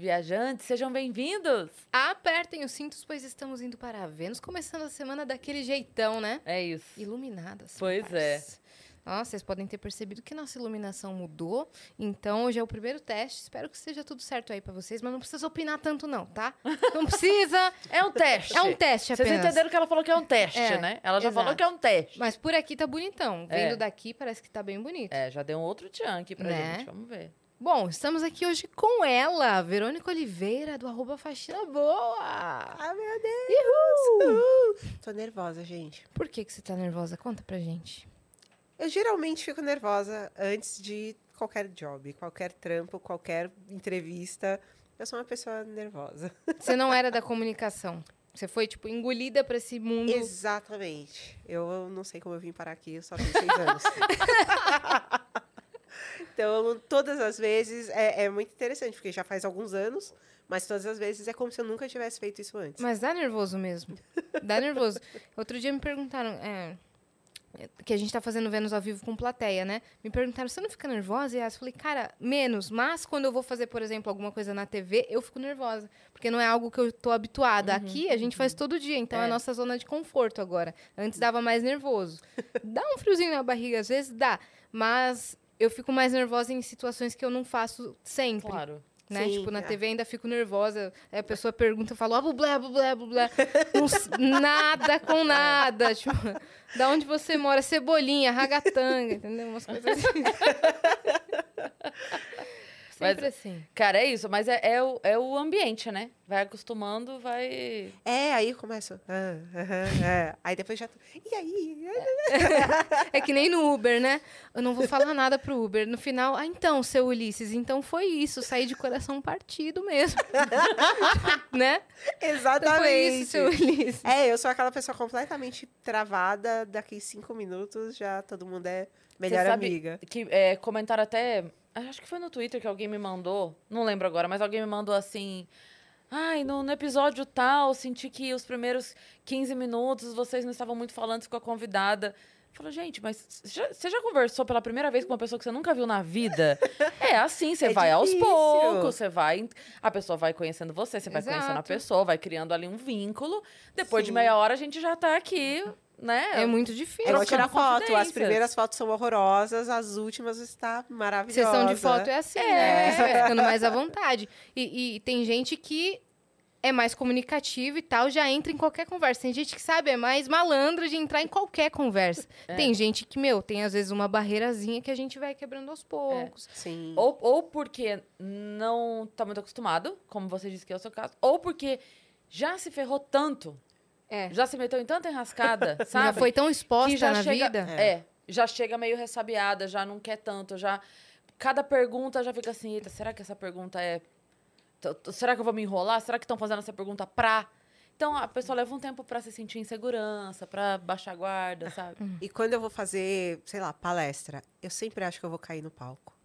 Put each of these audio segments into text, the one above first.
viajantes, sejam bem-vindos! Apertem os cintos, pois estamos indo para Vênus, começando a semana daquele jeitão, né? É isso. Iluminadas. Pois é. Nossa, vocês podem ter percebido que nossa iluminação mudou. Então, hoje é o primeiro teste. Espero que esteja tudo certo aí para vocês, mas não precisa opinar tanto, não, tá? Não precisa. É um teste. É um teste Vocês apenas. entenderam que ela falou que é um teste, É, né? Ela já exato. falou que é um teste. Mas por aqui tá bonitão. É. Vendo daqui, parece que tá bem bonito. É, já deu um outro tchan aqui pra Né? gente. Vamos ver. Bom, estamos aqui hoje com ela, Verônica Oliveira, do arroba Faxina Boa. Ah, meu Deus! Uhul. Tô nervosa, gente. Por que, que você tá nervosa? Conta pra gente. Eu geralmente fico nervosa antes de qualquer job, qualquer trampo, qualquer entrevista. Eu sou uma pessoa nervosa. Você não era da comunicação. Você foi, tipo, engolida pra esse mundo. Exatamente. Eu não sei como eu vim parar aqui, eu só tenho seis anos. então, todas as vezes é, é muito interessante, porque já faz alguns anos, mas todas as vezes é como se eu nunca tivesse feito isso antes. Mas dá nervoso mesmo. Dá nervoso. Outro dia me perguntaram. é, que a gente tá fazendo Vênus ao vivo com plateia, né? Me perguntaram, você não fica nervosa? E eu falei, cara, menos. Mas quando eu vou fazer, por exemplo, alguma coisa na TV, eu fico nervosa. Porque não é algo que eu tô habituada. Aqui a gente faz todo dia, então é. É. a nossa zona de conforto agora. Antes dava mais nervoso. Dá um friozinho na barriga, às vezes dá. Mas eu fico mais nervosa em situações que eu não faço sempre. Claro. Né? Sim, tipo, na é. TV ainda fico nervosa. Aí a pessoa pergunta, eu falo, ah, bublé, bublé, bublé. Não s- nada com nada. Tipo, da onde você mora? Cebolinha, ragatanga, entendeu? Umas coisas assim. Sempre assim. Cara, é isso, mas é, é, o, é o ambiente, né? Vai acostumando, vai. É, aí começa. Ah, é. Aí depois já. E aí? É que nem no Uber, né? Eu não vou falar nada pro Uber. No final, ah, então, seu Ulisses, então foi isso. Saí de coração partido mesmo. né? Então foi isso, Exatamente. seu Ulisses. É, eu sou aquela pessoa completamente travada. Daqui cinco minutos já todo mundo é melhor Você sabe amiga. Que é, comentaram até. Acho que foi no Twitter que alguém me mandou. Não lembro agora, mas alguém me mandou assim. Ai, no, no episódio tal, senti que os primeiros 15 minutos vocês não estavam muito falando com a convidada. Falou, gente, mas você já, já conversou pela primeira vez com uma pessoa que você nunca viu na vida? é assim, você É vai aos difícil. poucos, você vai. A pessoa vai conhecendo você, você vai conhecendo a pessoa, vai criando ali um vínculo. Depois de Sim. meia hora a gente já tá aqui, né? É muito difícil. Eu vou tirar foto. As primeiras fotos são horrorosas, as últimas está maravilhosa. Sessão de foto é assim, né? Porque Você vai ficando mais à vontade. E, e tem gente que é mais comunicativo e tal, já entra em qualquer conversa. Tem gente que, sabe, é mais malandra de entrar em qualquer conversa. É. Tem gente que, meu, tem às vezes uma barreirazinha que a gente vai quebrando aos poucos. Sim. Ou, ou porque não tá muito acostumado, como você disse que é o seu caso, ou porque já se ferrou tanto, É. já se meteu em tanta enrascada, Já sabe? foi tão exposta já na chega, vida. É. já chega meio ressabiada, já não quer tanto, já cada pergunta já fica assim, eita, será que essa pergunta é será que eu vou me enrolar? Será que estão fazendo essa pergunta pra então a pessoa leva um tempo pra se sentir em segurança, pra baixar a guarda, sabe? E quando eu vou fazer, sei lá, palestra, eu sempre acho que eu vou cair no palco.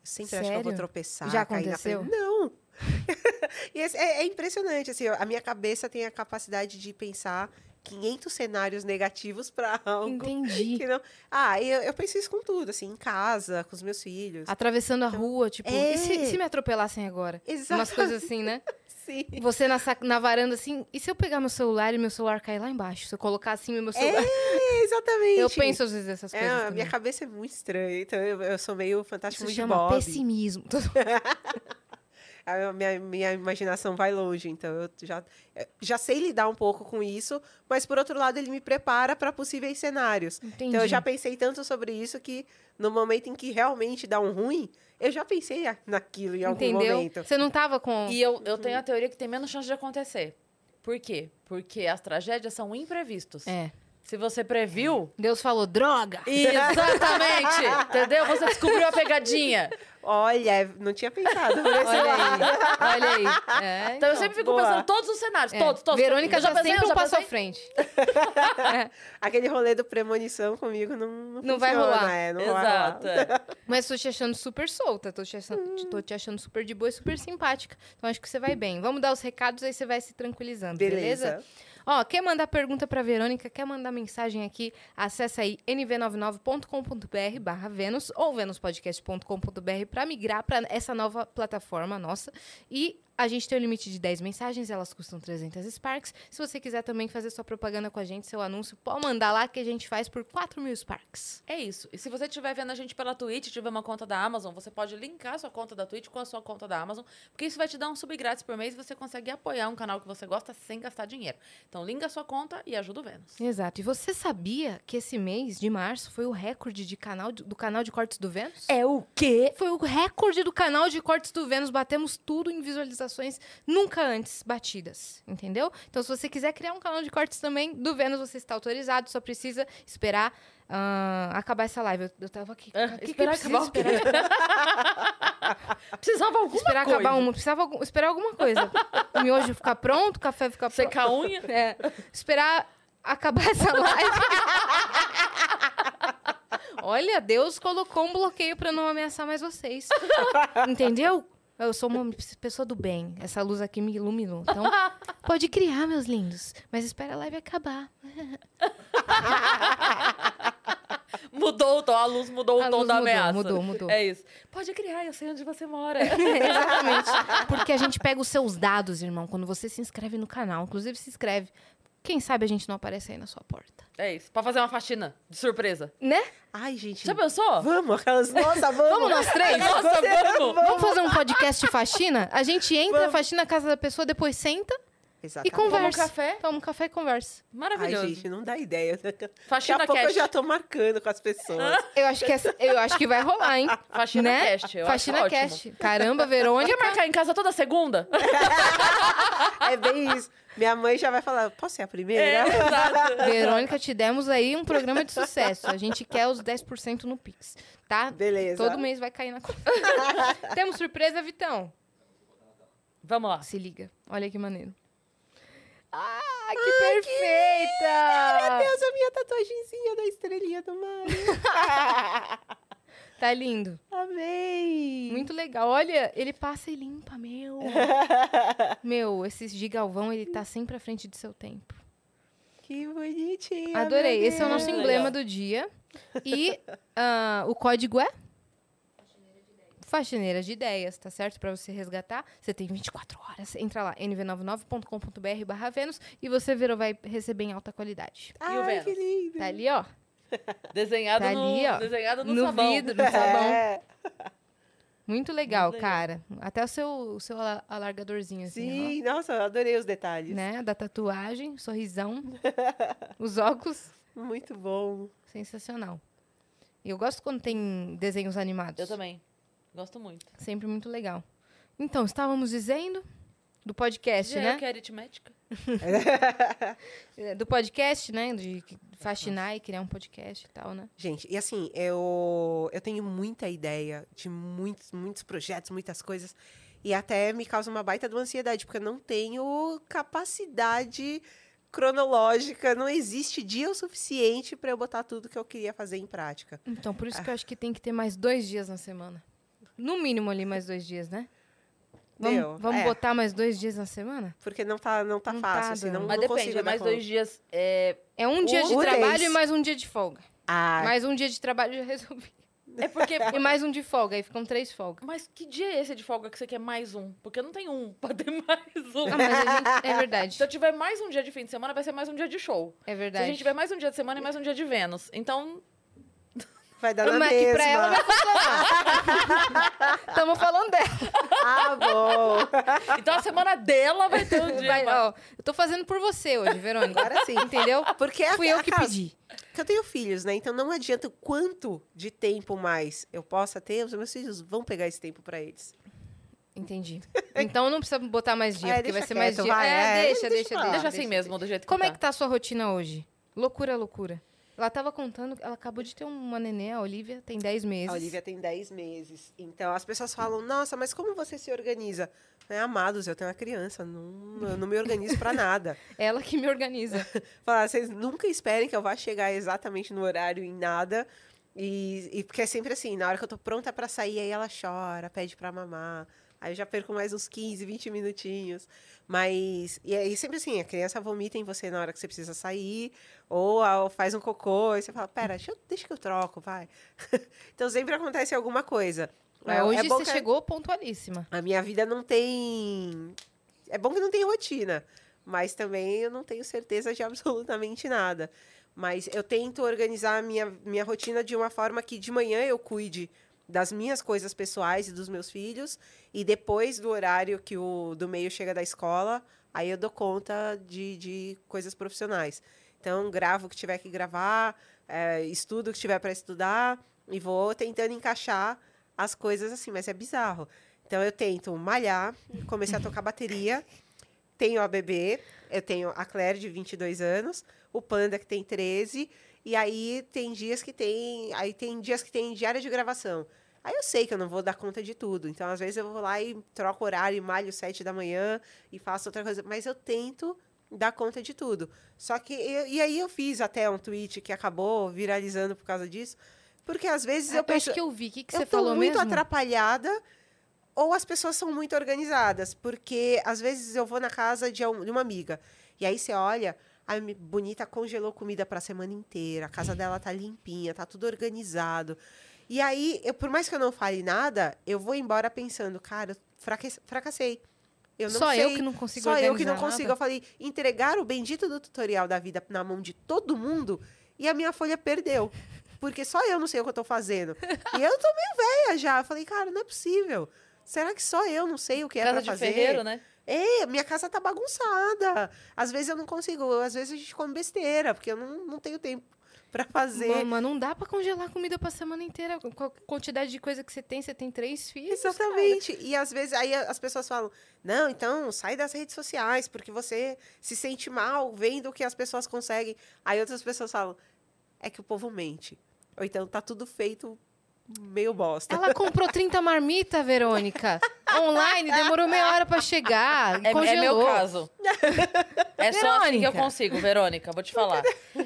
Eu sempre acho que eu vou Sério? tropeçar. Já cair na aconteceu? frente. Não! e é, é impressionante, assim, a minha cabeça tem a capacidade de pensar 500 cenários negativos para algo. Entendi. Que não... Ah, eu, eu penso isso com tudo, assim, em casa, com os meus filhos. Atravessando a rua, tipo, É. e se, se me atropelassem agora? Exato. Umas coisas assim, né? Sim. Você na, na varanda, assim, e se eu pegar meu celular e meu celular cair lá embaixo? Se eu colocar assim meu celular. É, exatamente. eu penso às vezes essas É, coisas. a também. minha cabeça é muito estranha, então eu, eu sou meio fantástico Isso de chama Bob. pessimismo. A minha, minha imaginação vai longe, então eu já, eu já sei lidar um pouco com isso, mas por outro lado ele me prepara para possíveis cenários. Entendi. Então eu já pensei tanto sobre isso que no momento em que realmente dá um ruim, eu já pensei naquilo em algum Entendeu? momento. Você não tava com. E eu, eu tenho a teoria que tem menos chance de acontecer. Por quê? Porque as tragédias são imprevistos. É. Se você previu. Deus falou, droga! Exatamente! entendeu? Você descobriu a pegadinha. Olha, não tinha pensado Olha aí. Olha aí. É, Então, eu sempre fico boa. pensando todos os cenários, é. todos, todos. Verônica já, pensei, sempre um já passo à frente. Aquele rolê do premonição comigo não Não, Não vai rolar. É, não vai rolar. Exato. é. Mas tô te achando super solta, tô te, achando, tô te achando super de boa e super simpática. Então acho que você vai bem. Vamos dar os recados, aí você vai se tranquilizando, beleza? Beleza. Ó, quer mandar pergunta pra Verônica, quer mandar mensagem aqui, acessa aí nv99.com.br barra Vênus ou venuspodcast.com.br pra migrar pra essa nova plataforma nossa. E A gente tem um limite de 10 mensagens, elas custam 300 Sparks. Se você quiser também fazer sua propaganda com a gente, seu anúncio, pode mandar lá que a gente faz por 4 mil Sparks. É isso. E se você estiver vendo a gente pela Twitch, tiver uma conta da Amazon, você pode linkar a sua conta da Twitch com a sua conta da Amazon, porque isso vai te dar um sub grátis por mês e você consegue apoiar um canal que você gosta sem gastar dinheiro. Então, linka a sua conta e ajuda o Vênus. Exato. E você sabia que esse mês de março foi o recorde de canal do canal de cortes do Vênus? É o quê? Foi o recorde do canal de cortes do Vênus. Batemos tudo em visualizações nunca antes batidas, entendeu? Então, se você quiser criar um canal de cortes também do Vênus, você está autorizado, só precisa esperar ah, acabar essa live. Eu, eu tava aqui. O que que esperar preciso acabar esperar? Precisava alguma esperar coisa. acabar uma, precisava algum- esperar alguma coisa. O miojo ficar pronto, o café ficar pronto. Secar a unha. É, esperar acabar essa live. Olha, Deus colocou um bloqueio pra não ameaçar mais vocês. Entendeu? Eu sou uma pessoa do bem. Essa luz aqui me iluminou. Então, pode criar, meus lindos. Mas espera a live acabar. Mudou o tom, a luz mudou A o tom luz da mudou, ameaça. mudou, mudou. É isso. Pode criar, eu sei onde você mora. Exatamente. Porque a gente pega os seus dados, irmão, quando você se inscreve no canal. Inclusive, se inscreve. Quem sabe a gente não aparece aí na sua porta. É isso. Pra fazer uma faxina de surpresa. Né? Ai, gente. Já pensou? Vamos, aquelas. Nossa, vamos. Vamos nós três? Nossa, vamos! Vamos fazer um podcast de faxina? A gente entra, Vamos. faxina na casa da pessoa, depois senta e Exatamente. Toma um conversa. café. Toma um café e conversa. Ai, Maravilhoso. gente, não dá ideia. Daqui Faxina a pouco eu cast. já tô marcando com as pessoas. Eu acho que, essa- eu acho que vai rolar, hein? Faxina né? cast. Eu faxina acho ótimo. cast. Caramba, Verônica. Quer marcar em casa toda segunda? É bem isso. Minha mãe já vai falar, posso ser a primeira? É, exato. Verônica, te demos aí um programa de sucesso. A gente quer os 10% no Pix, tá? Beleza. Todo mês vai cair na conta. Temos surpresa, Vitão? Vamos lá. Se liga. Olha que maneiro. Ah, que perfeita! Meu Deus, a minha tatuagenzinha da estrelinha do mar. Tá lindo. Amei. Muito legal. Olha, ele passa e limpa, meu. meu, esse Gigalvão, ele tá sempre à frente de seu tempo. Que bonitinho. Adorei. Esse é o nosso emblema do dia. E ah, o código é? Faxineira de ideias, tá certo? Pra você resgatar, você tem 24 horas. Entra lá, nv99.com.br barra Vênus e você virou, vai receber em alta qualidade. E o Ai, Vênus? que lindo. Tá ali, ó. Desenhado, Tá no, ali, ó. desenhado no, No sabão. vidro, no sabão. É. Muito legal, Muito legal. cara. Até o seu, o seu ala- alargadorzinho, assim, ó. Sim, nossa, eu adorei os detalhes. né? Da tatuagem, sorrisão, os óculos, Muito bom. sensacional. Eu gosto quando tem desenhos animados. Eu também. Gosto muito. Sempre muito legal. Então, estávamos dizendo do podcast, Já né? eu que é aritmética. Do podcast, né? De faxinar e criar um podcast e tal, né? Gente, e assim, eu, eu tenho muita ideia de muitos, muitos projetos, muitas coisas. E até me causa uma baita de uma ansiedade, porque eu não tenho capacidade cronológica, não existe dia o suficiente para eu botar tudo que eu queria fazer em prática. Então, por isso que eu acho que tem que ter mais dois dias na semana. No mínimo ali mais dois dias, né? Vamos, vamos é. botar mais dois dias na semana? Porque não tá, não tá Não tá fácil, assim, dando. não, Mas não depende, é mais conta. dois dias. É, É um dia de trabalho e mais um dia de folga. Ah, Mais um dia de trabalho já resolvi. é porque. E mais um de folga, aí ficam três folgas. Mas que dia é esse de folga que você quer mais um? Porque não tem um pra ter mais um. Ah, mas a gente, é verdade. Se eu tiver mais um dia de fim de semana, vai ser mais um dia de show. É Se verdade. a gente tiver mais um dia de semana e mais um dia de Vênus. Então, vai dar na Mas mesma. que pra ela vai funcionar. Estamos falando dela. Ah, bom. então a semana dela vai ter um dia. Vai, mais- ó, eu tô fazendo por você hoje, Verônica. Agora sim. Entendeu? Porque é Fui a- eu a que casa- pedi. Porque eu tenho filhos, né? Então não adianta o quanto de tempo mais eu possa ter, os meus filhos vão pegar esse tempo pra eles. Entendi. Então não precisa botar mais dia, É, porque vai deixa ser mais quieto, dia. vai, é, é, deixa, deixa deixa, deixa. Deixa assim mesmo, do jeito que Como tá. é que tá a sua rotina hoje? Loucura, loucura. Ela tava contando, ela acabou de ter uma nenê, a Olivia, tem 10 meses. A Olivia tem 10 meses. Então as pessoas falam, nossa, mas como você se organiza? É, amados, eu tenho uma criança, não, eu não me organizo pra nada. Ela que me organiza. Falar, vocês nunca esperem que eu vá chegar exatamente no horário em nada. E, e porque é sempre assim, na hora que eu tô pronta pra sair, aí ela chora, pede pra mamar. Aí eu já perco mais uns 15, 20 minutinhos. Mas. E aí sempre assim, a criança vomita em você na hora que você precisa sair, ou, faz um cocô, e você fala, pera, deixa, eu- deixa que eu troco, vai. então sempre acontece alguma coisa. É- hoje é você que- chegou pontualíssima. A minha vida não tem. É bom que não tem rotina, mas também eu não tenho certeza de absolutamente nada. Mas eu tento organizar a minha, minha rotina de uma forma que de manhã eu cuide das minhas coisas pessoais e dos meus filhos, e depois do horário que o do meio chega da escola, aí eu dou conta de, de coisas profissionais. Então, gravo o que tiver que gravar, é, estudo o que tiver para estudar, e vou tentando encaixar as coisas assim, mas é bizarro. Então eu tento malhar, comecei a tocar bateria, tenho a bebê, eu tenho a Claire de 22 anos, o Panda que tem 13, e aí tem dias que tem, aí tem dias que tem diária de gravação. Aí eu sei que eu não vou dar conta de tudo, então às vezes eu vou lá e troco horário, e malho 7 da manhã e faço outra coisa, mas eu tento dar conta de tudo. Só que eu- e aí eu fiz até um tweet que acabou viralizando por causa disso, porque às vezes eu Eu penso, acho que eu vi. O que, que eu você tô falou muito mesmo? atrapalhada ou as pessoas são muito organizadas, porque às vezes eu vou na casa de uma amiga e aí você olha, a bonita congelou comida para a semana inteira, a casa dela tá limpinha, tá tudo organizado. E aí, eu, por mais que eu não fale nada, eu vou embora pensando, cara, eu fraque- fracassei. Eu não Só sei, eu que não consigo Só eu que não organizar consigo. nada? Eu falei, entregar o bendito do tutorial da vida na mão de todo mundo e a minha folha perdeu. Porque só eu não sei o que eu tô fazendo. E eu tô meio velha já. Eu falei, cara, não é possível. Será que só eu não sei o que é Casa pra de fazer? ferreiro, né? É, minha casa tá bagunçada. Às vezes eu não consigo, às vezes a gente come besteira, porque eu não, não tenho tempo pra fazer. Mas, mas não dá pra congelar comida pra semana inteira. Com a quantidade de coisa que você tem, você tem três filhos. cara. Exatamente. E às vezes aí as pessoas falam: não, então sai das redes sociais, porque você se sente mal vendo o que as pessoas conseguem. Aí outras pessoas falam: é que o povo mente. Ou então tá tudo feito meio bosta. Ela comprou 30 marmitas, Verônica. Online, demorou meia hora pra chegar. É, é congelou. meu caso. É só assim que eu Verônica. consigo, Verônica, vou te falar.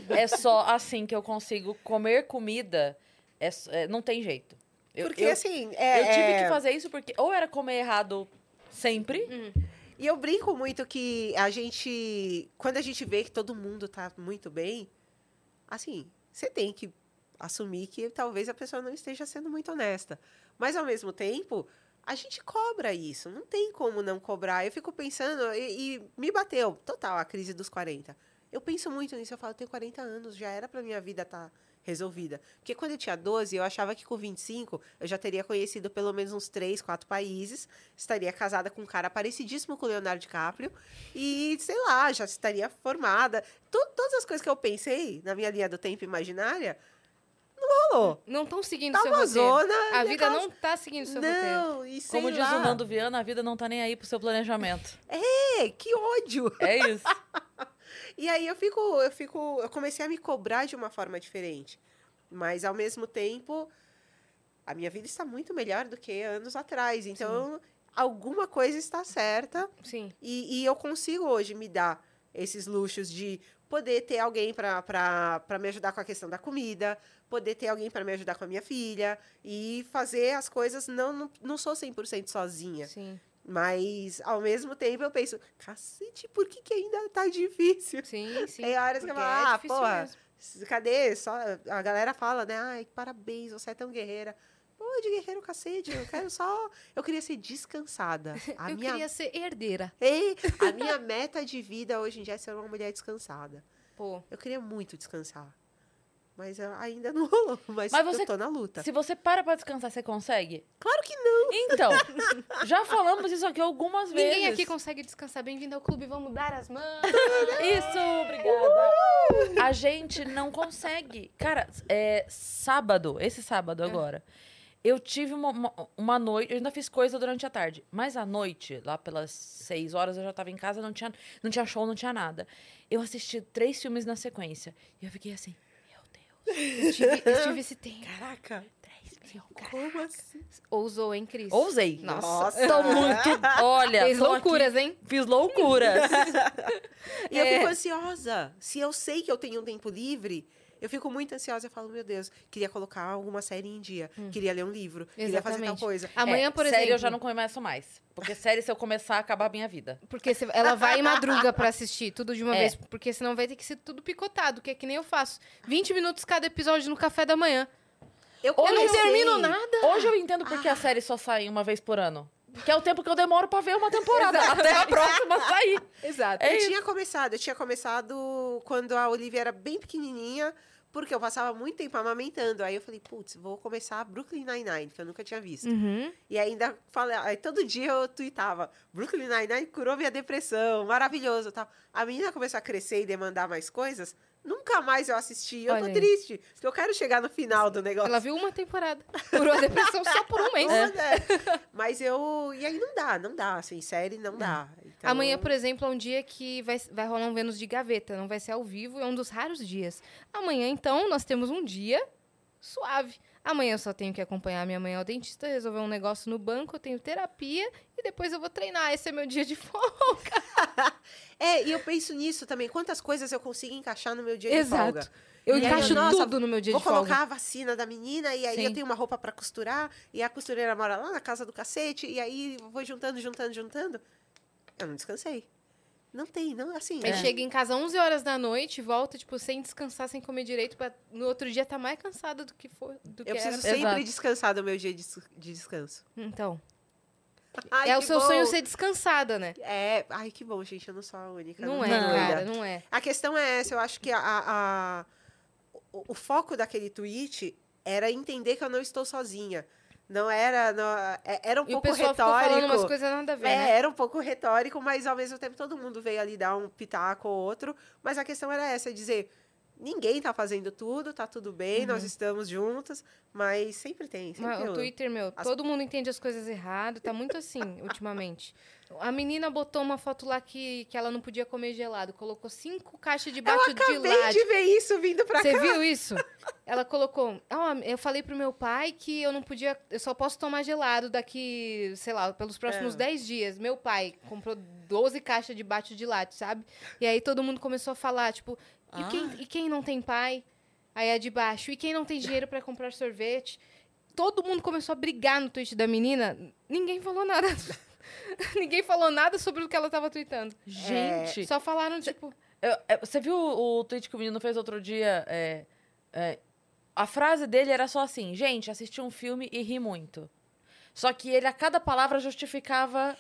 É só assim que eu consigo comer comida. É é, não tem jeito. Eu, Porque eu, assim, é, eu tive é- que fazer isso porque ou era comer errado sempre, E eu brinco muito que a gente. Quando a gente vê que todo mundo tá muito bem, assim, você tem que assumir que talvez a pessoa não esteja sendo muito honesta. Mas ao mesmo tempo, a gente cobra isso. Não tem como não cobrar. Eu fico pensando, e, e me bateu total a crise dos 40. Eu penso muito nisso, eu falo, eu tenho 40 anos, já era pra minha vida estar resolvida. Porque quando eu tinha 12, eu achava que com 25 eu já teria conhecido pelo menos uns 3, 4 países, estaria casada com um cara parecidíssimo com o Leonardo DiCaprio e, sei lá, já estaria formada. To- todas as coisas que eu pensei na minha linha do tempo imaginária, não rolou. Não estão seguindo Tá seu roteiro. zona. A minha vida casa- não tá seguindo seu roteiro. Não, e sei como diz lá. o Nando Viana, a vida não tá nem aí pro seu planejamento. É, que ódio. É isso. E aí eu fico, eu fico, eu comecei a me cobrar de uma forma diferente. Mas ao mesmo tempo, a minha vida está muito melhor do que anos atrás. Então, alguma coisa está certa Sim. e, e eu consigo hoje me dar esses luxos de poder ter alguém para me ajudar com a questão da comida, poder ter alguém para me ajudar com a minha filha e fazer as coisas. Não, não, não sou 100% sozinha. Sim. Mas, ao mesmo tempo, eu penso, cacete, por que, que ainda tá difícil? Sim, sim. Tem horas que eu falo, é ah, porra, mesmo. cadê? Só, a galera fala, né? Ai, parabéns, você é tão guerreira. Pô, de guerreiro, cacete, eu quero só... Eu queria ser descansada. A Eu minha, queria ser herdeira. Ei, a minha meta de vida hoje em dia é ser uma mulher descansada. Pô, Eu queria muito descansar. Mas eu- ainda não rolou. Mas, Mas você- eu tô na luta. Se você para pra descansar, você consegue? Claro que não. Então, já falamos isso aqui algumas vezes. ninguém aqui consegue descansar. Bem-vindo ao clube, vamos dar as mãos. Isso, obrigada. A gente não consegue. Cara, é sábado, esse sábado agora, eu tive uma, uma, uma noite, eu ainda fiz coisa durante a tarde, mas à noite, lá pelas seis horas, eu já tava em casa, não tinha, não tinha show, não tinha nada. Eu assisti três filmes na sequência e eu fiquei assim, Eu tive, eu tive esse tempo. Caraca. três filmes. Como assim? Ousou, hein, Cris? Ousei. Nossa. Tô muito. Olha, tô loucuras, aqui- hein? Fiz loucuras. E eu É. fico ansiosa. Se eu sei que eu tenho um tempo livre, eu fico muito ansiosa. Eu falo, meu Deus, queria colocar alguma série em dia. Queria ler um livro. Queria fazer tal Exatamente. coisa. Amanhã, É, por série exemplo. eu já não começo mais. Porque série, se eu começar, acaba a minha vida. Porque se- ela vai em madruga pra assistir tudo de uma É. vez. Porque senão vai ter que ser tudo picotado, que é que nem eu faço. 20 minutos cada episódio no café da manhã. Eu, Eu não termino nada. Hoje eu entendo porque a série só sai uma vez por ano. Que é o tempo que eu demoro pra ver uma temporada. até a próxima sair. Exato. É eu isso. tinha começado, eu tinha começado quando a Olivia era bem pequenininha, porque eu passava muito tempo amamentando. Aí eu falei, putz, vou começar Brooklyn Nine-Nine, que eu nunca tinha visto. Uhum. E ainda falei, aí todo dia eu tuitava, Brooklyn Nine-Nine curou minha depressão, maravilhoso, tal. A menina começou a crescer e demandar mais coisas, nunca mais eu assisti. Eu Olha tô aí. triste, porque eu quero chegar no final do negócio. Ela viu uma temporada. Curou a depressão só por um mês. É. Mas eu. E aí não dá, não dá. Assim, série não dá. Então, Amanhã, por exemplo, é um dia que vai, vai rolar um Vênus de gaveta. Não vai ser ao vivo, é um dos raros dias. Amanhã, então, nós temos um dia suave. Amanhã eu só tenho que acompanhar minha mãe ao dentista, resolver um negócio no banco, eu tenho terapia e depois eu vou treinar. Esse é meu dia de folga. É, e eu penso nisso também. Quantas coisas eu consigo encaixar no meu dia de Exato. folga? Eu E encaixo nossa, tudo no meu dia Vou de folga. colocar a vacina da menina e aí Sim. eu tenho uma roupa pra costurar e a costureira mora lá na casa do cacete e aí vou juntando, juntando, juntando. Eu não descansei. Não tem, não assim. Aí né? chega em casa 11 horas da noite, volta, tipo, sem descansar, sem comer direito, pra no outro dia tá mais cansada do que for, do que Eu preciso era. sempre Exato. descansar do meu dia de, de descanso. Então, Ai, é o que seu bom. sonho ser descansada, né? É, ai, que bom, gente. Eu não sou a única. Não, é, tô doida. cara, não é. A questão é essa, eu acho que a, a- a- o, o foco daquele tweet era entender que eu não estou sozinha. Não era. não- é- era um E pouco pessoal ficou retórico. umas coisas nada a ver, É, né? era um pouco retórico, mas ao mesmo tempo todo mundo veio ali dar um pitaco ou outro. Mas a questão era essa, é dizer, ninguém tá fazendo tudo, tá tudo bem, nós estamos juntos, mas sempre tem. Sempre Mas tem o Twitter, meu, as- todo mundo entende as coisas errado, tá muito assim, ultimamente. A menina botou uma foto lá que, que ela não podia comer gelado, colocou cinco caixas de Eu bate de acabei latte. de ver isso vindo pra Você cá. viu isso? Ela colocou. "Ah, eu falei pro meu pai que eu não podia. Eu só posso tomar gelado daqui, sei lá, pelos próximos É. 10 dias. Meu pai comprou 12 caixas de bate de latte, sabe? E aí todo mundo começou a falar, tipo, e, Ah. quem, e quem não tem pai? Aí é de baixo. E quem não tem dinheiro pra comprar sorvete? Todo mundo começou a brigar no tweet da menina. Ninguém falou nada. Ninguém falou nada sobre o que ela tava tweetando. Gente, Só falaram, tipo. eu- é, você viu o, o tweet que o menino fez outro dia? É, é, a frase dele era só assim: gente, assisti um filme e ri muito. Só que ele, a cada palavra, justificava.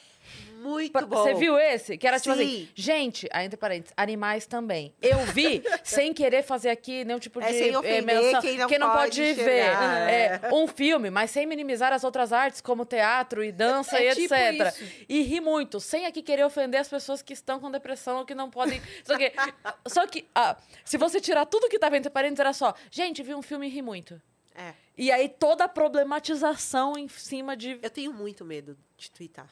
Muito pra- bom. Você viu esse? Que era tipo assim: Sim. gente, aí entre parênteses, animais também. Eu vi, sem querer fazer aqui nenhum tipo de É, sem eh, ofender menção. quem não pode pode ver enxergar, é, um filme, mas sem minimizar as outras artes, como teatro e dança É e tipo etc. isso. E ri muito, sem aqui querer ofender as pessoas que estão com depressão ou que não podem. Só que, só que ah, se você tirar tudo que tava entre parênteses, era só, gente, vi um filme e ri muito. É. E aí toda a problematização em cima de. Eu tenho muito medo de twittar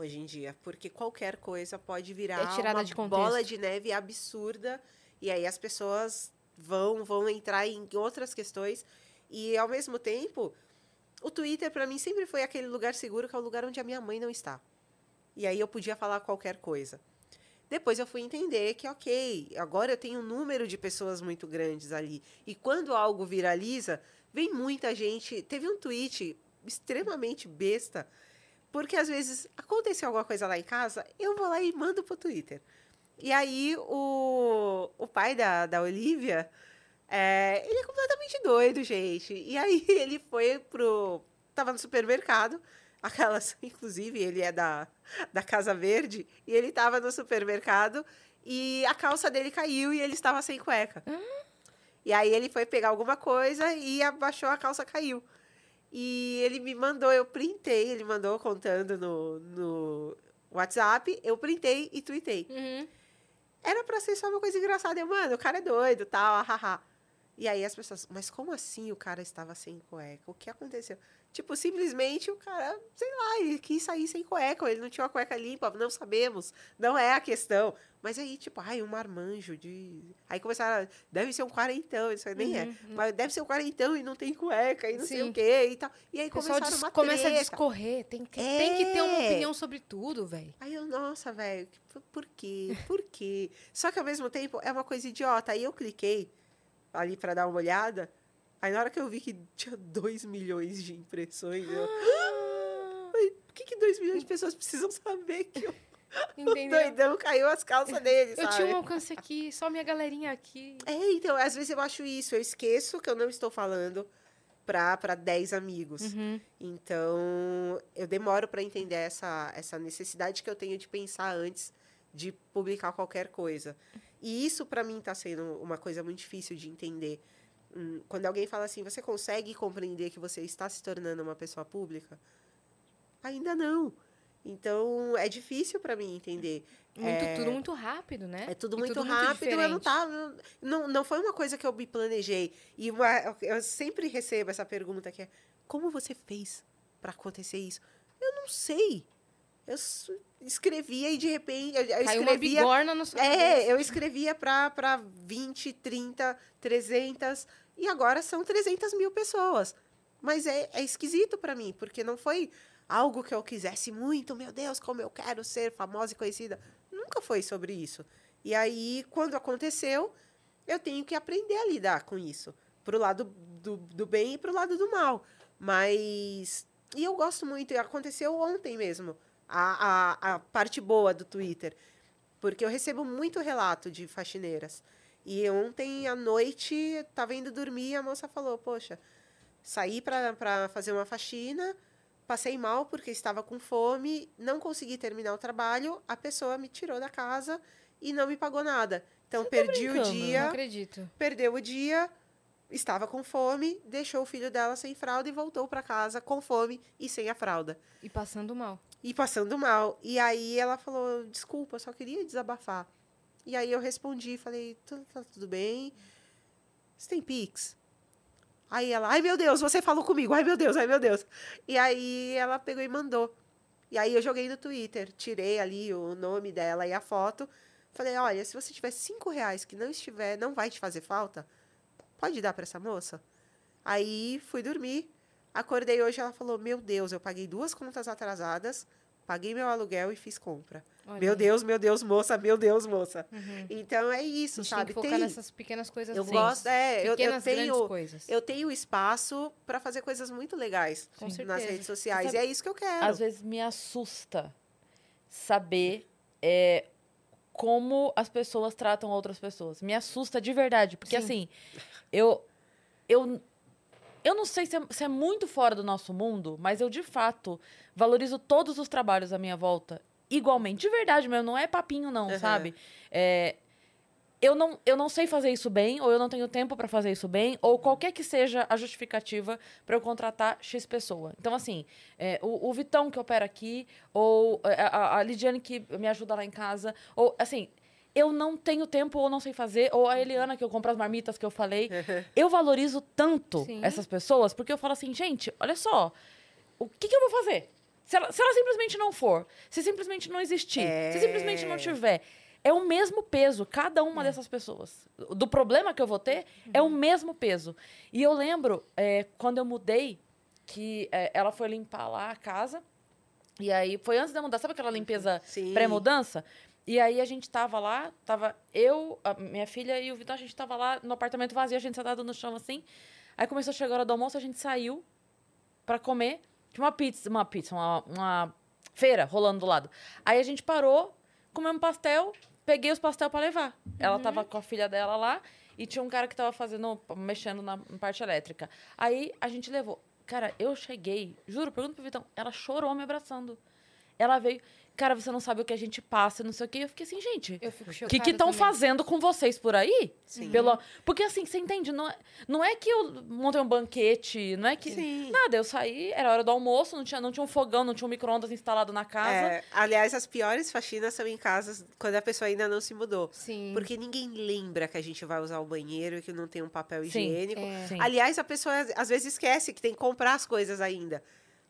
hoje em dia, porque qualquer coisa pode virar É uma de bola de neve absurda e aí as pessoas vão vão entrar em outras questões e ao mesmo tempo o Twitter para mim sempre foi aquele lugar seguro que é o lugar onde a minha mãe não está. E aí eu podia falar qualquer coisa. Depois eu fui entender que, ok, agora eu tenho um número de pessoas muito grandes ali. E quando algo viraliza, vem muita gente. Teve um tweet extremamente besta, porque às vezes aconteceu alguma coisa lá em casa, eu vou lá e mando pro Twitter. E aí o, o pai da, da Olivia, é, ele é completamente doido, gente. E aí ele foi pro. Tava no supermercado. Aquelas, inclusive, ele é da, da Casa Verde, e ele tava no supermercado e a calça dele caiu e ele estava sem cueca. E aí ele foi pegar alguma coisa e abaixou a calça caiu. E ele me mandou, eu printei, ele mandou contando no, no WhatsApp, eu printei e tuitei. Uhum. Era pra ser só uma coisa engraçada. Eu, mano, o cara é doido, tal, hahaha. E aí as pessoas, mas como assim o cara estava sem cueca? O que aconteceu? Tipo, simplesmente o cara, sei lá, ele quis sair sem cueca, ou ele não tinha uma cueca limpa, não sabemos. Não é a questão. Mas aí, tipo, ai, um marmanjo de. Aí começaram, deve ser um quarentão, isso aí nem é. Uhum, Mas deve ser um quarentão e não tem cueca, e não sei Sim. o quê e tal. E aí começaram dis- uma começa a discorrer. Tem que, tem que ter uma É. opinião sobre tudo, velho. Aí eu, nossa, velho, por quê? Por quê? Só que ao mesmo tempo é uma coisa idiota. Aí eu cliquei ali pra dar uma olhada. Aí na hora que eu vi que tinha 2 milhões de impressões, eu. Por que, que 2 milhões de pessoas precisam saber que o Entendeu? doidão caiu as calças dele, Eu sabe? tinha um alcance aqui, só minha galerinha aqui. É, então, às vezes eu acho isso. Eu esqueço que eu não estou falando. para 10 amigos. Uhum. Então, eu demoro para entender essa, essa necessidade que eu tenho de pensar antes de publicar qualquer coisa. E isso, para mim, está sendo uma coisa muito difícil de entender. Hum, Quando alguém fala assim, você consegue compreender que você está se tornando uma pessoa pública? Ainda não. Então, é difícil para mim entender. Muito, É- Tudo muito rápido, né? É tudo E muito tudo rápido, eu não tava. Não, não foi uma coisa que eu me planejei. E uma- eu sempre recebo essa pergunta que é: como você fez para acontecer isso? Eu não sei. Eu escrevia e de repente. Eu, eu Caiu uma escrevia. bigorna no seu É, eu escrevia para 20, 30, 300. E agora são 300 mil pessoas. Mas é, é esquisito para mim, porque não foi algo que eu quisesse muito. Meu Deus, como eu quero ser famosa e conhecida. Nunca foi sobre isso. E aí, quando aconteceu, eu tenho que aprender a lidar com isso. Pro lado do, do bem e pro lado do mal. Mas. E eu gosto muito. E aconteceu ontem mesmo. A, a, a parte boa do Twitter. Porque eu recebo muito relato de faxineiras. E ontem à noite, estava indo dormir, a moça falou: Poxa, saí para fazer uma faxina, passei mal porque estava com fome, não consegui terminar o trabalho, a pessoa me tirou da casa e não me pagou nada. Então, perdi o brincando? Não dia, acredito. perdeu o dia, estava com fome, deixou o filho dela sem fralda e voltou para casa com fome e sem a fralda. E passando mal. E passando mal. E aí ela falou: desculpa, só queria desabafar. E aí eu respondi, falei: tudo, tá tudo bem. Você tem Pix? Aí ela, ai meu Deus, você falou comigo, ai meu Deus, ai meu Deus. E aí ela pegou e mandou. E aí eu joguei no Twitter, tirei ali o nome dela e a foto. Falei, olha, se você tiver cinco reais que não estiver, não vai te fazer falta, pode dar para essa moça? Aí fui dormir. Acordei hoje, ela falou, meu Deus, eu paguei duas contas atrasadas, paguei meu aluguel e fiz compra. Olha meu aí. Deus, meu Deus, moça, meu Deus, moça. Uhum. Então é isso, gente tem sabe? que focar nessas pequenas coisas eu gosto, é, eu, eu Pequenas, grandes tenho, coisas. eu tenho espaço para fazer coisas muito legais Com nas certeza. redes sociais. Sabe, e é isso que eu quero. Às vezes me assusta saber é, como as pessoas tratam outras pessoas. Me assusta de verdade. Porque, Sim. assim, eu, eu, eu não sei se é, se é muito fora do nosso mundo, mas eu, de fato, valorizo todos os trabalhos à minha volta igualmente. De verdade mesmo, não é papinho, não, Aham. sabe? É, eu não, eu não sei fazer isso bem, ou eu não tenho tempo para fazer isso bem, ou qualquer que seja a justificativa para eu contratar X pessoa. Então, assim, é, o, o Vitão que opera aqui, ou é, a, a Lidiane que me ajuda lá em casa, ou, assim, eu não tenho tempo ou não sei fazer, ou a Eliana que eu compro as marmitas que eu falei. Eu valorizo tanto Sim. essas pessoas, porque eu falo assim, gente, olha só, o que, que eu vou fazer? Se ela, se ela simplesmente não for, se simplesmente não existir, se simplesmente não tiver, é o mesmo peso, cada uma dessas pessoas. Do problema que eu vou ter, é o mesmo peso. E eu lembro, é, quando eu mudei, que é, ela foi limpar lá a casa, e aí foi antes da mudança, sabe aquela limpeza Sim. pré-mudança? E aí a gente tava lá, tava eu, a minha filha e o Vitão, a gente tava lá no apartamento vazio, a gente sentado no chão assim. Aí começou a chegar a hora do almoço, a gente saiu pra comer. Tinha uma pizza, uma pizza, uma, uma feira rolando do lado. Aí a gente parou, comemos pastel, peguei os pastel pra levar. Ela tava com a filha dela lá e tinha um cara que tava fazendo, mexendo na parte elétrica. Aí a gente levou. Cara, eu cheguei, juro, pergunta pro Vitão, ela chorou me abraçando. Ela veio, cara, você não sabe o que a gente passa, não sei o quê. Eu fiquei assim, gente, Eu fico o chocada que que estão fazendo com vocês por aí? Sim. Pelo... Porque assim, você entende? Não é, não é que eu montei um banquete, não é que. Sim. Nada, eu saí, era hora do almoço, não tinha, não tinha um fogão, não tinha um micro-ondas instalado na casa. É, aliás, as piores faxinas são em casas quando a pessoa ainda não se mudou. Sim. Porque ninguém lembra que a gente vai usar o banheiro e que não tem um papel Sim. higiênico. É. Sim. Aliás, a pessoa às vezes esquece que tem que comprar as coisas ainda.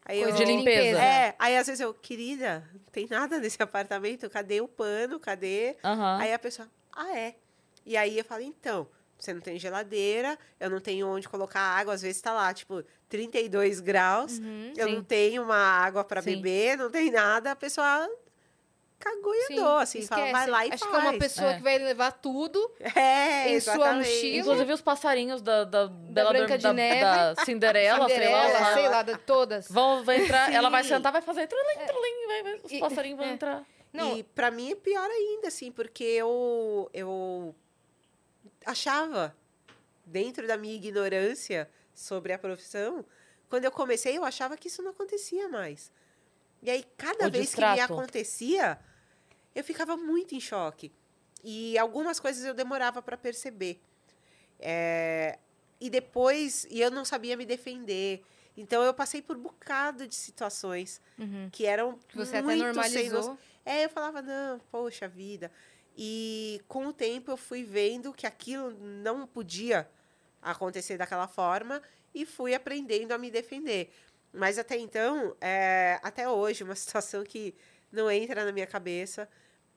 Aí Coisa eu, de limpeza. É, aí às vezes eu, querida, não tem nada nesse apartamento, cadê o pano? Cadê? Aham. Aí a pessoa, ah, é. E aí eu falo, então, você não tem geladeira, eu não tenho onde colocar água, às vezes tá lá, tipo, 32 graus, Uhum. eu Sim. não tenho uma água para beber, não tem nada, a pessoa cagou e andou, assim, fala, esquece. vai lá e Acho faz. que é uma pessoa É. que vai levar tudo. É, em sua exatamente. mochila. Inclusive os passarinhos da, da, Bela Branca Dorm- de da, Neve. da Cinderela, sei lá. Cinderela, sei lá, de todas. Vão, vai entrar, ela vai Sim. sentar, vai fazer trulim, trulim, vai, vai, os E- passarinhos vão é. entrar. Não, E pra mim é pior ainda, assim, porque eu, eu achava, dentro da minha ignorância, sobre a profissão, quando eu comecei, eu achava que isso não acontecia mais. E aí, cada O vez que me acontecia, eu ficava muito em choque. E algumas coisas eu demorava para perceber. É, e depois, e eu não sabia me defender. Então, eu passei por um bocado de situações Uhum. que eram você até muito sem normalizou. noção. É, eu falava, não, poxa vida. E com o tempo eu fui vendo que aquilo não podia acontecer daquela forma e fui aprendendo a me defender. Mas até então, é, até hoje, uma situação que não entra na minha cabeça.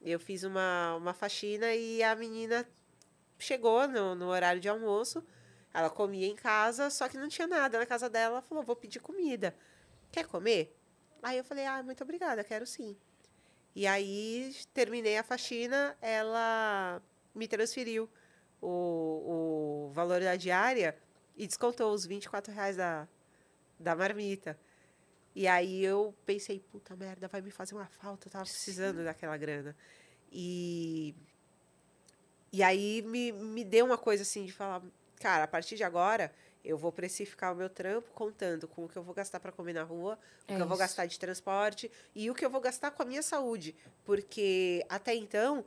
Eu fiz uma, uma faxina e a menina chegou no, no horário de almoço. Ela comia em casa, só que não tinha nada na casa dela. Ela falou: vou pedir comida. Quer comer? Aí eu falei: ah, muito obrigada, quero sim. E aí terminei a faxina, ela me transferiu o, o valor da diária e descontou os 24 reais da, da marmita. E aí eu pensei, puta merda, vai me fazer uma falta, eu tava precisando daquela grana. E, e aí me, me deu uma coisa assim de falar, cara, a partir de agora eu vou precificar o meu trampo contando com o que eu vou gastar para comer na rua, o É que eu vou gastar de transporte e o que eu vou gastar com a minha saúde. Porque até então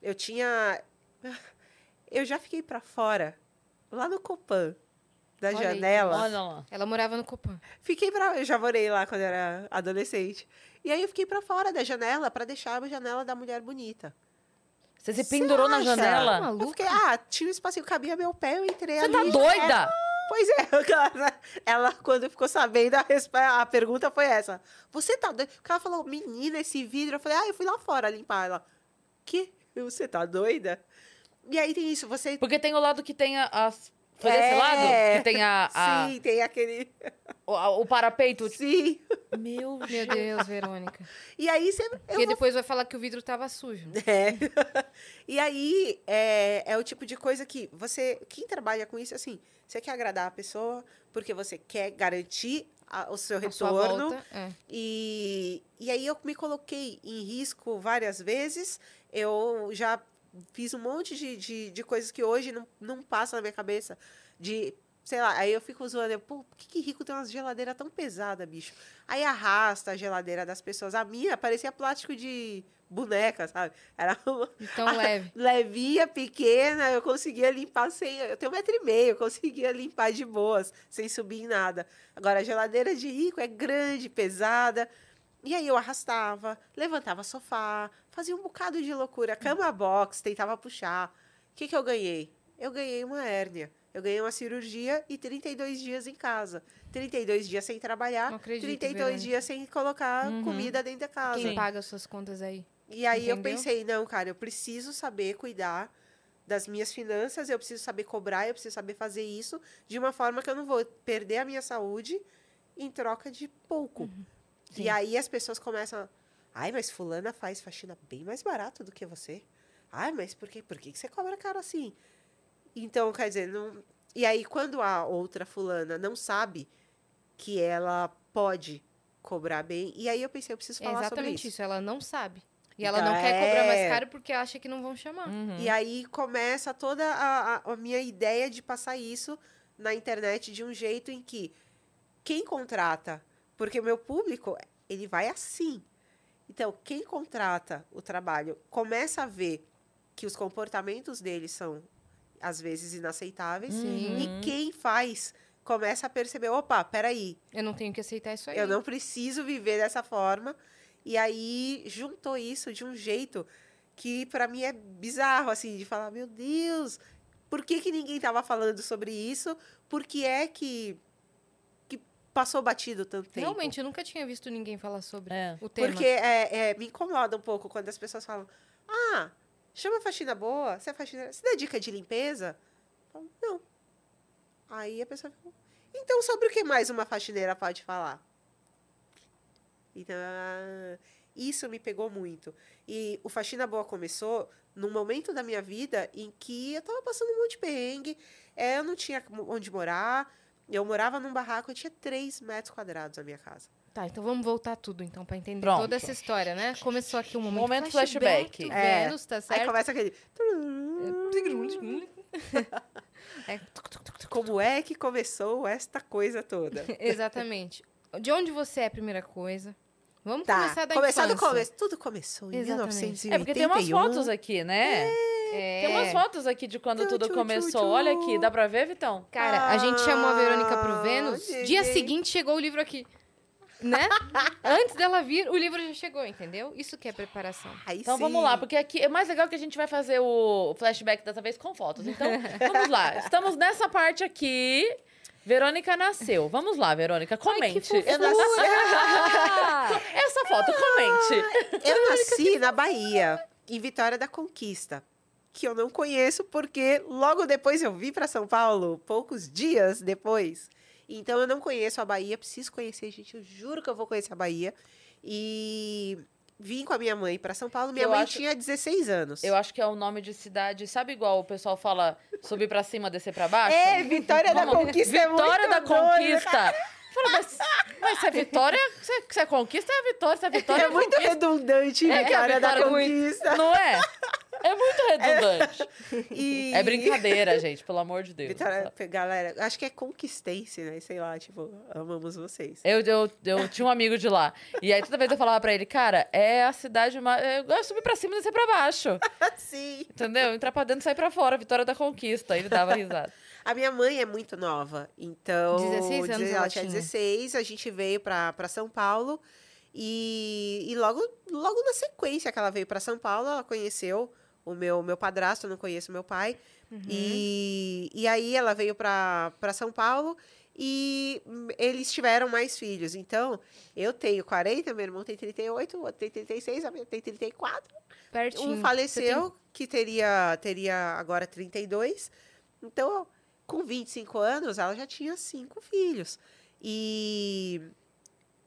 eu tinha. Eu já fiquei para fora, lá no Copan, da Olha aí, janela. Olha lá. Ela morava no Copan. Fiquei pra. Eu já morei lá quando era adolescente. E aí eu fiquei pra fora da janela pra deixar a janela da mulher bonita. Você se pendurou na janela? Tá Eu maluca? fiquei, ah, tinha um espacinho, cabia meu pé, eu entrei Você ali. tá já doida? era. Pois é, ela, ela, quando ficou sabendo, a, resp- a pergunta foi essa. Você tá doida? Porque ela falou, menina, esse vidro. Eu falei, ah, eu fui lá fora limpar. Ela, que? Você tá doida? E aí tem isso, você Porque tem o lado que tem a- as. Foi É. desse lado? Que tem a, a- Sim, tem aquele. o, a- o parapeito. Sim. Meu Meu Deus, Verônica. E aí você. eu Porque depois vai falar que o vidro tava sujo. É. e aí, é, é o tipo de coisa que você. Quem trabalha com isso, assim, você quer agradar a pessoa, porque você quer garantir a- o seu A sua retorno. volta. É. E, e aí eu me coloquei em risco várias vezes. Eu já fiz um monte de, de, de coisas que hoje não, não passa na minha cabeça. De, sei lá, aí eu fico zoando, eu, pô, por que, que rico tem umas geladeiras tão pesadas, bicho? Aí arrasta a geladeira das pessoas. A minha parecia plástico de boneca, sabe? Era uma, Então leve. levinha, pequena, eu conseguia limpar sem. Eu tenho um metro e meio, eu conseguia limpar de boas, sem subir em nada. Agora, a geladeira de rico é grande, pesada. E aí eu arrastava, levantava sofá, fazia um bocado de loucura. Cama box, tentava puxar. O que, que eu ganhei? Eu ganhei uma hérnia. Eu ganhei uma cirurgia e 32 dias em casa. 32 dias sem trabalhar, Não acredito, 32 Verônica. dias sem colocar Uhum. comida dentro da casa. Quem paga as suas contas aí? E aí eu Entendeu? pensei, não, cara, eu preciso saber cuidar das minhas finanças, eu preciso saber cobrar, eu preciso saber fazer isso de uma forma que eu não vou perder a minha saúde em troca de pouco. Sim. E aí as pessoas começam, a, ai, mas fulana faz faxina bem mais barato do que você. Ai, mas por quê? Por que você cobra caro assim? Então, quer dizer, não... E aí, quando a outra fulana não sabe que ela pode cobrar bem, e aí eu pensei, eu preciso É falar sobre exatamente isso. isso. Ela não sabe. E ela Então, não quer cobrar mais é. caro porque acha que não vão chamar. Uhum. E aí começa toda a, a- a minha ideia de passar isso na internet de um jeito em que quem contrata, porque o meu público, ele vai assim. Então, quem contrata o trabalho começa a ver que os comportamentos deles são, às vezes, inaceitáveis. Sim. E quem faz começa a perceber, opa, peraí, Eu não tenho que aceitar isso aí. eu não preciso viver dessa forma. E aí juntou isso de um jeito que para mim é bizarro, assim, de falar, meu Deus, por que, que ninguém tava falando sobre isso? Por que é que passou batido tanto tempo? Realmente, eu nunca tinha visto ninguém falar sobre É. o tema. Porque é, é, me incomoda um pouco quando as pessoas falam, ah, chama a faxina boa, você é faxineira, você dá dica de limpeza? Falo, não. Aí a pessoa fica, então sobre o que mais uma faxineira pode falar? Então, ah, isso me pegou muito. E o Faxina Boa começou num momento da minha vida em que eu tava passando um monte de perrengue, é, eu não tinha onde morar, eu morava num barraco, eu tinha 3 metros quadrados a minha casa. Tá, então vamos voltar tudo, então, pra entender Pronto. toda essa história, né? Começou aqui um momento, Momento flashback. do É. Vênus, tá Aí certo? começa aquele. É, Como é que começou esta coisa toda? exatamente. De onde você é a primeira coisa? Vamos Tá, começar da começar do infância. começo. Tudo começou em Exatamente. 1981. É, porque tem umas fotos aqui, né? É. Tem umas fotos aqui de quando tudo começou. Olha aqui, dá pra ver, Vitão? Cara, a gente chamou a Verônica pro Ah, Vênus. gente. Dia seguinte chegou o livro aqui. Né? Antes dela vir, o livro já chegou, entendeu? Isso que é preparação. Aí Então sim. vamos lá, porque aqui é mais legal que a gente vai fazer o flashback dessa vez com fotos. Então, vamos lá. Estamos nessa parte aqui. Verônica nasceu. Vamos lá, Verônica, comente. Eu nasci, Essa foto, comente. eu nasci na Bahia, em Vitória da Conquista. Que eu não conheço porque logo depois eu vim para São Paulo, poucos dias depois. Então eu não conheço a Bahia, preciso conhecer, gente. Eu juro que eu vou conhecer a Bahia. E vim com a minha mãe para São Paulo. Minha Eu mãe acho- tinha 16 anos. Eu acho que é o nome de cidade. Sabe igual o pessoal fala subir pra cima, descer pra baixo? É, Vitória da Conquista é Vitória da doido. Conquista. Fala, mas, mas se é vitória, se é, se é conquista, é vitória. Se é vitória, É muito conquista. redundante, É, Vitória da Vitória muito- Conquista. Não é? É muito redundante. E... É brincadeira, gente, pelo amor de Deus. Vitória, galera, acho que é conquistense, né? Sei lá, tipo, amamos vocês. Eu, eu, eu tinha um amigo de lá. E aí toda vez eu falava pra ele, cara, é a cidade mais. É igual subir pra cima e descer pra baixo. Sim. Entendeu? Entrar pra dentro e sair pra fora. Vitória da conquista. Ele dava risada. A minha mãe é muito nova, então... 16 anos ela tinha tinha. 16, a gente veio pra São Paulo e, e logo, logo na sequência que ela veio pra São Paulo, ela conheceu o meu, meu padrasto, eu não conheço meu pai, Uhum. e, e aí ela veio pra São Paulo e eles tiveram mais filhos. Então, eu tenho 40, meu irmão tem 38, o outro tem 36, a minha tem 34. Pertinho. Um faleceu, que teria, teria agora 32. Então, com 25 anos, ela já tinha cinco filhos. E,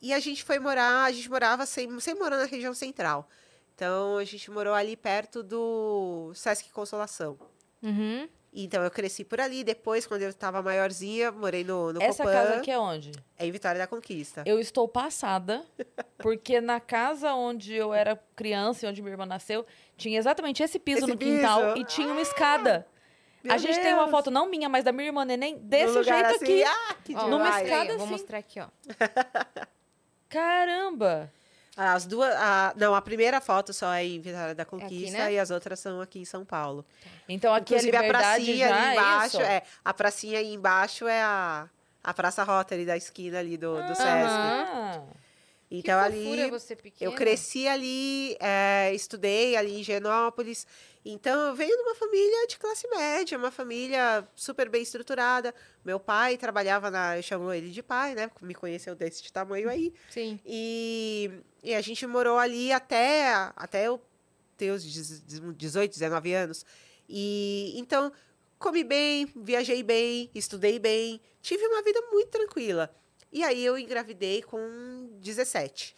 e a gente foi morar, a gente morava sem, sem morar na região central. Então, a gente morou ali perto do Sesc Consolação. Uhum. Então, eu cresci por ali. Depois, quando eu estava maiorzinha, morei no, no Essa Copan, casa aqui é onde? é em Vitória da Conquista. Eu estou passada, porque na casa onde eu era criança e onde minha irmã nasceu, tinha exatamente esse piso Esse no quintal piso? e tinha uma escada. Meu a gente tem uma Deus! foto, não minha, mas da minha irmã neném, desse jeito assim, aqui. Ah, que Ó, Numa escada eu Vou assim. mostrar aqui, ó. Caramba! As duas. A, não, a primeira foto só é em Vitória da aqui, Conquista né? e as outras são aqui em São Paulo. Então aqui Inclusive é a liberdade pracinha já, ali é embaixo. É, a pracinha aí embaixo é a, a Praça Rotary da esquina ali do, do Sesc. Ah, Então que ali. Eu cresci ali, é, estudei ali em Genópolis. Então, eu venho de uma família de classe média, uma família super bem estruturada. Meu pai trabalhava na. Eu chamo ele de pai, né? Me conheceu desse tamanho aí. Sim. E, e a gente morou ali até, até eu ter os 18, 19 anos. E então, comi bem, viajei bem, estudei bem, tive uma vida muito tranquila. E aí eu engravidei com 17.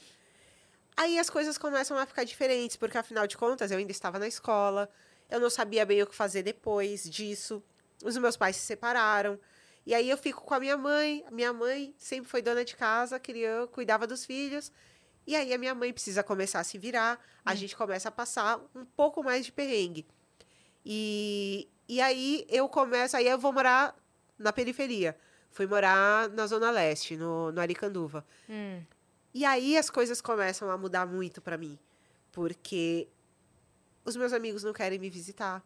Aí as coisas começam a ficar diferentes, porque afinal de contas eu ainda estava na escola, eu não sabia bem o que fazer depois disso. Os meus pais se separaram. E aí eu fico com a minha mãe. Minha mãe sempre foi dona de casa, criou, cuidava dos filhos. E aí a minha mãe precisa começar a se virar, a gente começa a passar um pouco mais de perrengue. E, e aí eu começo, aí eu vou morar na periferia. Fui morar na Zona Leste, no, no Aricanduva. Hum. E aí as coisas começam a mudar muito pra mim. Porque os meus amigos não querem me visitar.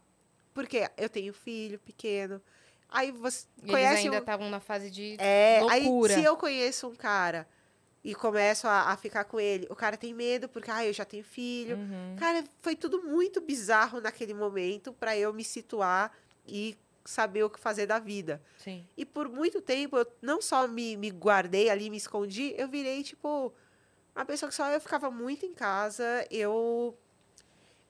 Porque eu tenho filho pequeno. Aí você E Eles conhece ainda um- estavam na fase de é, loucura. aí se eu conheço um cara e começo a, a ficar com ele, o cara tem medo porque, ah, eu já tenho filho. uhum. Cara, foi tudo muito bizarro naquele momento pra eu me situar e saber o que fazer da vida. Sim. E por muito tempo, eu não só me, me guardei ali, me escondi, eu virei, tipo, uma pessoa que só eu ficava muito em casa. Eu.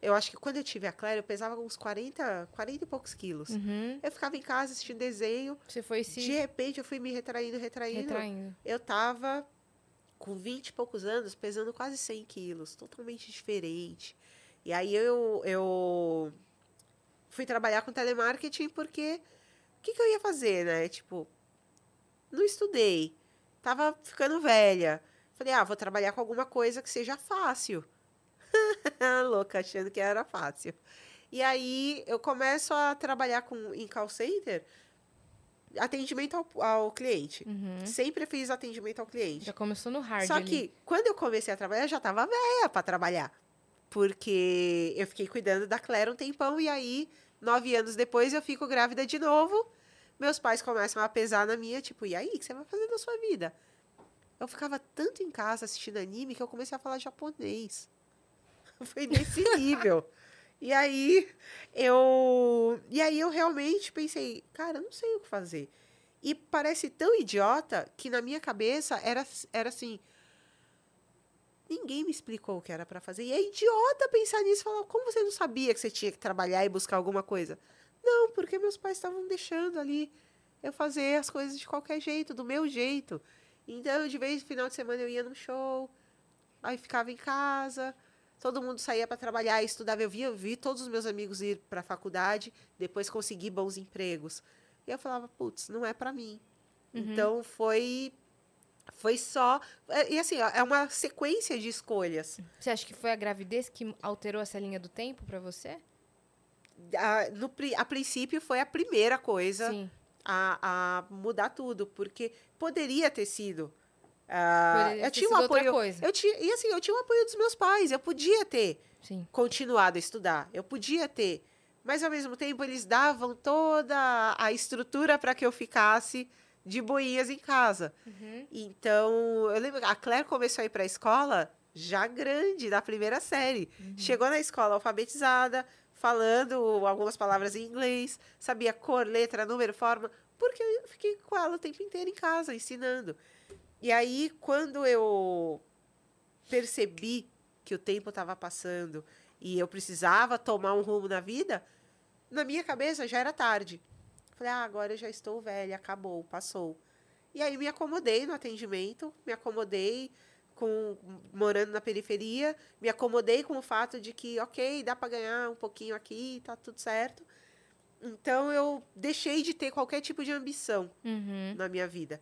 Eu acho que quando eu tive a Claire, eu pesava uns 40, 40 e poucos quilos. Uhum. Eu ficava em casa assistindo desenho. Você foi se De repente, eu fui me retraindo, retraindo. retraindo. Eu tava com 20 e poucos anos, pesando quase 100 quilos, totalmente diferente. E aí eu, eu fui trabalhar com telemarketing porque o que, que eu ia fazer, né? Tipo, não estudei, tava ficando velha. Falei, ah, vou trabalhar com alguma coisa que seja fácil. Louca, achando que era fácil. E aí eu começo a trabalhar com, em call center atendimento ao, ao cliente. Uhum. Sempre fiz atendimento ao cliente. Já começou no hard Só ali. que quando eu comecei a trabalhar, eu já tava velha para trabalhar. Porque eu fiquei cuidando da Claire um tempão e aí, nove anos depois, eu fico grávida de novo. Meus pais começam a pesar na minha, tipo, e aí, o que você vai fazer na sua vida? Eu ficava tanto em casa assistindo anime que eu comecei a falar japonês. Foi nesse nível. E aí eu. E aí eu realmente pensei, cara, eu não sei o que fazer. E parece tão idiota que na minha cabeça era, era assim. Ninguém me explicou o que era para fazer. E é idiota pensar nisso e falar, como você não sabia que você tinha que trabalhar e buscar alguma coisa? Não, porque meus pais estavam deixando ali eu fazer as coisas de qualquer jeito, do meu jeito. Então, de vez no final de semana eu ia num show, aí ficava em casa, todo mundo saía para trabalhar estudava. Eu vi, eu vi todos os meus amigos ir para a faculdade, depois conseguir bons empregos. E eu falava, putz, não é para mim. Então foi foi só é- e assim, é uma sequência de escolhas. Você acha que foi a gravidez que alterou essa linha do tempo pra você? A, no, a princípio foi a primeira coisa a, a mudar tudo, porque poderia ter sido. ah, Poderia eu tinha um apoio. coisa. Eu tinha, e assim, eu tinha o apoio dos meus pais. Eu podia ter Sim. continuado a estudar. Eu podia ter. Mas, ao mesmo tempo, eles davam toda a estrutura para que eu ficasse de boinhas em casa. Uhum. Então, eu lembro, a Claire começou a ir para a escola já grande, na primeira série. Chegou na escola alfabetizada, falando algumas palavras em inglês, sabia cor, letra, número, forma, porque eu fiquei com ela o tempo inteiro em casa, ensinando. E aí, quando eu percebi que o tempo estava passando e eu precisava tomar um rumo na vida, na minha cabeça já era tarde. Falei, ah, agora eu já estou velha, acabou, passou. E aí me acomodei no atendimento, me acomodei com morando na periferia, me acomodei com o fato de que, ok, dá para ganhar um pouquinho aqui, tá tudo certo. Então eu deixei de ter qualquer tipo de ambição Uhum. na minha vida.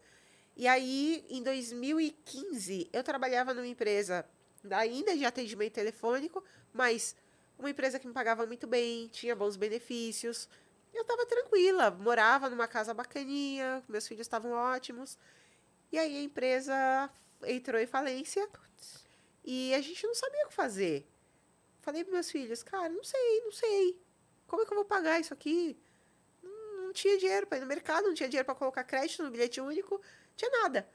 E aí, em 2015, eu trabalhava numa empresa ainda de atendimento telefônico, mas uma empresa que me pagava muito bem, tinha bons benefícios. Eu estava tranquila, morava numa casa bacaninha, meus filhos estavam ótimos. E aí a empresa entrou em falência e a gente não sabia o que fazer. Falei para meus filhos, cara, não sei, não sei. Como é que eu vou pagar isso aqui? Não, tinha dinheiro para ir no mercado, não tinha dinheiro para colocar crédito no bilhete único, tinha nada.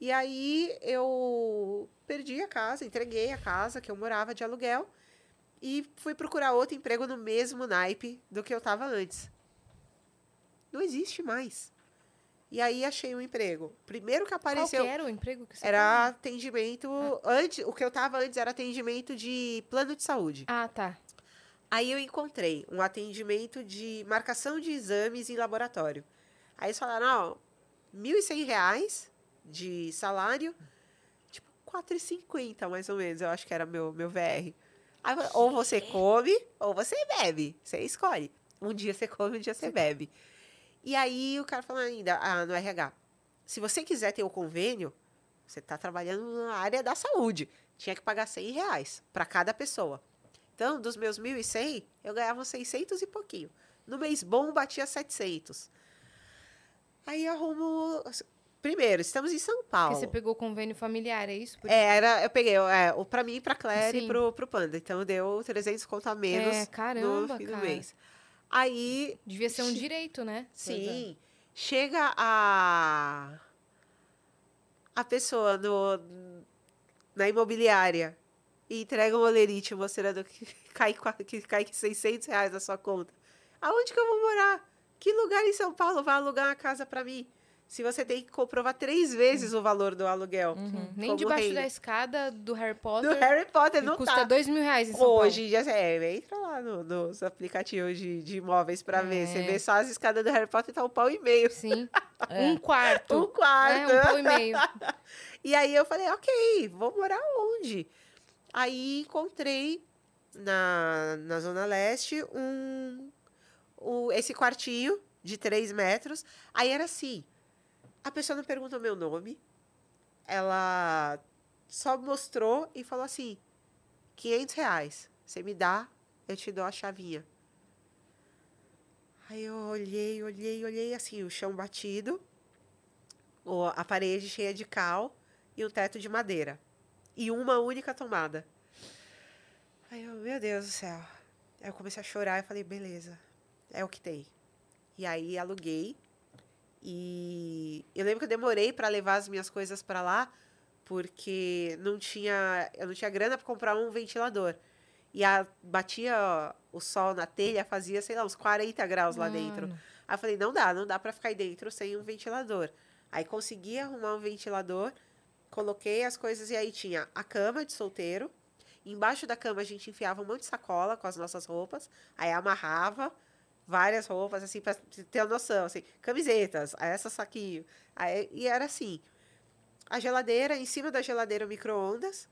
E aí eu perdi a casa, entreguei a casa que eu morava de aluguel e fui procurar outro emprego no mesmo naipe do que eu estava antes. Não existe mais. E aí achei um emprego. Primeiro que Qual que apareceu era o emprego que você era atendimento antes, o que eu estava antes era atendimento de plano de saúde. Ah, tá. Aí eu encontrei um atendimento de marcação de exames em laboratório. Aí eles falaram, ó, 1.100 reais de salário, tipo, R$ 4,50 mais ou menos, eu acho que era meu, meu VR. Aí, ou você come, ou você bebe. Você escolhe. Um dia você come, um dia você bebe. E aí o cara falou ainda, ah, no RH, se você quiser ter o convênio, você está trabalhando na área da saúde. Tinha que pagar 100 reais para cada pessoa. Então, dos meus 1.100, eu ganhava uns 600 e pouquinho. No mês bom, batia 700. Aí arrumo... Primeiro, estamos em São Porque Paulo. você pegou o convênio familiar, é isso? Por- É, era, eu peguei é, o para mim, para Claire Sim. e pro, pro Panda. Então, deu 300 conto a menos É, caramba, no fim do cara. mês. Aí, Devia ser um direito, né? sim, chega a... A pessoa no, na imobiliária e entrega um olerite mostrando que cai, que cai 600 reais na sua conta. Aonde que eu vou morar? Que lugar em São Paulo vai alugar uma casa para mim? Se você tem que comprovar três vezes o valor do aluguel. Nem como debaixo da escada do Harry Do Potter Harry Potter não custa tá. dois mil reais em São Hoje, já, é, entra lá no- nos aplicativos de, de imóveis para ver. Você É. vê só as escadas do Harry Potter, tá um pau e meio. Sim. É. Um quarto. Um quarto. É, um pau e meio. E aí eu falei, ok, vou morar onde? Aí encontrei na, na Zona Leste um, o, esse quartinho de três metros. Aí era assim, a pessoa não perguntou meu nome, ela só mostrou e falou assim, 500 reais, você me dá, eu te dou a chavinha. Aí eu olhei, olhei, olhei, assim, o chão batido, a parede cheia de cal e um teto de madeira. E uma única tomada. Aí eu, meu Deus do céu. Aí eu comecei a chorar e falei, beleza, é o que tem. E aí aluguei. E eu lembro que eu demorei para levar as minhas coisas para lá, porque não tinha, eu não tinha grana para comprar um ventilador. E a, batia o sol na telha, fazia, sei lá, uns 40 graus lá dentro. Mano. Aí eu falei, não dá, não dá para ficar aí dentro sem um ventilador. Aí consegui arrumar um ventilador, coloquei as coisas e aí tinha a cama de solteiro. Embaixo da cama a gente enfiava um monte de sacola com as nossas roupas, aí amarrava várias roupas assim para ter uma noção, assim, camisetas, essa saquinho. Aí, e era assim. A geladeira, em cima da geladeira o micro-ondas,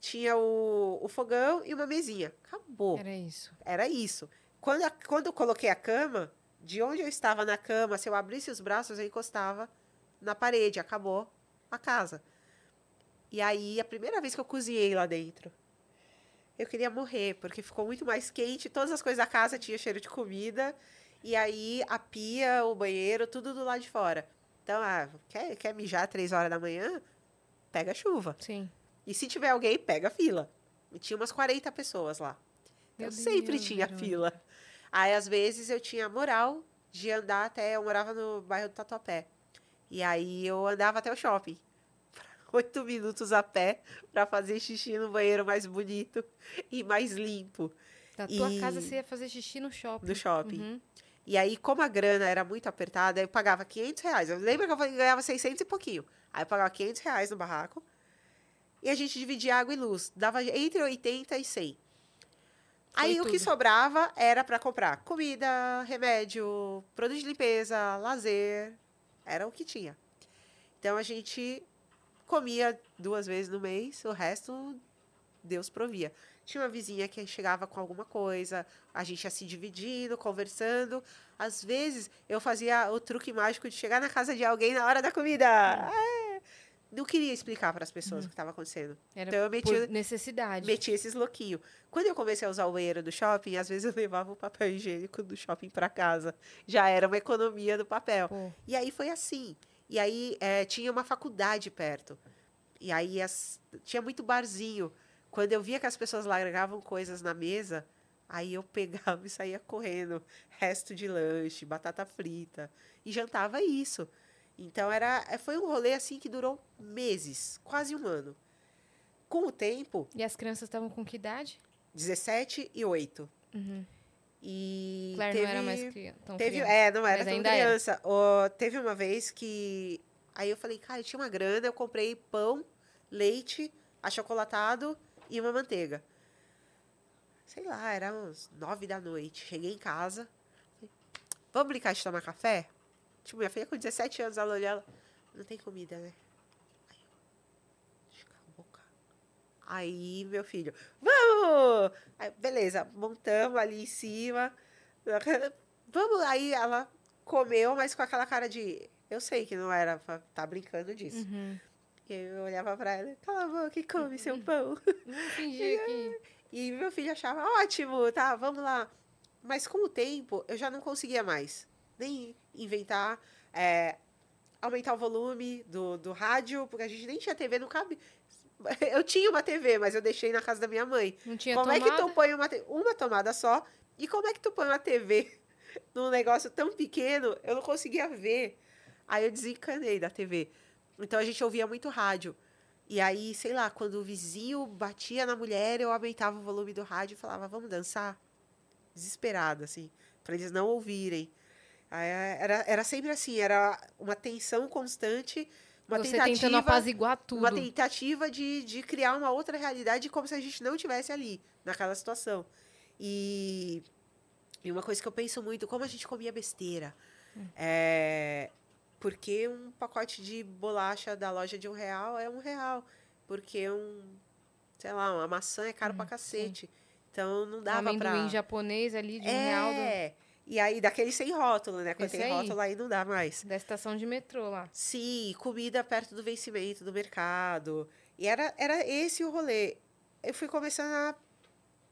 tinha o, o fogão e uma mesinha. Acabou. Era isso. Era isso. Quando, a- quando eu coloquei a cama, de onde eu estava na cama, se eu abrisse os braços, eu encostava na parede. Acabou a casa. E aí, a primeira vez que eu cozinhei lá dentro, eu queria morrer, porque ficou muito mais quente. Todas as coisas da casa tinham cheiro de comida. E aí, a pia, o banheiro, tudo do lado de fora. Então, ah, quer, quer mijar três horas da manhã? Pega chuva. Sim. E se tiver alguém, pega fila. E tinha umas 40 pessoas lá. Meu eu sempre Deus, tinha Verônica. fila. Aí, às vezes, eu tinha moral de andar até. Eu morava no bairro do Tatuapé. E aí eu andava até o shopping. Oito minutos a pé para fazer xixi no banheiro mais bonito e mais limpo Da tua E- casa você ia fazer xixi no shopping. no shopping. Uhum. E aí, como a grana era muito apertada, eu pagava 500 reais. Eu lembro que eu ganhava 600 e pouquinho. Aí eu pagava 500 reais no barraco. E a gente dividia água e luz. Dava entre 80 e 100. Aí o que tudo. sobrava era para comprar comida, remédio, produto de limpeza, lazer. Era o que tinha. Então a gente comia duas vezes no mês, o resto Deus provia. Tinha uma vizinha que chegava com alguma coisa, a gente ia se dividindo, conversando. Às vezes eu fazia o truque mágico de chegar na casa de alguém na hora da comida. É. Não queria explicar para as pessoas o que estava acontecendo. Era Então eu meti, por necessidade. meti esses loquinhos. Quando eu comecei a usar o banheiro do shopping, às vezes eu levava o papel higiênico do shopping para casa. Já era uma economia do papel. Pô, E aí foi assim. E aí eh, tinha uma faculdade perto. E aí as- tinha muito barzinho. Quando eu via que as pessoas largavam coisas na mesa, aí eu pegava e saía correndo. Resto de lanche, batata frita. E jantava isso. Então era, eh, foi um rolê assim que durou meses, quase um ano. Com o tempo, E as crianças estavam com que idade? 17 e 8. Uhum. E Claire teve... não era mais cri- tão Teve, criança. é, não era tão era. criança. Ó, teve uma vez que. Aí eu falei, cara, eu tinha uma grana, eu comprei pão, leite, achocolatado e uma manteiga. Sei lá, era uns nove da noite. Cheguei em casa. falei, Vamos brincar de tomar café? Tipo, minha filha com 17 anos, ela olhou, ela, não tem comida, né? Aí eu, deixa eu calar a boca. Aí, meu filho, vamos! Aí, beleza, montamos ali em cima. Vamos, aí ela comeu, mas com aquela cara de. Eu sei que não era pra tá brincando disso. Uhum. E eu olhava pra ela, cala a boca e come seu pão. Que... E meu filho achava ótimo, tá, vamos lá. Mas com o tempo, eu já não conseguia mais. Nem inventar, é, aumentar o volume do, do rádio, porque a gente nem tinha TV, não cabe. Eu tinha uma TV, mas eu deixei na casa da minha mãe. Não tinha como é que tomada? tu põe uma, uma tomada só? E como é que tu põe uma TV num negócio tão pequeno? Eu não conseguia ver. Aí eu desencanei da TV. Então a gente ouvia muito rádio. E aí, sei lá, quando o vizinho batia na mulher, eu aumentava o volume do rádio e falava, vamos dançar? Desesperada, assim, para eles não ouvirem. Aí, era, era sempre assim, era uma tensão constante, uma Você tentativa tentando apaziguar tudo. uma tentativa de, de criar uma outra realidade como se a gente não tivesse ali, naquela situação. E, e uma coisa que eu penso muito, como a gente comia besteira. É, porque um pacote de bolacha da loja de um real é um real. Porque um, sei lá, uma maçã é caro pra cacete. Então não Um dava pra... amendoim japonês ali de um real do- É, e aí daquele sem rótulo, né? Quando Esse tem aí. rótulo aí não dá mais. da estação de metrô lá. Sim, comida perto do vencimento do mercado. E era, era esse o rolê. Eu fui começando a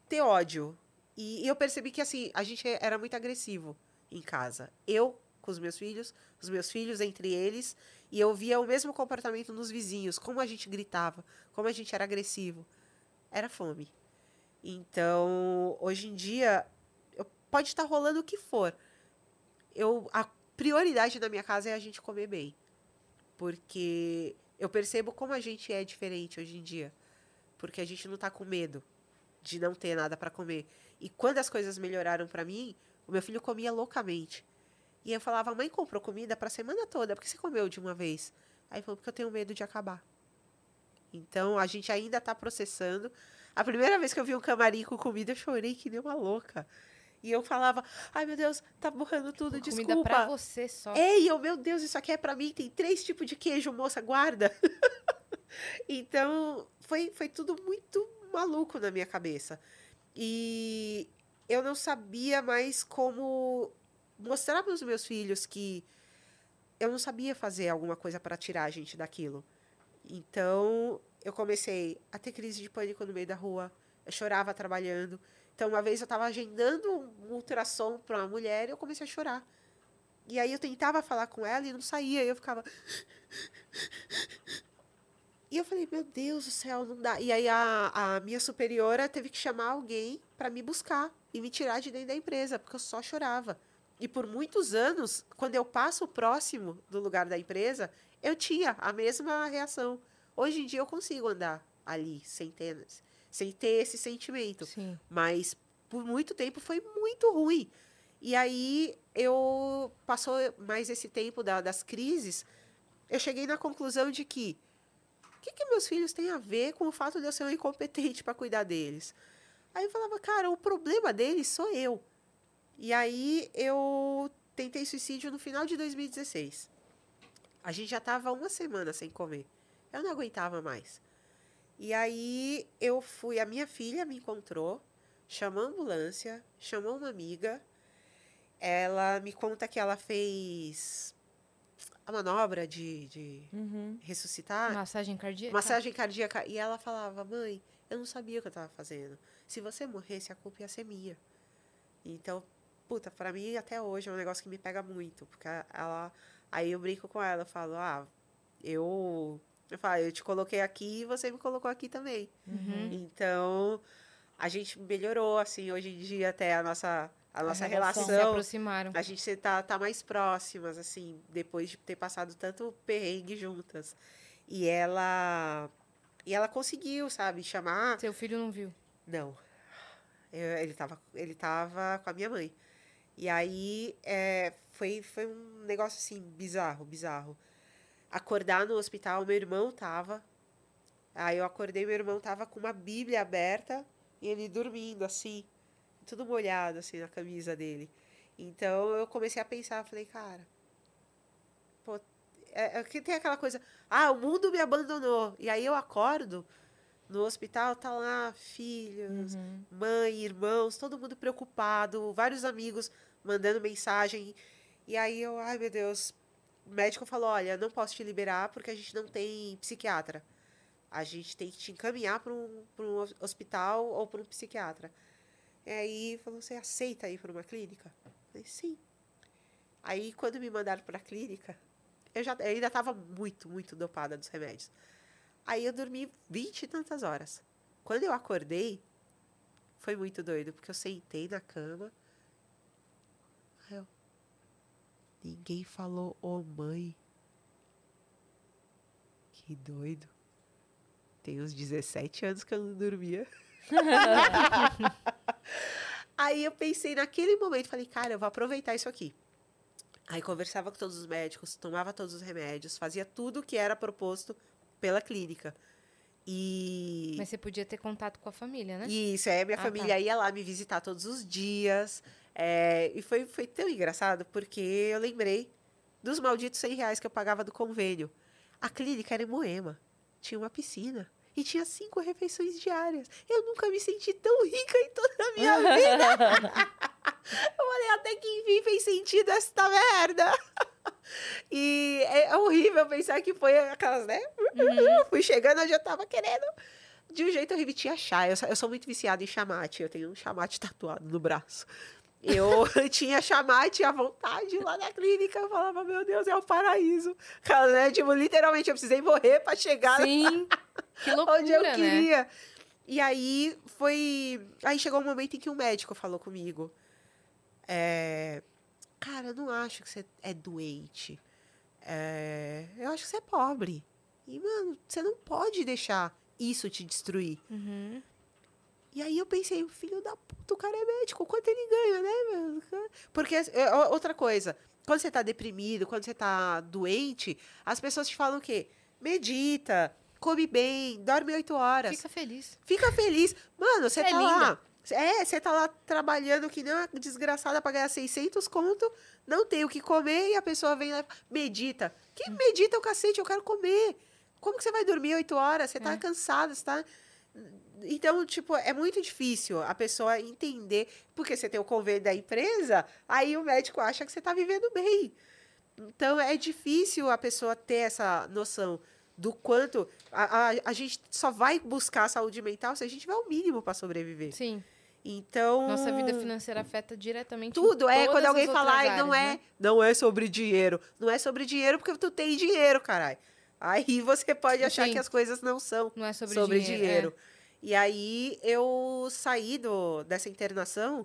ter ódio. E, e eu percebi que, assim, a gente era muito agressivo em casa. Eu com os meus filhos, os meus filhos entre eles, e eu via o mesmo comportamento nos vizinhos, como a gente gritava, como a gente era agressivo. Era fome. Então, hoje em dia, pode estar rolando o que for. Eu, a prioridade da minha casa é a gente comer bem. Porque eu percebo como a gente é diferente hoje em dia. Porque a gente não está com medo de não ter nada para comer. E quando as coisas melhoraram para mim, o meu filho comia loucamente. E eu falava, mãe comprou comida para a semana toda, por que você comeu de uma vez? Aí falou, porque eu tenho medo de acabar. Então a gente ainda está processando. A primeira vez que eu vi um camarim com comida, eu chorei que nem uma louca. E eu falava, ai meu Deus, tá borrando tudo, Comida desculpa. pra você só. Ei, eu, meu Deus, isso aqui é para mim, tem três tipos de queijo, moça, guarda. então, foi, foi tudo muito maluco na minha cabeça. E eu não sabia mais como mostrar para os meus filhos que eu não sabia fazer alguma coisa para tirar a gente daquilo. Então, eu comecei a ter crise de pânico no meio da rua. Eu chorava trabalhando. Então, uma vez eu estava agendando um ultrassom para uma mulher e eu comecei a chorar. E aí eu tentava falar com ela e não saía. E eu ficava. E eu falei, meu Deus do céu, não dá. E aí a, a minha superiora teve que chamar alguém para me buscar e me tirar de dentro da empresa, porque eu só chorava. E por muitos anos, quando eu passo próximo do lugar da empresa, eu tinha a mesma reação. Hoje em dia eu consigo andar ali ter, sem ter esse sentimento. Sim. Mas por muito tempo foi muito ruim. E aí eu passou mais esse tempo da- das crises, eu cheguei na conclusão de que o que, que meus filhos têm a ver com o fato de eu ser uma incompetente para cuidar deles? Aí eu falava, cara, o problema deles sou eu. E aí eu tentei suicídio no final de 2016. A gente já estava uma semana sem comer. Eu não aguentava mais. E aí eu fui, a minha filha me encontrou, chamou a ambulância, chamou uma amiga. Ela me conta que ela fez a manobra de, de Uhum. ressuscitar, Massagem cardíaca? massagem cardíaca. E ela falava, mãe, eu não sabia o que eu estava fazendo. Se você morresse, a culpa ia ser minha. Então, puta, pra mim até hoje é um negócio que me pega muito. Porque ela. Aí eu brinco com ela, eu falo, ah, eu. Eu falo, eu te coloquei aqui e você me colocou aqui também. Uhum. Então, a gente melhorou, assim, hoje em dia até a nossa, a nossa relação. Se aproximaram. A gente tá, tá mais próximas, assim, depois de ter passado tanto perrengue juntas. E ela. E ela conseguiu, sabe, chamar. Seu filho não viu. Não. Eu- ele, tava, ele tava com a minha mãe. E aí é, foi, foi um negócio assim, bizarro, bizarro. Acordar no hospital, meu irmão tava. Aí eu acordei, meu irmão tava com uma Bíblia aberta e ele dormindo, assim, tudo molhado, assim, na camisa dele. Então eu comecei a pensar, falei, cara, pô, é, é que tem aquela coisa, ah, o mundo me abandonou. E aí eu acordo no hospital, tá lá, filhos, Uhum. mãe, irmãos, todo mundo preocupado, vários amigos mandando mensagem. E aí eu, ai meu Deus, o médico falou: olha, não posso te liberar porque a gente não tem psiquiatra. A gente tem que te encaminhar para um, um hos- hospital ou para um psiquiatra. E aí falou: você aceita ir para uma clínica? Eu falei: sim. Aí quando me mandaram para a clínica, eu, já, eu ainda estava muito, muito dopada dos remédios. Aí eu dormi vinte e tantas horas. Quando eu acordei, foi muito doido, porque eu sentei na cama. Aí eu. Ninguém falou, ô mãe. Que doido. Tem uns 17 anos que eu não dormia. Aí eu pensei naquele momento, falei, cara, eu vou aproveitar isso aqui. Aí conversava com todos os médicos, tomava todos os remédios, fazia tudo o que era proposto pela clínica. E. Mas você podia ter contato com a família, né? Isso, a minha Ah, família tá. ia lá me visitar todos os dias. É, e foi, foi tão engraçado, porque eu lembrei dos malditos 100 reais que eu pagava do convênio. A clínica era em Moema, tinha uma piscina e tinha cinco refeições diárias. Eu nunca me senti tão rica em toda a minha vida. eu falei, até que enfim fez sentido esta merda. E é horrível pensar que foi aquelas, né? Fui chegando onde eu tava querendo. De um jeito horrível, tinha chá. Eu, sou- eu sou muito viciada em chamate. Eu tenho um chamate tatuado no braço. Eu tinha chamar, tinha vontade lá na clínica. Eu falava, meu Deus, é o paraíso. Cara, né? Tipo, literalmente, eu precisei morrer para chegar Sim. Que loucura, onde eu né? queria. E aí foi. Aí chegou um momento em que um médico falou comigo. É, Cara, eu não acho que você é doente. É, Eu acho que você é pobre. E, mano, você não pode deixar isso te destruir. Uhum. E aí eu pensei, o filho da puta, o cara é médico, quanto ele ganha, né? meu? Porque, é, ó, outra coisa, quando você tá deprimido, quando você tá doente, as pessoas te falam o quê? Medita, come bem, dorme oito horas. Fica feliz. Fica feliz. Mano, você É tá linda. lá. É, você tá lá trabalhando que nem uma desgraçada pra ganhar 600 conto, não tem o que comer e a pessoa vem lá, medita. Que medita o cacete, eu quero comer. Como que você vai dormir oito horas? Você tá É. cansada, você tá... Então, tipo, é muito difícil a pessoa entender, porque você tem o convênio da empresa, aí o médico acha que você tá vivendo bem. Então, é difícil a pessoa ter essa noção do quanto a, a, a gente só vai buscar a saúde mental se a gente tiver o mínimo para sobreviver. Sim. Então. Nossa vida financeira afeta diretamente Tudo é quando alguém falar, "Ai, áreas, não é, né? não é sobre dinheiro. Não é sobre dinheiro porque tu tem dinheiro, caralho. Aí você pode achar Sim. que as coisas não são Não é sobre, sobre, dinheiro. dinheiro. E aí eu saí do, dessa internação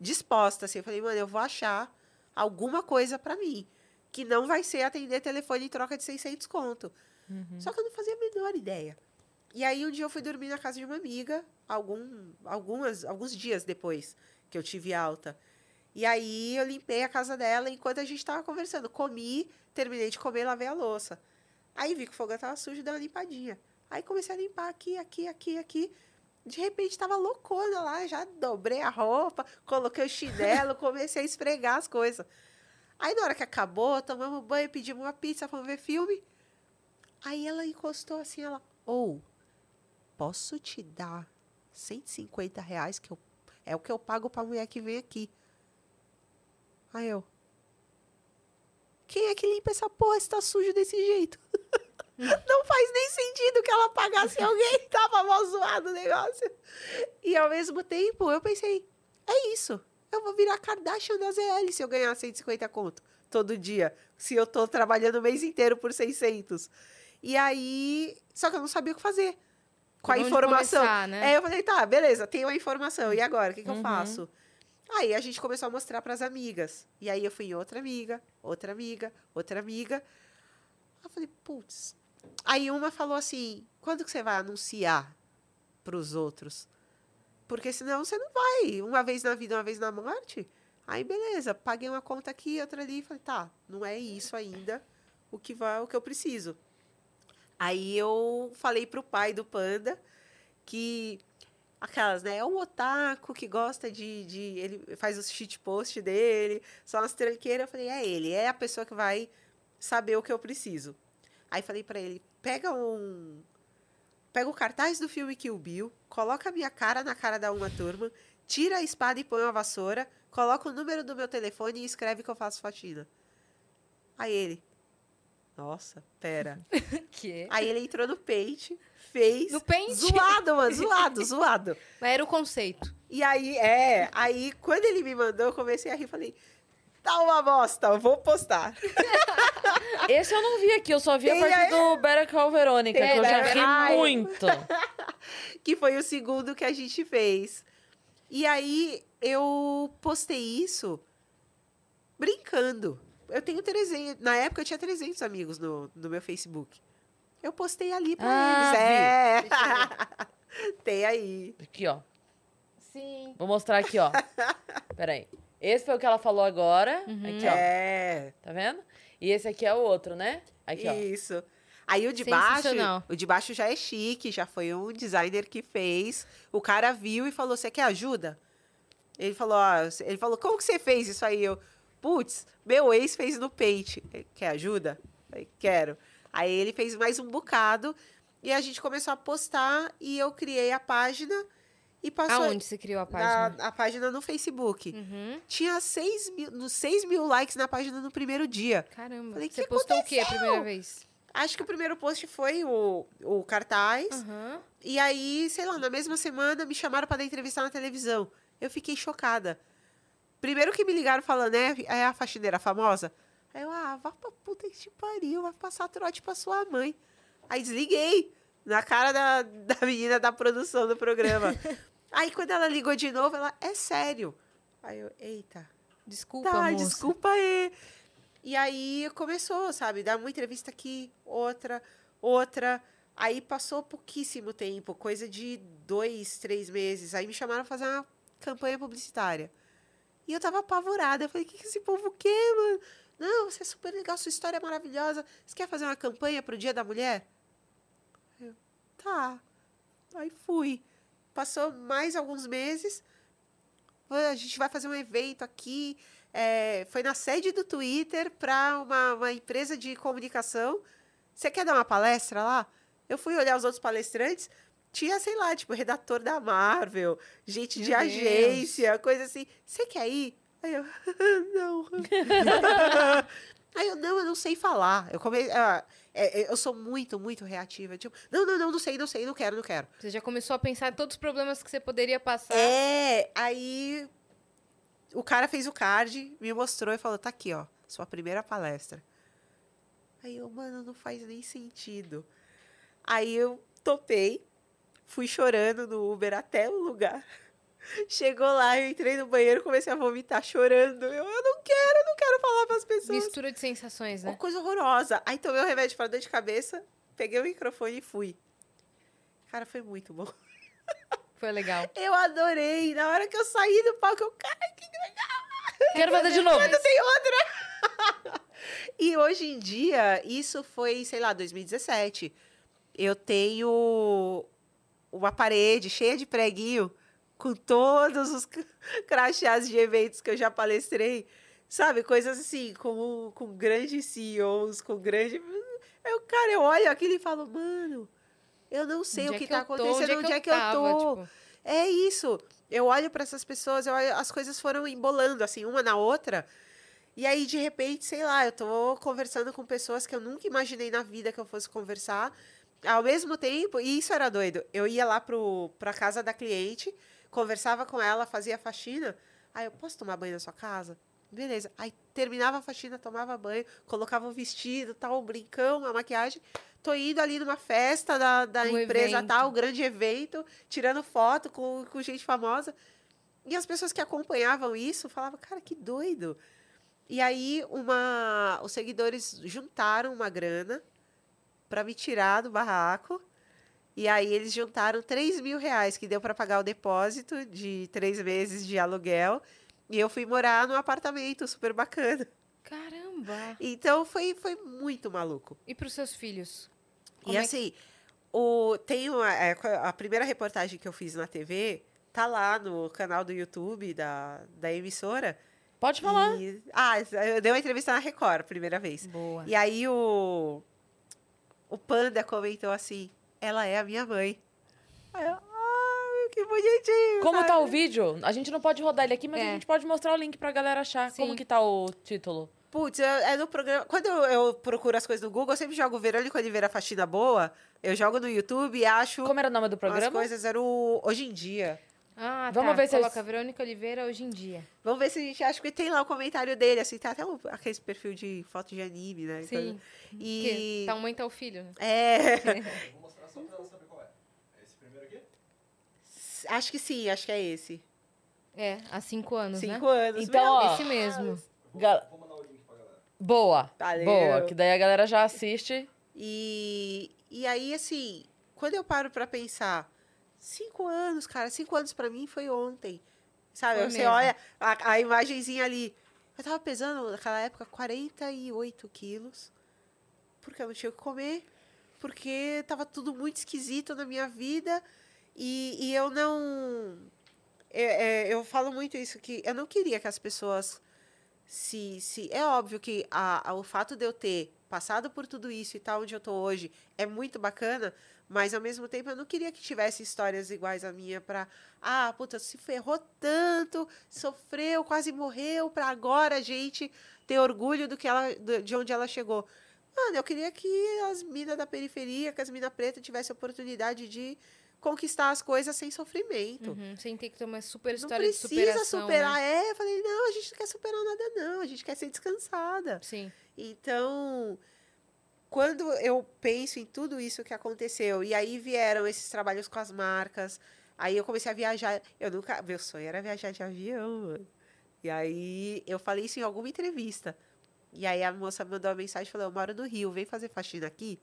disposta, assim. Eu falei, mano, eu vou achar alguma coisa pra mim. Que não vai ser atender telefone em troca de 600 conto. Só que eu não fazia a menor ideia. E aí um dia eu fui dormir na casa de uma amiga, algum, algumas, alguns dias depois que eu tive alta. E aí eu limpei a casa dela enquanto a gente tava conversando. Comi, terminei de comer, lavei a louça. Aí vi que o fogão tava sujo, dei uma limpadinha. Aí comecei a limpar aqui, aqui, aqui, aqui. De repente tava loucona lá, já dobrei a roupa, coloquei o chinelo, comecei a esfregar as coisas. Aí na hora que acabou, tomamos banho, pedimos uma pizza, fomos ver filme. Aí ela encostou assim, ela, ou, posso te dar 150 reais, que eu, é o que eu pago pra mulher que vem aqui. Aí eu, quem é que limpa essa porra se tá sujo desse jeito? Não faz nem sentido que ela pagasse alguém, tava mal zoado o negócio. E ao mesmo tempo, eu pensei, é isso. Eu vou virar Kardashian da ZL se eu ganhar 150 conto todo dia. Se eu tô trabalhando o mês inteiro por 600. E aí, só que eu não sabia o que fazer. Com a informação. começar, né? Aí eu falei, tá, beleza, tenho a informação. E agora, o que, que eu Uhum. faço? Aí a gente começou a mostrar para as amigas. E aí eu fui em outra amiga, outra amiga, outra amiga. Eu falei, putz. Aí uma falou assim: quando que você vai anunciar para os outros? Porque senão você não vai. Uma vez na vida, uma vez na morte. Aí beleza, paguei uma conta aqui, outra ali. Falei, tá, não é isso ainda o que vai, o que eu preciso. Aí eu falei pro pai do panda que aquelas, né? É um otaku que gosta de, de. Ele faz os shit post dele, são as tranqueiras. Eu falei, é ele, é a pessoa que vai saber o que eu preciso. Aí falei pra ele, pega um. Pega o cartaz do filme Kill Bill, coloca a minha cara na cara da uma turma, tira a espada e põe uma vassoura, coloca o número do meu telefone e escreve que eu faço faxina. Aí ele. Nossa, pera. Que? Aí ele entrou no Paint, fez. No Paint? Zoado, mano, zoado, zoado. Mas era o conceito. E aí, é, aí quando ele me mandou, eu comecei a rir, falei, tá uma bosta, eu vou postar. Esse eu não vi aqui, eu só vi a Tem parte aí- do Better Call Verônica, Tem que eu já ri Ai. muito. que foi o segundo que a gente fez. E aí eu postei isso brincando. Eu tenho 300, na época eu tinha 300 amigos no, no meu Facebook. Eu postei ali pra Ah, eles. É. Tem aí. Aqui, ó. Sim. Vou mostrar aqui, ó. Peraí. Esse foi o que ela falou agora. Aqui, ó. É. Tá vendo? E esse aqui é o outro, né? Aqui, ó. Isso. Aí o de baixo, o de baixo já é chique, já foi um designer que fez. O cara viu e falou: "Você quer ajuda?" Ele falou: ó, ele falou: "Como que você fez isso aí?" Eu: "Putz, meu ex fez no Paint. Ele, Quer ajuda?" Eu Quero. Aí ele fez mais um bocado e a gente começou a postar e eu criei a página e passou Aonde você criou a na- página? a página no Facebook. Uhum. Tinha 6 mil, no 6 mil likes na página no primeiro dia. Caramba. Falei, você "Que postou o quê a aconteceu?" primeira vez? Acho que o primeiro post foi o, o cartaz. Aham. E aí, sei lá, na mesma semana me chamaram para dar entrevista na televisão. Eu fiquei chocada. primeiro que me ligaram falando, é, é a faxineira famosa? Aí eu, ah, vá pra puta que te pariu, vai passar trote pra sua mãe. Aí desliguei na cara da, da menina da produção do programa. Aí quando ela ligou de novo, ela, é sério. Aí eu, eita. Desculpa, Tá, moça. desculpa aí. E aí começou, sabe? Dar uma entrevista aqui, outra, outra. Aí passou pouquíssimo tempo, coisa de dois, três meses. Aí me chamaram pra fazer uma campanha publicitária. E eu tava apavorada. Eu falei, o que, que esse povo quer, mano? Não, você é super legal, sua história é maravilhosa. Você quer fazer uma campanha pro Dia da Mulher? Eu, tá. Aí fui. Passou mais alguns meses. A gente vai fazer um evento aqui. É, foi na sede do Twitter para uma, uma empresa de comunicação. Você quer dar uma palestra lá? Eu fui olhar os outros palestrantes. Tinha, sei lá, tipo, redator da Marvel, gente de Meu Deus. agência, coisa assim. Você quer ir? Aí eu, não. Aí eu, não, eu não sei falar. Eu, come... é, é, eu sou muito, muito reativa. Tipo, não, não, não, não sei, não sei, não quero, não quero. Você já começou a pensar em todos os problemas que você poderia passar. É, aí o cara fez o card, me mostrou e falou: tá aqui, ó, sua primeira palestra. Aí eu, mano, não faz nem sentido. Aí eu topei, fui chorando no Uber até o lugar. Chegou lá, eu entrei no banheiro, comecei a vomitar chorando. Eu, eu não quero, eu não quero falar para as pessoas. Mistura de sensações, Uma né? coisa horrorosa. Aí tomei o remédio para dor de cabeça, peguei o microfone e fui. Cara, foi muito bom. Foi legal. Eu adorei. Na hora que eu saí do palco, eu, cara, que legal. Quero fazer de novo. Quando tem outra. e hoje em dia, isso foi, sei lá, 2017. Eu tenho uma parede cheia de preguinho com todos os crachás de eventos que eu já palestrei. Sabe? Coisas assim, com, com grandes CEOs, com grande. Eu, cara, eu olho aquilo e falo, mano, eu não sei Onde o que, é tá eu tô? acontecendo, onde é que eu tava, tô. tipo, É isso. Eu olho para essas pessoas, eu olho- as coisas foram embolando, assim, uma na outra. E aí, de repente, sei lá, eu tô conversando com pessoas que eu nunca imaginei na vida que eu fosse conversar. Ao mesmo tempo, e isso era doido, eu ia lá pro, pra casa da cliente, conversava com ela, fazia faxina. Aí eu, posso tomar banho na sua casa? Beleza. Aí terminava a faxina, tomava banho, colocava o vestido, tal, o brincão, a maquiagem. Tô indo ali numa festa da, da Um empresa evento. tal, grande evento, tirando foto com, com gente famosa. E as pessoas que acompanhavam isso falavam, cara, que doido. E aí uma, os seguidores juntaram uma grana para me tirar do barraco. E aí eles juntaram 3 mil reais, que deu para pagar o depósito de três meses de aluguel. E eu fui morar num apartamento super bacana. Caramba! Então foi, foi muito maluco. E pros seus filhos? Como e é que- assim, o, tem uma, é, a primeira reportagem que eu fiz na TV tá lá no canal do YouTube da, da emissora. Pode falar. E- ah, eu dei uma entrevista na Record, primeira vez. Boa. E aí o, o Panda comentou assim, ela é a minha mãe. Aí eu, ai, que bonitinho. Como sabe? tá o vídeo? A gente não pode rodar ele aqui, mas É. a gente pode mostrar o link pra galera achar. Sim. Como que tá o título? Putz, é no programa. Quando eu, eu procuro as coisas no Google, eu sempre jogo Verônica Oliveira Faxina Boa. Eu jogo no YouTube e acho Como era o nome do as programa? coisas era o Hoje em Dia. Ah, Vamos tá. ver se Coloca Verônica Oliveira hoje em dia. Vamos ver se a gente acha que tem lá o comentário dele, assim, tá até um, aquele perfil de foto de anime, né? Sim. E. Que tá um mãe, tá o filho, né? É. Só pra ela saber qual é. É esse primeiro aqui? acho que sim, acho que é esse. É, há cinco anos, Cinco né? anos. Então, ó, Esse mesmo. Vou, Gal- vou mandar o link pra galera. Boa. Valeu. Boa, que daí a galera já assiste. E, e aí, assim, quando eu paro pra pensar, cinco anos, cara, cinco anos pra mim foi ontem. Sabe? Foi Você mesmo. olha a, a imagenzinha ali. Eu tava pesando, naquela época, 48 quilos. Porque eu não tinha o que comer. Porque tava tudo muito esquisito na minha vida. E, e eu não. é- é, eu falo muito isso, que eu não queria que as pessoas se, se é óbvio que a, a- o fato de eu ter passado por tudo isso e tal onde eu tô hoje é muito bacana, mas ao mesmo tempo eu não queria que tivesse histórias iguais à minha pra ah, puta, se ferrou tanto, sofreu, quase morreu pra agora a gente ter orgulho do que ela de onde ela chegou. Mano, eu queria que as minas da periferia, que as minas pretas tivessem a oportunidade de conquistar as coisas sem sofrimento. Uhum, Sem ter que ter uma super Não história de precisa superação. superar. né? É, eu falei, não, a gente quer superar nada, não. A gente quer ser descansada. Sim. Então, quando eu penso em tudo isso que aconteceu, e aí vieram esses trabalhos com as marcas, aí eu comecei a viajar. Eu nunca. Meu sonho era viajar de avião, mano. E aí eu falei isso em alguma entrevista. E aí a moça mandou uma mensagem e falou: Eu moro no Rio, vem fazer faxina aqui.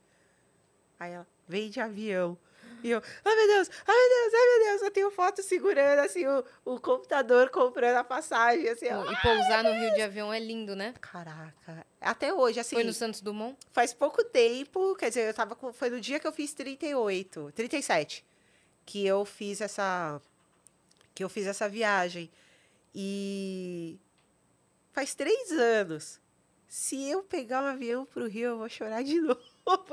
Aí ela, vem de avião. E eu, ai meu Deus, ai meu Deus, ai meu Deus. Eu tenho foto segurando assim o, o computador comprando a passagem. Assim. E pousar no Rio de avião é lindo, né? Caraca. Até hoje, assim. Foi no Santos Dumont? Faz pouco tempo, quer dizer, eu tava com, foi no dia que eu fiz 38, 37, que eu fiz essa que eu fiz essa viagem. E faz três anos. Se eu pegar um avião pro Rio, eu vou chorar de novo.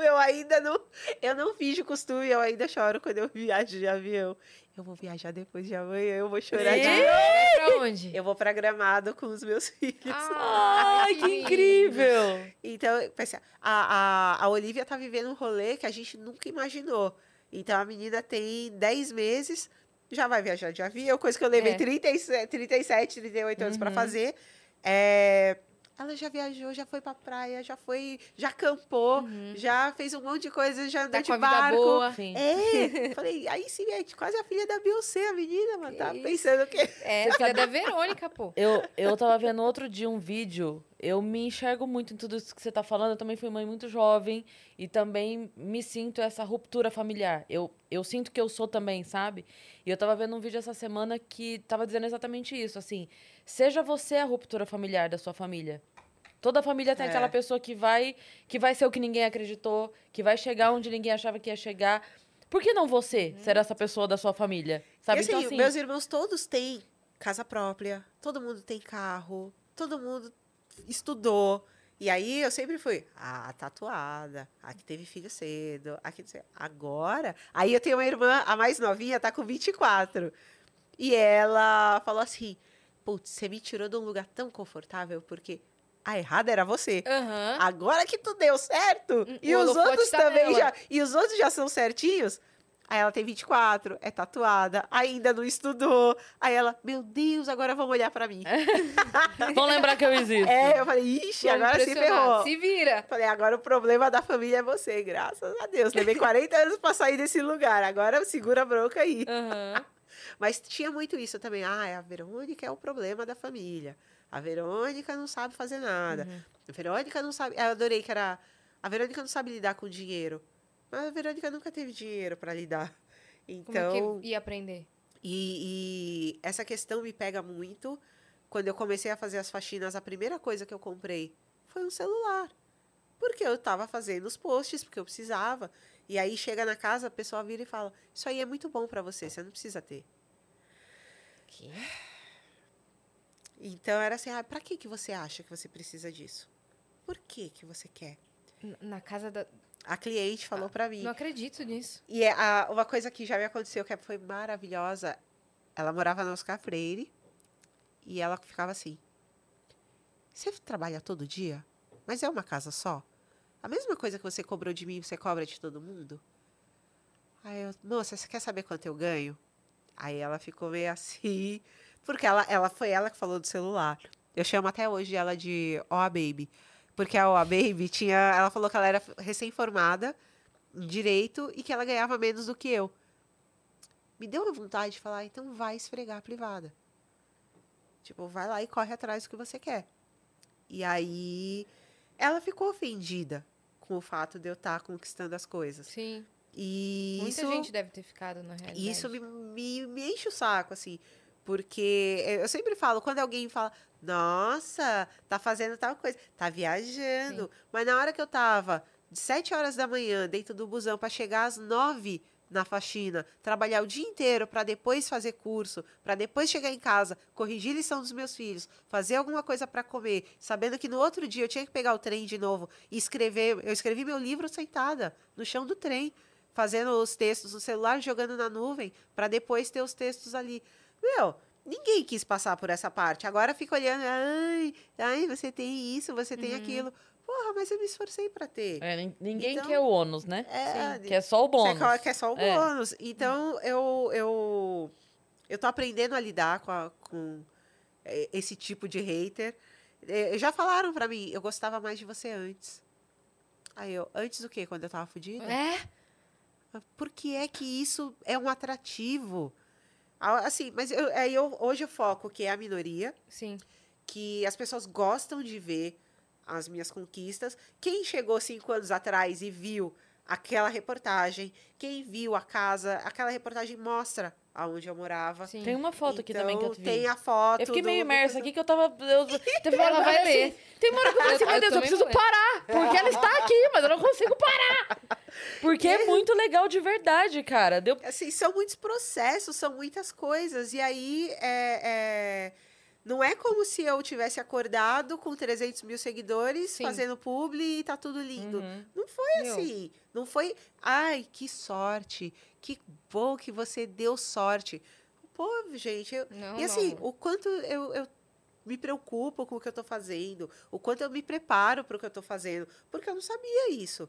Eu ainda não, eu não fiz o costume, eu ainda choro quando eu viajo de avião. Eu vou viajar depois de amanhã, eu vou chorar de novo. Pra onde? Eu vou pra Gramado com os meus filhos. Ai, que incrível! Então, a, a, a Olivia tá vivendo um rolê que a gente nunca imaginou. Então, a menina tem 10 meses, já vai viajar de avião, coisa que eu levei É. 37, 37, 38 anos pra Uhum. fazer. É, ela já viajou, já foi pra praia, já foi, já acampou, já fez um monte de coisa, já andou Tá de com a vida barco. boa. Sim. É, falei, aí sim, é quase a filha da Beyoncé, a menina, mano. Tá pensando que. É, a filha da Verônica, pô. Eu, eu tava vendo outro dia um vídeo. Eu me enxergo muito em tudo isso que você tá falando. Eu também fui mãe muito jovem e também me sinto essa ruptura familiar. Eu, eu sinto que eu sou também, sabe? E eu tava vendo um vídeo essa semana que tava dizendo exatamente isso. Assim, seja você a ruptura familiar da sua família. Toda família tem É. aquela pessoa que vai, que vai ser o que ninguém acreditou, que vai chegar onde ninguém achava que ia chegar. Por que não você ser essa pessoa da sua família? Sabe? E assim, então, assim, meus irmãos todos têm casa própria, todo mundo tem carro, todo mundo estudou. E aí eu sempre fui, ah, tatuada, a que teve filho cedo, a que Agora, aí eu tenho uma irmã, a mais novinha, tá com 24. E ela falou assim: putz, você me tirou de um lugar tão confortável, porque a errada era você. Aham. Agora que tu deu certo. E o os outros tá também nela. já. E os outros já são certinhos. Aí ela tem 24, é tatuada, ainda não estudou. Aí ela, meu Deus, agora vão olhar pra mim. vão lembrar que eu existo. É, eu falei, ixi, agora se ferrou. Se vira. Falei, agora o problema da família é você, graças a Deus. Levei 40 anos pra sair desse lugar. Agora segura a bronca aí. Aham. Mas tinha muito isso também. Ah, a Verônica é o problema da família. A Verônica não sabe fazer nada. Uhum. A Verônica não sabe. Eu adorei que era. A Verônica não sabe lidar com dinheiro. Mas a Verônica nunca teve dinheiro para lidar. Como Então. que ia aprender? E, e essa questão me pega muito. Quando eu comecei a fazer as faxinas, a primeira coisa que eu comprei foi um celular. Porque eu estava fazendo os posts, porque eu precisava. E aí chega na casa, a pessoa vira e fala: Isso aí é muito bom para você, você não precisa ter. Que? Então era assim: ah, para que, que você acha que você precisa disso? Por que, que você quer? Na casa da. A cliente falou para mim. Não acredito nisso. E é a- uma coisa que já me aconteceu que foi maravilhosa. Ela morava no Oscar Freire e ela ficava assim: Você trabalha todo dia? Mas é uma casa só? A mesma coisa que você cobrou de mim, você cobra de todo mundo? Aí eu, moça, você quer saber quanto eu ganho? Aí ela ficou meio assim, porque ela, ela foi ela que falou do celular. Eu chamo até hoje ela de Oa Baby. Porque a Baby tinha. Ela falou que ela era recém-formada em direito e que ela ganhava menos do que eu. Me deu uma vontade de falar, então vai esfregar a privada. Tipo, vai lá e corre atrás do que você quer. E aí ela ficou ofendida com o fato de eu estar conquistando as coisas. Sim. E Muita isso, gente deve ter ficado na realidade. isso me, me, me enche o saco, assim. Porque eu sempre falo, quando alguém fala, nossa, tá fazendo tal coisa, tá viajando. Mas na hora que eu tava de 7 horas da manhã dentro do busão para chegar às 9 na faxina, trabalhar o dia inteiro para depois fazer curso, para depois chegar em casa, corrigir lição dos meus filhos, fazer alguma coisa para comer, sabendo que no outro dia eu tinha que pegar o trem de novo e escrever. Eu escrevi meu livro sentada no chão do trem, fazendo os textos no celular, jogando na nuvem, para depois ter os textos ali. Meu, ninguém quis passar por essa parte. Agora fica olhando, ai, ai, você tem isso, você tem aquilo. Porra, mas eu me esforcei para ter. É, nin- ninguém Então- quer o ônus, né? É, Sim, quer só o bônus. Você quer só o É. bônus. Então, eu, eu, eu tô aprendendo a lidar com, a- com, é, esse tipo de hater. É, já falaram pra mim, eu gostava mais de você antes. Aí eu, antes do quê? Quando eu tava fodida? É? Por que é que isso é um atrativo? Assim, mas eu, aí eu, hoje eu foco que é a minoria, Sim. que as pessoas gostam de ver as minhas conquistas. Quem chegou cinco anos atrás e viu aquela reportagem, quem viu a casa, aquela reportagem mostra aonde eu morava. Sim. Tem uma foto aqui também que eu Então, vi. Tem a foto. Eu fiquei meio imersa aqui que eu tava. Eu, teve uma hora eu vai ler. assim, Tem uma hora que eu falei assim, Eu- meu eu Deus, eu também preciso parar. Porque ela está aqui, mas eu não consigo parar. Porque é muito legal de verdade, cara. Deu. Assim, são muitos processos, são muitas coisas. E aí, é, é, não é como se eu tivesse acordado com 300 mil seguidores, Sim. fazendo publi e tá tudo lindo. Uhum. Não foi Meu. assim. Não foi, ai, que sorte. Que bom que você deu sorte. Pô, gente, eu, Não, e assim, não. o quanto eu, eu me preocupo com o que eu tô fazendo, o quanto eu me preparo para o que eu tô fazendo, porque eu não sabia isso.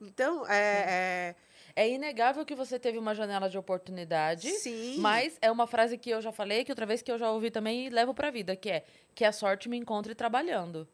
Então, é. É inegável que você teve uma janela de oportunidade. sim. Mas é uma frase que eu já falei, que outra vez que eu já ouvi também e levo pra vida, que é que a sorte me encontre trabalhando.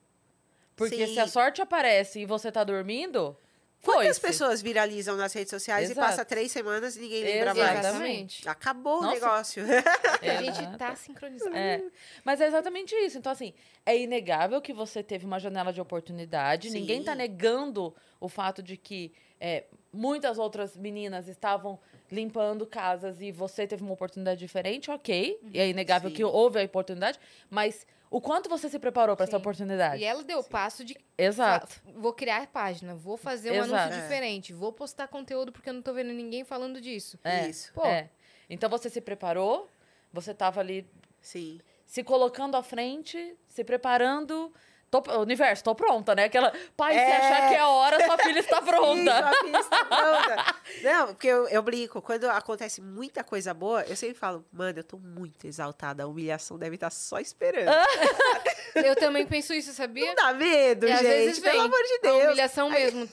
Porque Sim. se a sorte aparece e você tá dormindo, foi. Quantas pessoas viralizam nas redes sociais Exato. e passa três semanas e ninguém lembra mais? Exatamente. Acabou o Nossa. negócio. A gente tá sincronizado. É. Mas é exatamente isso. Então, assim, é inegável que você teve uma janela de oportunidade. Sim. Ninguém tá negando o fato de que é, muitas outras meninas estavam limpando casas e você teve uma oportunidade diferente, ok. E é inegável Sim. que houve a oportunidade, mas o quanto você se preparou para essa oportunidade? E ela deu o passo de Exato. vou criar página, vou fazer um Exato. anúncio É. diferente, vou postar conteúdo porque eu não tô vendo ninguém falando disso. É. Isso. Pô, É. Então você se preparou, você tava ali Sim. se colocando à frente, se preparando. Tô, universo, tô pronta, né? Aquela. Pai, se É. achar que é a hora, sua filha está Isso, pronta. a filha está pronta. Não, porque eu, eu brinco, quando acontece muita coisa boa, eu sempre falo, mano, eu tô muito exaltada, a humilhação deve estar só esperando. Eu também penso isso, sabia? Não dá medo, E às gente, pelo amor de A Deus. humilhação mesmo.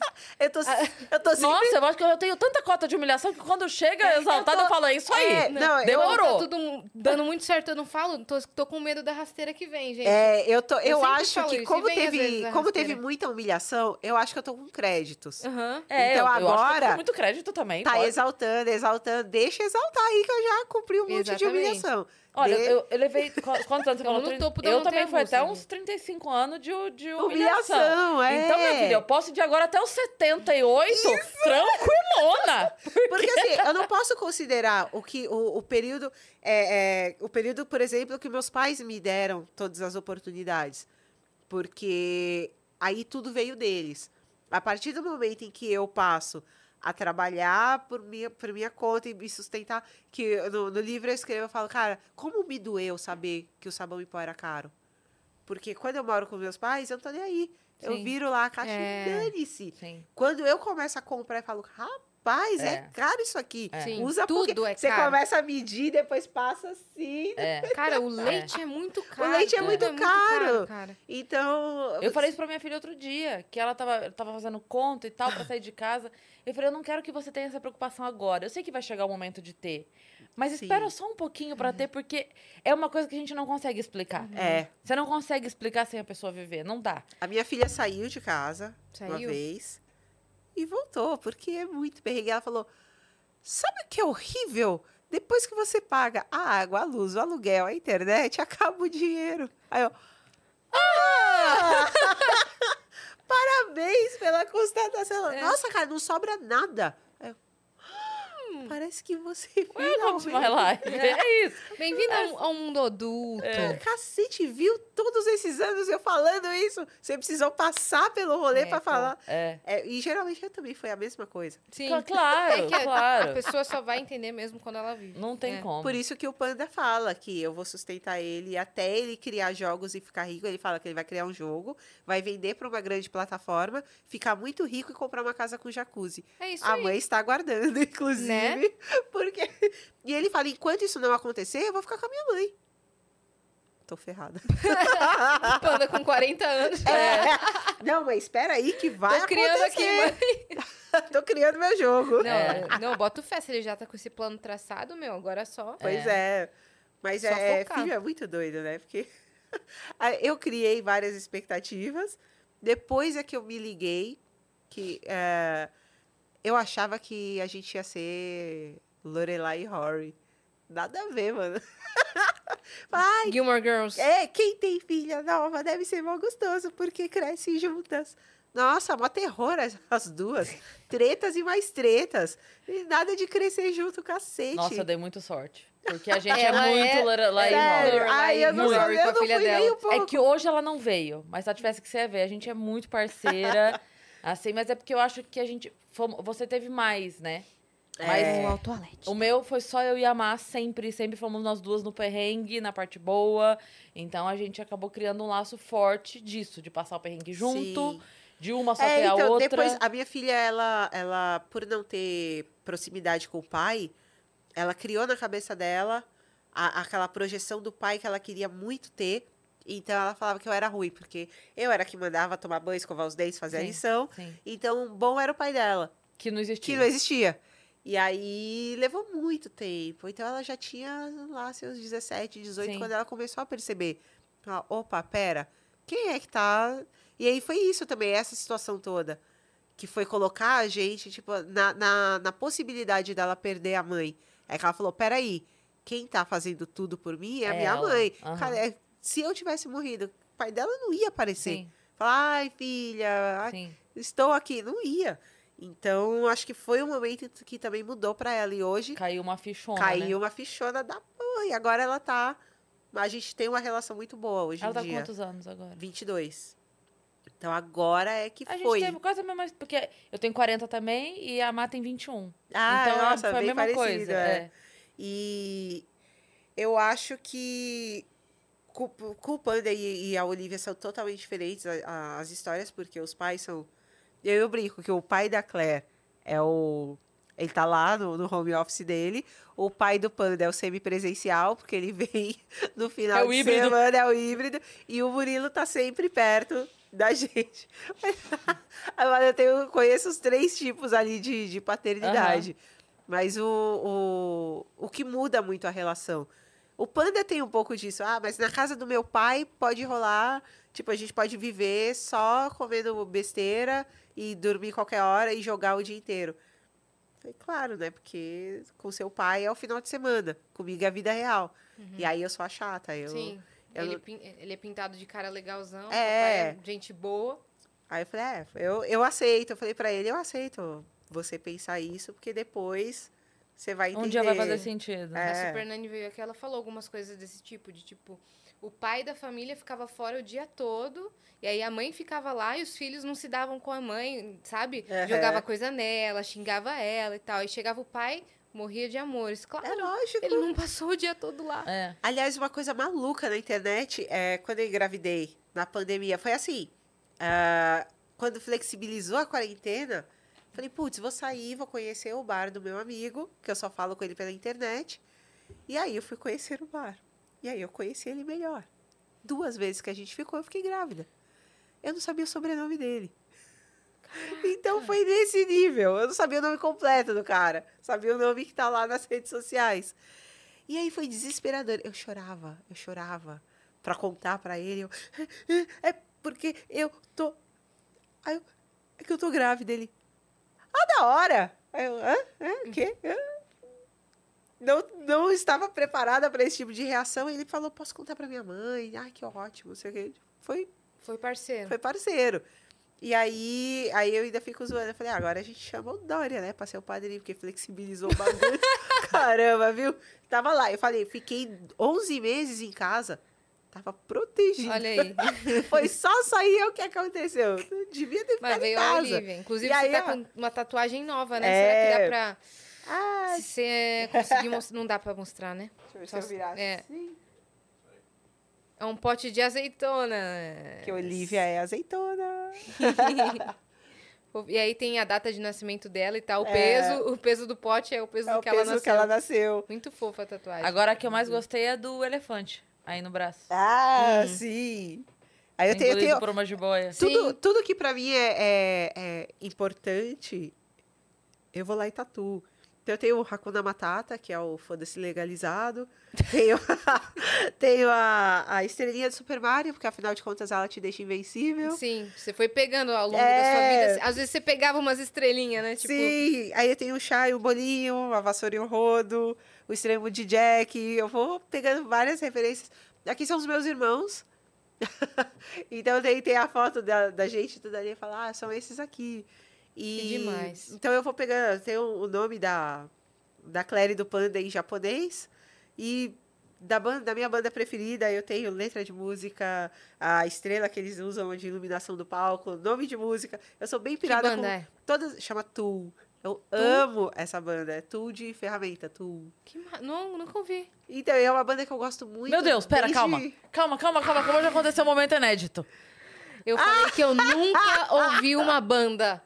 Eu tô, eu tô sempre... Nossa, eu acho que eu tenho tanta cota de humilhação que quando chega exaltada, eu, falo, é isso aí. É, não, eu- Demorou. Tá tudo dando muito certo, eu não falo, tô, tô com medo da rasteira que vem, gente. É, eu, tô, eu, sempre acho que como teve, como teve muita humilhação, eu acho que eu tô com créditos. Aham. É, Então eu, eu acho que eu agora- tenho muito crédito também. Tá pode. exaltando, exaltando. Deixa exaltar aí que eu já cumpri um monte de Exatamente. humilhação. Olha, De- eu, eu levei. qu- Quantos anos você Tamo falou? no topo da eu também fui até uns 35 anos de, de humilhação. Humilhação, é. Então, minha filha, eu posso ir de agora até os 78, tranquilona. Porque assim, eu não posso considerar o que o, o período é, é, o período, por exemplo, que meus pais me deram todas as oportunidades, porque aí tudo veio deles. A partir do momento em que eu passo a trabalhar por minha, por minha conta e me sustentar, que no, no livro eu escrevo, eu falo, cara, como me doeu saber que o sabão em pó era caro? Porque quando eu moro com meus pais, eu não tô nem aí. Eu Sim. viro lá a caixa É. e dane-se. Quando eu começo a comprar e falo, rapaz, é, É. caro isso aqui. É. Sim, Usa tudo porque é Você caro. começa a medir, depois passa assim. É. Cara, o leite é, muito caro. leite é tudo muito caro. cara. Então. Eu falei isso pra minha filha outro dia, que ela tava, tava fazendo conta e tal, pra sair de casa. Eu falei, eu não quero que você tenha essa preocupação agora. Eu sei que vai chegar o momento de ter. Mas Sim. espera só um pouquinho pra ter, porque é uma coisa que a gente não consegue explicar. É. Você não consegue explicar sem a pessoa viver. Não dá. A minha filha saiu de casa uma Saiu? vez e voltou, porque é muito perrengue. Ela falou: sabe o que é horrível? Depois que você paga a água, a luz, o aluguel, a internet, acaba o dinheiro. Aí eu. Ah! Parabéns pela constatação. É. Nossa, cara, não sobra nada. Aí eu, "Hum, Parece que você finalmente- life. É isso. Bem-vindo ao, ao mundo adulto. É. Cacete, viu todos esses anos eu falando isso? Você precisou passar pelo rolê É, pra pô. falar. É. É, e geralmente eu também foi a mesma coisa. Sim. Cla- Claro, É que a- claro. A pessoa só vai entender mesmo quando ela vive. Não tem É. como. Por isso que o Panda fala que eu vou sustentar ele até ele criar jogos e ficar rico. Ele fala que ele vai criar um jogo, vai vender para uma grande plataforma, ficar muito rico e comprar uma casa com jacuzzi. É isso a aí. mãe está aguardando, inclusive, Né? porque e ele fala: enquanto isso não acontecer, eu vou ficar com a minha mãe. Tô ferrada. Panda com 40 anos. É. Não, mas espera aí que vai Tô criando aqui, acontecer. mãe. Tô criando meu jogo. Não, É. não, bota o fé. Se ele já tá com esse plano traçado, meu, agora é só. Pois é. Mas Só é, focar. filho é muito doido, né? Porque eu criei várias expectativas. Depois é que eu me liguei que é, eu achava que a gente ia ser Lorelai e Rory. Nada a ver, mano. Ai, Gilmore Girls. é, quem tem filha nova deve ser mó gostoso, porque crescem juntas. Nossa, mó terror as, as duas. Tretas e mais tretas. E nada de crescer junto, cacete. Nossa, eu dei muito sorte. Porque a gente é Ela muito é- Lorelai e Sério? Rory. Ai, eu não, Muito. sabia, Com a eu não filha fui nem dela. um pouco. É que hoje ela não veio, mas se ela tivesse que ser ver, a gente é muito parceira. assim, mas é porque eu acho que a gente. fomos- você teve mais, né? Mas É. No Autoalete. o meu foi só eu e a Má sempre, sempre fomos nós duas no perrengue, na parte boa. Então a gente acabou criando um laço forte disso, de passar o perrengue junto, Sim. de uma só É, ter a então, outra. depois, a minha filha, ela, ela, por não ter proximidade com o pai, ela criou na cabeça dela a- aquela projeção do pai que ela queria muito ter. Então, ela falava que eu era ruim, porque eu era que mandava tomar banho, escovar os dentes, fazer a Sim. lição. Sim, Então, bom era o pai dela, que não existia. que não existia. E aí, levou muito tempo. Então, ela já tinha lá seus 17, 18, Sim. quando ela começou a perceber. Ah, Opa, pera, quem é que tá... E aí, foi isso também, essa situação toda. Que foi colocar a gente, tipo, na, na, na possibilidade dela perder a mãe. É que ela falou, peraí, quem tá fazendo tudo por mim é a É minha ela. mãe. Aham. Cara, é- se eu tivesse morrido, o pai dela não ia aparecer. Sim, Falar, ai, filha, ai, estou aqui. Não ia. Então, acho que foi um momento que também mudou pra ela. E hoje Caiu uma fichona. caiu Né? uma fichona da porra. E agora ela tá. A gente tem uma relação muito boa hoje Ela em tá dia. quantos anos agora? 22. Então agora é que A gente foi. teve quase a mesma. Porque eu tenho 40 também e a Má tem 21. Ah, então nossa, foi a bem mesma parecido. coisa. é. é. E eu acho que o Panda e, e a Olivia são totalmente diferentes a- a- as histórias, porque os pais são. Eu, eu brinco que o pai da Claire é o. Ele tá lá no, no home office dele. O pai do Panda é o semipresencial, porque ele vem no final É de híbrido. semana, é o híbrido. E o Murilo tá sempre perto da gente. Agora eu tenho, conheço os três tipos ali de, de paternidade. Mas o, o, o que muda muito a relação. O Panda tem um pouco disso. Ah, mas na casa do meu pai pode rolar. Tipo, a gente pode viver só comendo besteira e dormir qualquer hora e jogar o dia inteiro. Falei, claro, né? Porque com seu pai é o final de semana. Comigo é a vida real. E aí eu sou a chata. Eu, Sim. eu ele, não- ele é pintado de cara legalzão. É. papai gente boa. Aí eu falei, é, eu, eu aceito. Eu falei pra ele, eu aceito você pensar isso, porque depois você vai entender. Um dia vai fazer sentido. É. A Super Nani veio aqui, ela falou algumas coisas desse tipo, de tipo, o pai da família ficava fora o dia todo, e aí a mãe ficava lá e os filhos não se davam com a mãe, sabe? Aham. Jogava coisa nela, xingava ela e tal. E chegava o pai, morria de amores. Claro, É lógico. ele não passou o dia todo lá. É. Aliás, uma coisa maluca na internet é quando eu engravidei na pandemia. Foi assim: ah, quando flexibilizou a quarentena, falei, putz, vou sair, vou conhecer o bar do meu amigo, que eu só falo com ele pela internet. E aí eu fui conhecer o bar. E aí eu conheci ele melhor. Duas vezes que a gente ficou, eu fiquei grávida. Eu não sabia o sobrenome dele. Então foi nesse nível. Eu não sabia o nome completo do cara. Sabia o nome que tá lá nas redes sociais. E aí foi desesperador. Eu chorava, eu chorava pra contar pra ele. Eu, é porque eu tô. Aí eu, é que eu tô grávida. Ele. Ah, da hora! Aí eu, hã? Hã? O quê? Não, não estava preparada para esse tipo de reação. Ele falou: posso contar pra minha mãe? Ai, que ótimo. não sei o quê. Foi Foi parceiro. foi parceiro. E aí, aí eu ainda fico zoando. Eu falei, ah, agora a gente chama o Dória, né? Pra ser o padrinho, porque flexibilizou o bagulho. Caramba, viu? Tava lá. Eu falei, fiquei 11 meses em casa. Tava protegida. Olha aí. Foi só sair o que aconteceu. Eu devia ter ficado veio a casa. Olivia. Inclusive, E aí, você tá ó. com uma tatuagem nova, né? É. Será que dá pra. Ah, Se você conseguir mostrar. Não dá pra mostrar, né? deixa eu ver se Só eu se- virar é. assim. É um pote de azeitona. Que Olivia é azeitona. E aí tem a data de nascimento dela e tal. O É. peso, o peso do pote é o peso É do o que ela peso nasceu. que ela nasceu. Muito fofa a tatuagem. Agora a que eu mais gostei é do elefante, aí no braço. Ah, Hum. sim. Aí eu tenho, eu tenho, por uma jiboia. Tudo, Sim. tudo que pra mim é, é- é importante, eu vou lá e tatuo. Então eu tenho o Hakuna Matata, que é o foda-se legalizado. Tenho, tenho a, a estrelinha do Super Mario, porque afinal de contas ela te deixa invencível. Sim, você foi pegando ao longo É. da sua vida. Às vezes você pegava umas estrelinhas, né? Tipo, Sim, aí eu tenho o chá e o bolinho, a vassoura e o rodo, o extremo de Jack. Eu vou pegando várias referências. Aqui são os meus irmãos. então tem, tem a foto da, da gente tudo ali e fala, ah, são esses aqui. E, Que demais. Então eu vou pegando, tem o, o nome da, da Clary do Panda em japonês. E da, banda, da minha banda preferida, eu tenho letra de música, a estrela que eles usam de iluminação do palco, nome de música. Eu sou bem que pirada banda com é? Todas. Chama Tool. Eu amo essa banda. É Tool de ferramenta, Tool. Que ma- Não, nunca ouvi. Então, é uma banda que eu gosto muito. Meu Deus, pera, desde- calma. Calma, calma, calma. Acabou de acontecer um momento inédito. Eu falei que eu nunca ouvi uma banda.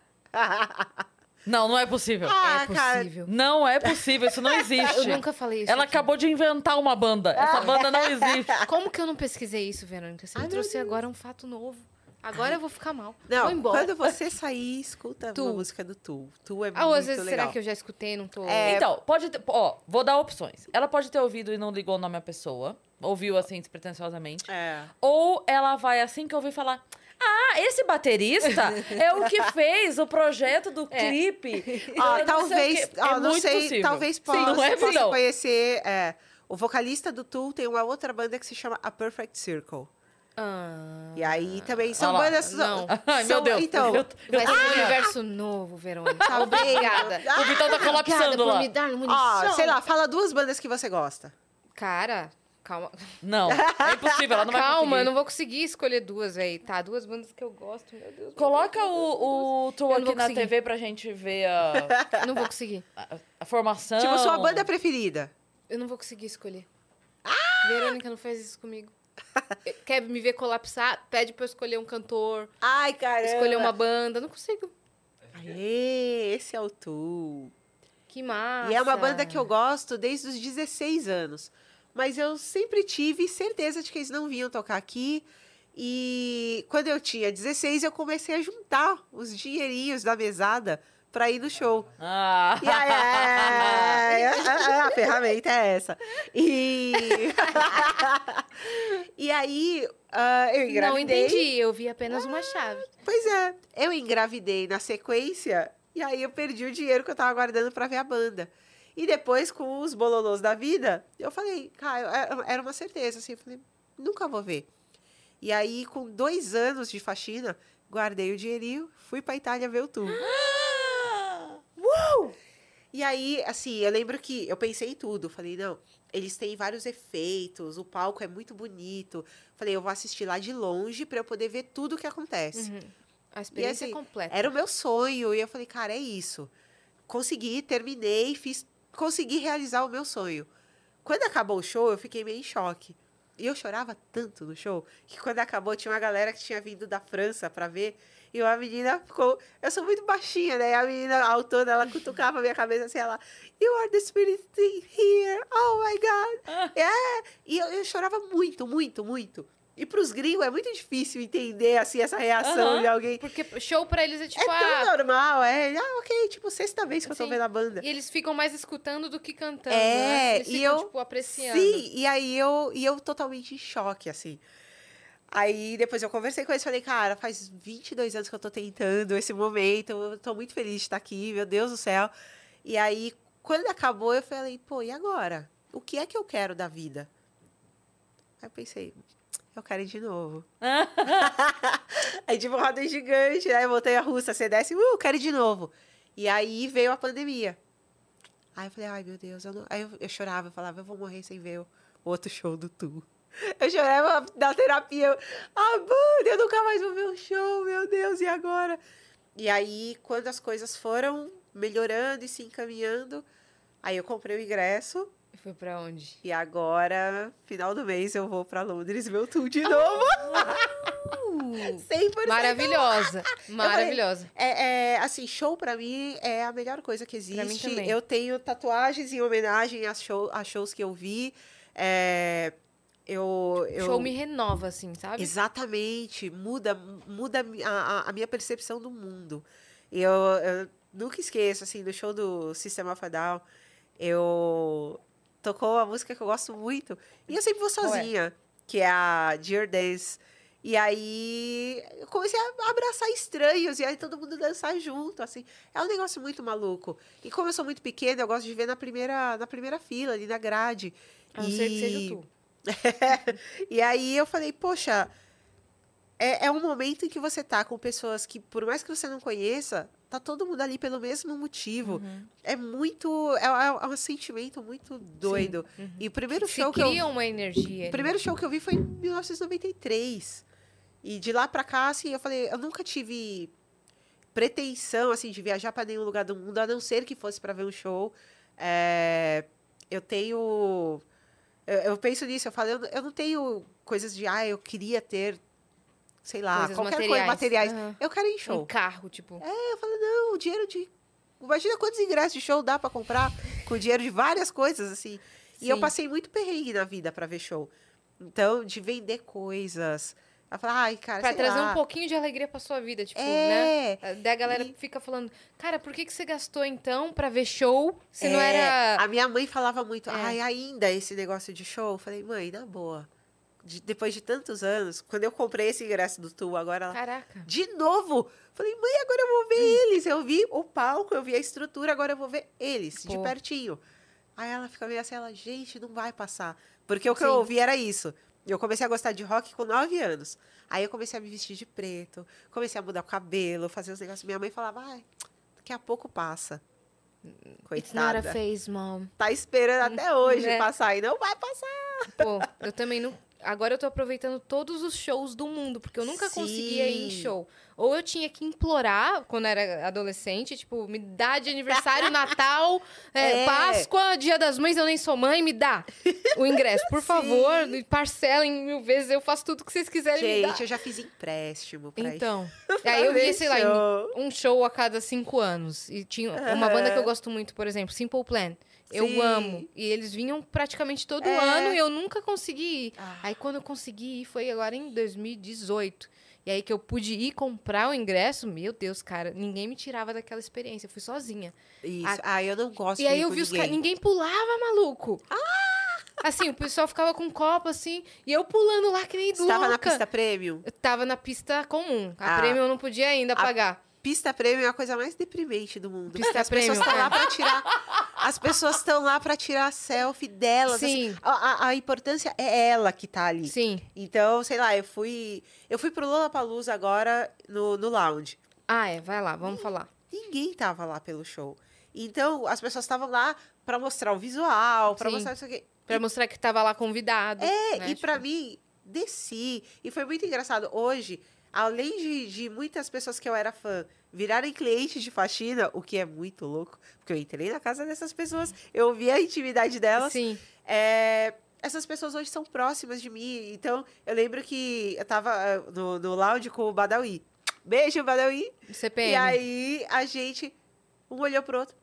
Não, não é possível. Ah, é cara. possível. Não é possível, isso não existe. Eu nunca falei isso. Ela aqui. acabou de inventar uma banda. Essa banda não existe. Como que eu não pesquisei isso, Verônica? Você Ai, me trouxe agora um fato novo. Agora eu vou ficar mal. Não, vou embora. quando você sair, escuta Tool. uma música do Tool. Tool é Ah, ou muito às vezes legal. será que eu já escutei e não tô. É, Então, pode ter. Ó, vou dar opções. Ela pode ter ouvido e não ligou o nome à pessoa. Ouviu assim, despretensiosamente. É. Ou ela vai assim que ouvir falar. Ah, esse baterista é o que fez o projeto do É. clipe. Ó, Eu não sei talvez, ó, é não muito sei, possível. talvez Sim, possa, não é possa conhecer. é, o vocalista do Tool tem uma outra banda que se chama A Perfect Circle. Ah, E aí também são lá. bandas. Não. Ai, meu são- Deus. Então, eu, eu vai ser um universo novo, Verônica. Tá? Obrigada. o Vitão tá colapsando lá. me dar munição. ó, sei lá, fala duas bandas que você gosta. Cara, calma. Não, é impossível, ela não vai calma, eu não vou conseguir escolher duas, velho. Tá, duas bandas que eu gosto, meu Deus. Coloca meu Deus, o, o aqui na. TV pra gente ver a, não vou conseguir. a, a formação. Tipo, sua banda preferida. Eu não vou conseguir escolher. Verônica, não faz isso comigo. Quer me ver colapsar? Pede pra eu escolher um cantor, Ai, caramba. escolher uma banda. Não consigo. Aê, esse é o Tool. Que massa. E é uma banda que eu gosto desde os 16 anos. Mas eu sempre tive certeza de que eles não vinham tocar aqui. E quando eu tinha 16, eu comecei a juntar os dinheirinhos da mesada pra ir no show. Ah. E aí, é, é, a ferramenta é essa. E, e aí, ah, eu Não engravidei. entendi, eu vi apenas uma chave. Pois é, eu engravidei na sequência e aí eu perdi o dinheiro que eu tava guardando pra ver a banda. E depois, com os bololôs da vida, eu falei, cara, é- era uma certeza, assim, eu falei, nunca vou ver. E aí, com dois anos de faxina, guardei o dinheirinho, fui pra Itália ver o tour. E aí, assim, eu lembro que eu pensei em tudo. Falei, não, eles têm vários efeitos, o palco é muito bonito. Falei, eu vou assistir lá de longe pra eu poder ver tudo o que acontece. Uhum. A experiência assim, completa. Era o meu sonho. E eu falei, cara, é isso. Consegui, terminei, fiz, consegui realizar o meu sonho. Quando acabou o show, eu fiquei meio em choque. E eu chorava tanto no show que quando acabou tinha uma galera que tinha vindo da França pra ver. E uma menina ficou. Eu sou muito baixinha, né? E a menina autona, ela cutucava a minha cabeça assim, ela. You are the spirit thing here. Oh my God. É. E eu, eu chorava muito, muito, muito. E pros gringos é muito difícil entender, assim, essa reação de alguém. Porque show pra eles é tipo, É tão ah, normal, é. Ah, ok, tipo, sexta vez que eu tô vendo a banda. e eles ficam mais escutando do que cantando, É, né? Eles e ficam, eu- tipo, apreciando. Sim, e aí eu, e eu totalmente em choque, assim. Aí depois eu conversei com eles e falei, cara, faz 22 anos que eu tô tentando esse momento, eu tô muito feliz de estar aqui, meu Deus do céu. E aí, quando acabou, eu falei, pô, e agora? O que é que eu quero da vida? Aí eu pensei, eu quero ir de novo. aí tipo, roda gigante, aí voltei a russa, você desce, uh, quero ir de novo. E aí veio a pandemia. Aí eu falei, ai meu Deus, eu não... aí eu, eu chorava, eu falava, eu vou morrer sem ver o outro show do Tu. Eu chorava na terapia, eu, ah, banda, eu nunca mais vou ver um show, meu Deus, e agora? E aí, quando as coisas foram melhorando e se encaminhando, aí eu comprei o ingresso Foi pra onde? e agora, final do mês, eu vou pra Londres ver o Tu de novo. 100%. Maravilhosa. Maravilhosa. É, é, assim, show pra mim é a melhor coisa que existe. Eu tenho tatuagens em homenagem a, show, a shows que eu vi. É, eu, eu... Show me renova, assim, sabe? Exatamente. Muda, muda a, a- minha percepção do mundo. Eu, eu nunca esqueço, assim, do show do System of a Down, eu tocou uma música que eu gosto muito. E eu sempre vou é? sozinha, que é a Dear Dance. E aí eu comecei a abraçar estranhos e aí todo mundo dançar junto, assim. É um negócio muito maluco. E como eu sou muito pequena, eu gosto de ver na primeira, na primeira fila, ali na grade. A não ser que seja tu. e aí eu falei, poxa, é, é um momento em que você tá com pessoas que, por mais que você não conheça, tá todo mundo ali pelo mesmo motivo. Uhum. É muito. É, é um sentimento muito doido. E o primeiro Se show que eu. cria uma energia. O ali. primeiro show que eu vi foi em 1993. E de lá pra cá, assim, eu falei, eu nunca tive pretensão, assim, de viajar pra nenhum lugar do mundo, a não ser que fosse pra ver um show. É, eu tenho. Eu, eu penso nisso, eu falo, eu, eu não tenho coisas de, ah, eu queria ter, sei lá, Coisas qualquer materiais. coisa, materiais. Aham. Eu quero ir em Um show. carro, tipo. É, eu falo, não, o dinheiro de. Imagina quantos ingressos de show dá pra comprar com o dinheiro de várias coisas, assim. E eu Sim. passei muito perrengue na vida pra ver show. Então, de vender coisas. Ela fala, ai, cara, Pra trazer lá. um pouquinho de alegria pra sua vida, tipo, né? É. Daí a galera E- fica falando, cara, por que, que você gastou então pra ver show se não É, era. A minha mãe falava muito, É. ai, ainda esse negócio de show. Eu falei, mãe, na boa. De- depois de tantos anos, quando eu comprei esse ingresso do Tu, agora ela. Caraca. De novo! Falei, mãe, agora eu vou ver eles. Eu vi o palco, eu vi a estrutura, agora eu vou ver eles, de Pô. pertinho. Aí ela fica meio assim, ela, gente, não vai passar. Porque o que eu Sim. ouvi era isso. Eu comecei a gostar de rock com nove anos. Aí eu comecei a me vestir de preto, comecei a mudar o cabelo, fazer os negócios. Minha mãe falava, ai, daqui a pouco passa. It's not a Coitada. phase, mom. Tá esperando até hoje Né? passar e não vai passar. Pô, eu também não. Agora eu tô aproveitando todos os shows do mundo, porque eu nunca conseguia ir em Sim. show. Ou eu tinha que implorar quando era adolescente, tipo, me dá de aniversário, Natal, é, É. Páscoa, Dia das Mães, eu nem sou mãe, me dá o ingresso, por favor, me parcelem mil vezes, eu faço tudo que vocês quiserem me dar. Gente, eu já fiz empréstimo pra. Então, aí eu ia, sei lá, em show. um show a cada cinco anos. E tinha uma Aham. banda que eu gosto muito, por exemplo, Simple Plan. Eu Sim. amo. E eles vinham praticamente todo É. ano e eu nunca consegui ir. Ah. Aí quando eu consegui ir foi agora em 2018. E aí que eu pude ir comprar o ingresso, meu Deus, cara, ninguém me tirava daquela experiência. Eu fui sozinha. Isso. A- Ah, eu não gosto E aí eu vi os caras. Ninguém pulava, maluco. Ah! Assim, o pessoal ficava com um copo assim, e eu pulando lá que nem Você tava na louca. pista premium? Eu tava na pista comum. A Ah. prêmio eu não podia ainda pagar. Pista premium é a coisa mais deprimente do mundo. Pista as pessoas premium, estão é. lá pra tirar. As pessoas estão lá pra tirar selfie delas. assim. Sim. a, a- a importância é ela que tá ali. Sim. Então, sei lá, eu fui. Eu fui pro Lollapalooza agora no, no lounge. Ah, é. Vai lá, vamos falar. Ninguém tava lá pelo show. Então, as pessoas estavam lá pra mostrar o visual, Sim. mostrar isso aqui. Pra mostrar que tava lá convidado. É, né? e Tipo, mim, desci. E foi muito engraçado. Hoje, além de, de muitas pessoas que eu era fã virarem clientes de faxina, o que é muito louco, porque eu entrei na casa dessas pessoas, eu vi a intimidade delas. Sim. É, essas pessoas hoje são próximas de mim. Então, eu lembro que eu tava ah, no, no lounge com o Badawi. Beijo, Badawi. CPM. E aí, a gente, um olhou pro outro.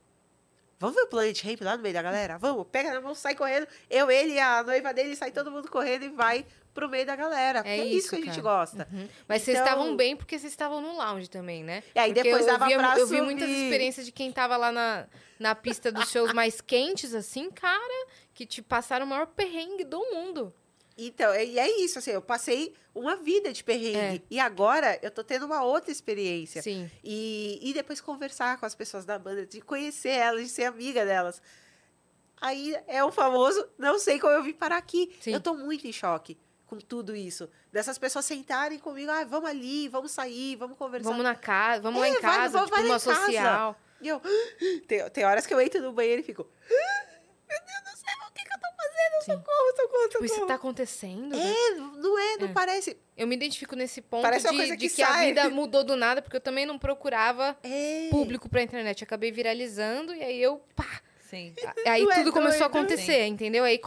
Vamos ver o Planet Ramp lá no meio da galera? Vamos, pega na mão, sai correndo. Eu, ele e a noiva dele, sai todo mundo correndo e vai pro meio da galera. Porque é, isso, que a gente cara. gosta. Uhum. Mas vocês Então- estavam bem porque vocês estavam no lounge também, né? E aí, Porque depois eu dava via, pra Eu vi subir. muitas experiências de quem tava lá na, na pista dos shows mais quentes, assim, cara, que te passaram o maior perrengue do mundo. Então, e é isso, assim, eu passei uma vida de perrengue. E agora eu tô tendo uma outra experiência. Sim. E, e depois conversar com as pessoas da banda, de conhecer elas, de ser amiga delas. Aí é o famoso, não sei como eu vim parar aqui. Sim. Eu tô muito em choque com tudo isso. Dessas pessoas sentarem comigo, ah, vamos ali, vamos sair, vamos conversar. Vamos na casa, vamos lá É, em vai- casa, vai- tipo, vai lá uma em casa. social. E eu, tem, tem horas que eu entro no banheiro e fico, meu Deus do céu, o que, que eu fazendo? Sim. Socorro, socorro, Tipo, isso socorro. tá acontecendo? né? É, não é, não É. parece. Eu me identifico nesse ponto Parece de, coisa de que que, a vida mudou do nada, porque eu também não procurava É. público pra internet. Eu acabei viralizando e aí eu, pá, Sim. Aí Tu é tudo começou a acontecer, entendeu? Aí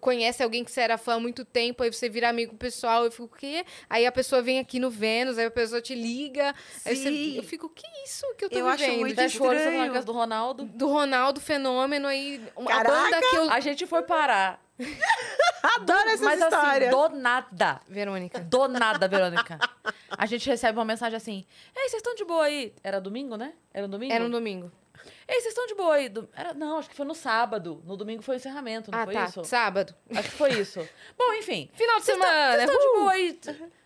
conhece alguém que você era fã há muito tempo, aí você vira amigo pessoal, eu fico, o quê? Aí a pessoa vem aqui no Vênus, aí a pessoa te liga, aí você, Sim. eu fico, que isso que eu tô Eu acho vivendo? muito Tá chorando estranho. do Ronaldo. do Ronaldo Fenômeno aí, uma Caraca! banda que eu... A gente foi parar Adoro essas Mas histórias. assim, do nada. Verônica. Do nada, Verônica. A gente recebe uma mensagem assim: Ei, vocês estão de boa aí? Era domingo, né? Era um domingo? Era um domingo. Ei, vocês estão de boa aí? Do- Era... Não, acho que foi no sábado. No domingo foi o encerramento, não ah, foi tá. isso? Sábado. Acho que foi isso. Bom, enfim. Final de semana. Vocês estão de boa aí?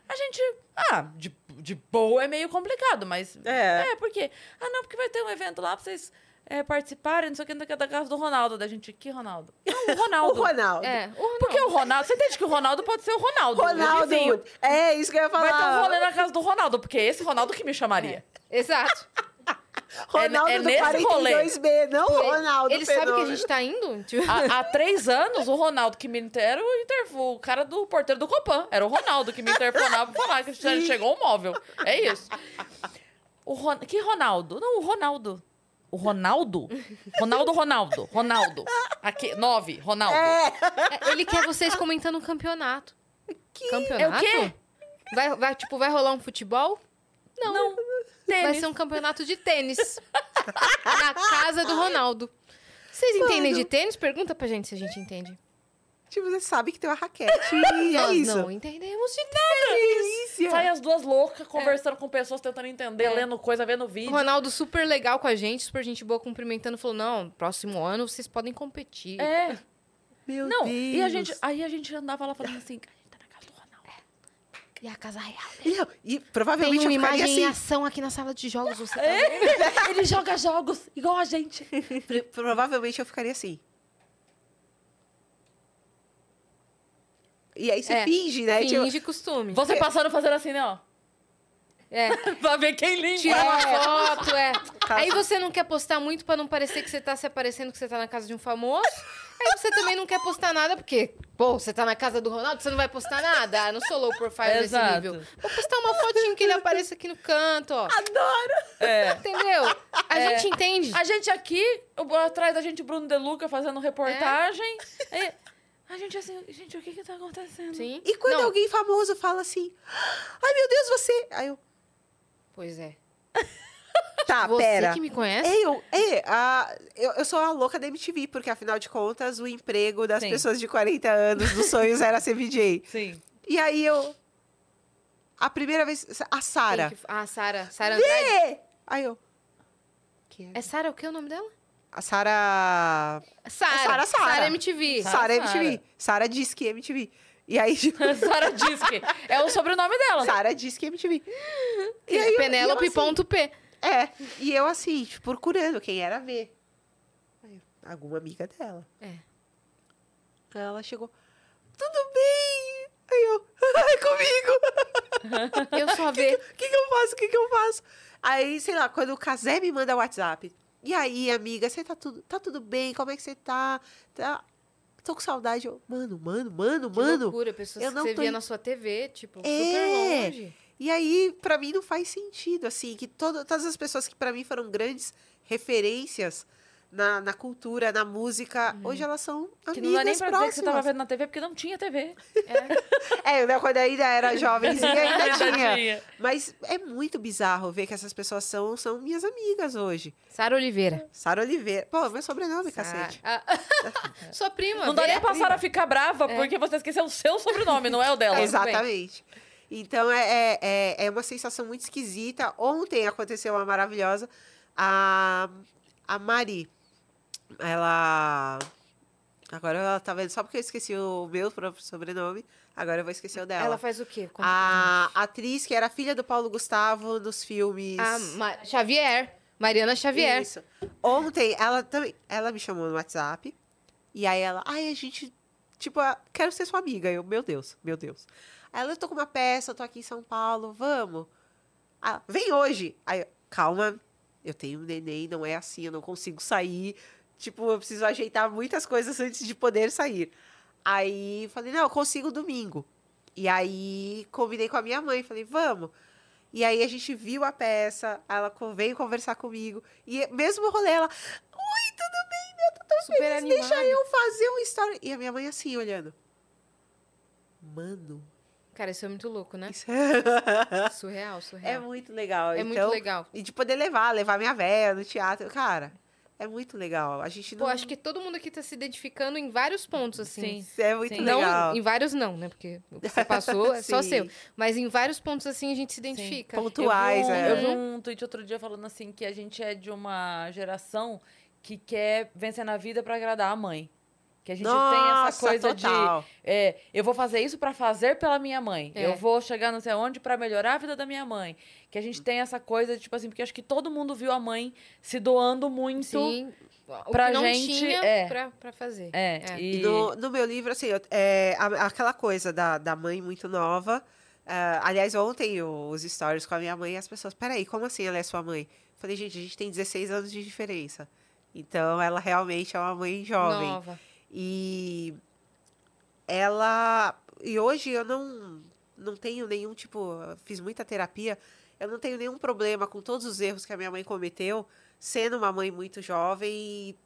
A gente. Ah, de, de boa é meio complicado, mas. É. É, por quê? Ah, não, porque vai ter um evento lá pra vocês é, participarem, não sei o que, não sei o que, da casa do Ronaldo. Da gente, que Ronaldo? Não, o O Ronaldo. Ronaldo. É, o Ronaldo. Porque o Ronaldo. Você entende que o Ronaldo pode ser o Ronaldo. o Ronaldo. vizinho. É isso que eu ia falar. Vai ter um rolê na casa do Ronaldo, porque é esse Ronaldo que me chamaria. Exato. Ronaldo É- é do nesse rolê. 42B, não o Ronaldo. Ele sabe que a fenômeno. gente tá indo? Tipo, Há, há três anos, o Ronaldo que me inter... era o, interfo... o cara do porteiro do Copan. Era o Ronaldo que me interfonava pra falar que chegou o móvel. É isso. O Ron... Que Ronaldo? Não, o Ronaldo. O Ronaldo? Ronaldo, Ronaldo. Ronaldo. Aqui, nove, Ronaldo. É, ele quer vocês comentando um campeonato. Que- Campeonato? É o quê? Vai, vai, tipo, vai rolar um futebol? Não. Vai Tênis. ser um campeonato de tênis. na casa do Ronaldo. Vocês entendem Mano. de tênis? Pergunta pra gente se a gente entende. tipo, você sabe que tem uma raquete e é Nós isso. não entendemos de tênis. Delícia. Sai as duas loucas conversando com pessoas, tentando entender, É. lendo coisa, vendo O vídeo. Ronaldo super legal com a gente, super gente boa, cumprimentando. Falou, não, próximo ano vocês podem competir. É. Meu Não, Deus. e a gente, aí a gente andava lá falando assim, a gente tá na casa do Ronaldo. E a casa real. Não, e Tem provavelmente uma eu ficaria imagem em assim. ação aqui na sala de jogos. Você tá É. Ele joga jogos igual a gente. Pro- Provavelmente eu ficaria assim. E aí você É, finge, né? Tipo, Finge costume. Você passando fazendo assim, né, ó. É. pra ver quem limpa. Tira uma foto, é. Tá. Aí você não quer postar muito pra não parecer que você tá se aparecendo que você tá na casa de um famoso. Aí você também não quer postar nada, porque, pô, você tá na casa do Ronaldo, você não vai postar nada. Ah, não sou low profile nesse Exato. nível. Vou postar uma fotinho que ele apareça aqui no canto, ó. É. Entendeu? A É. gente entende. A gente aqui, o- atrás da gente, o Bruno De Luca fazendo reportagem. Aí, a gente assim, gente, o que que tá acontecendo? Sim. E quando Não, alguém famoso fala assim, ai meu Deus, você. Aí eu, Pois é. tá, Você pera. que me conhece? Eu, é, a, eu, eu sou a louca da MTV, porque afinal de contas, o emprego das Sim. pessoas de 40 anos, dos sonhos, era ser VJ. Sim. E aí eu. A primeira vez. A Sara. Ah, Sara. Sara Andrade. Aí eu. É? É Sara, o que é o nome dela? A Sara. Sara. Sara, Sara. Sara MTV. Sara, Sara Sara. MTV. Sara diz que MTV. E aí, tipo, Sara Disque. É o sobrenome dela. Sara diz que MTV. E aí, eu- É. E eu assim, tipo, procurando quem era ver. Aí, alguma amiga dela. É. Aí ela chegou. Tudo bem? Aí eu. Ai, comigo! Eu sou a O que, que, que que eu faço? O que, que eu faço? Aí, sei lá, quando o Casé me manda WhatsApp. E aí, amiga, você tá tudo, tá tudo bem? Como é que você tá? tá? Tô com saudade. Eu, mano, mano, mano, Que mano. loucura, pessoas eu que não você tô via na sua TV, tipo, É. super longe. E aí, pra mim, não faz sentido, assim, que todo, todas as pessoas que pra mim foram grandes referências na, na cultura, na música, hoje elas são amigas Que não dá nem pra dizer que você tava próximas. vendo na TV, porque não tinha TV. É, né, quando ainda era jovenzinha, ainda Ainda tinha. tinha. Mas é muito bizarro ver que essas pessoas são, são minhas amigas hoje. Sara Oliveira. Sara Oliveira. Pô, meu sobrenome, Sara. cacete. Ah, sua prima. Não dá nem pra. Sara ficar brava, porque você esqueceu o seu sobrenome, não é o dela. Exatamente. Então é, é, é, é uma sensação muito esquisita. Ontem aconteceu uma maravilhosa. A, a Mari, ela. Agora ela tá vendo, só porque eu esqueci o meu próprio sobrenome, agora eu vou esquecer o dela. Ela faz o quê? Conta A atriz que era filha do Paulo Gustavo nos filmes. A Ma- Xavier. Mariana Xavier. Isso. Ontem, ela também. Ela me chamou no WhatsApp. E aí ela, ai, a gente. Tipo, ah, quero ser sua amiga. Eu, meu Deus, meu Deus. Aí ela, eu tô com uma peça, eu tô aqui em São Paulo, vamos. Ah, vem hoje. Aí, eu, calma, eu tenho um neném, não é assim, eu não consigo sair. Tipo, eu preciso ajeitar muitas coisas antes de poder sair. Aí falei, não, eu consigo domingo. E aí combinei com a minha mãe, falei, vamos. E aí a gente viu a peça, ela veio conversar comigo. E mesmo o rolê, ela, oi, tudo bem, meu, tô tão Super feliz, deixa eu fazer uma história. E a minha mãe assim, olhando. Mano, Cara, isso é muito louco, né? isso é, Surreal, é surreal. muito legal. É muito então, legal. E de poder levar, levar minha véia no teatro. Cara, É muito legal. A gente não. Pô, acho que todo mundo aqui tá se identificando em vários pontos, assim. Sim. é muito Sim. Não, legal. em vários não, né? Porque o que você passou é só Sim. seu. Mas em vários pontos, assim, a gente se identifica. Pontuais, eu vi, um, é. eu vi um tweet outro dia falando assim que a gente é de uma geração que quer vencer na vida pra agradar a mãe. Que a gente tem Nossa, essa coisa total. de é, eu vou fazer isso pra fazer pela minha mãe. É. Eu vou chegar não sei onde pra melhorar a vida da minha mãe. Que a gente tem essa coisa de, tipo assim, porque acho que todo mundo viu a mãe se doando muito. Sim. O pra que não gente, tinha é. pra, pra fazer. É, É. e E no, no meu livro, assim, eu- é, aquela coisa da, da mãe muito nova. ah, aliás, ontem eu- os stories com a minha mãe, as pessoas, peraí, como assim ela é sua mãe? Eu falei, gente, a gente tem 16 anos de diferença. Então, ela realmente é uma mãe jovem. Nova. E ela. E hoje eu não, não tenho nenhum tipo. Fiz muita terapia. Eu não tenho nenhum problema com todos os erros que a minha mãe cometeu, sendo uma mãe muito jovem e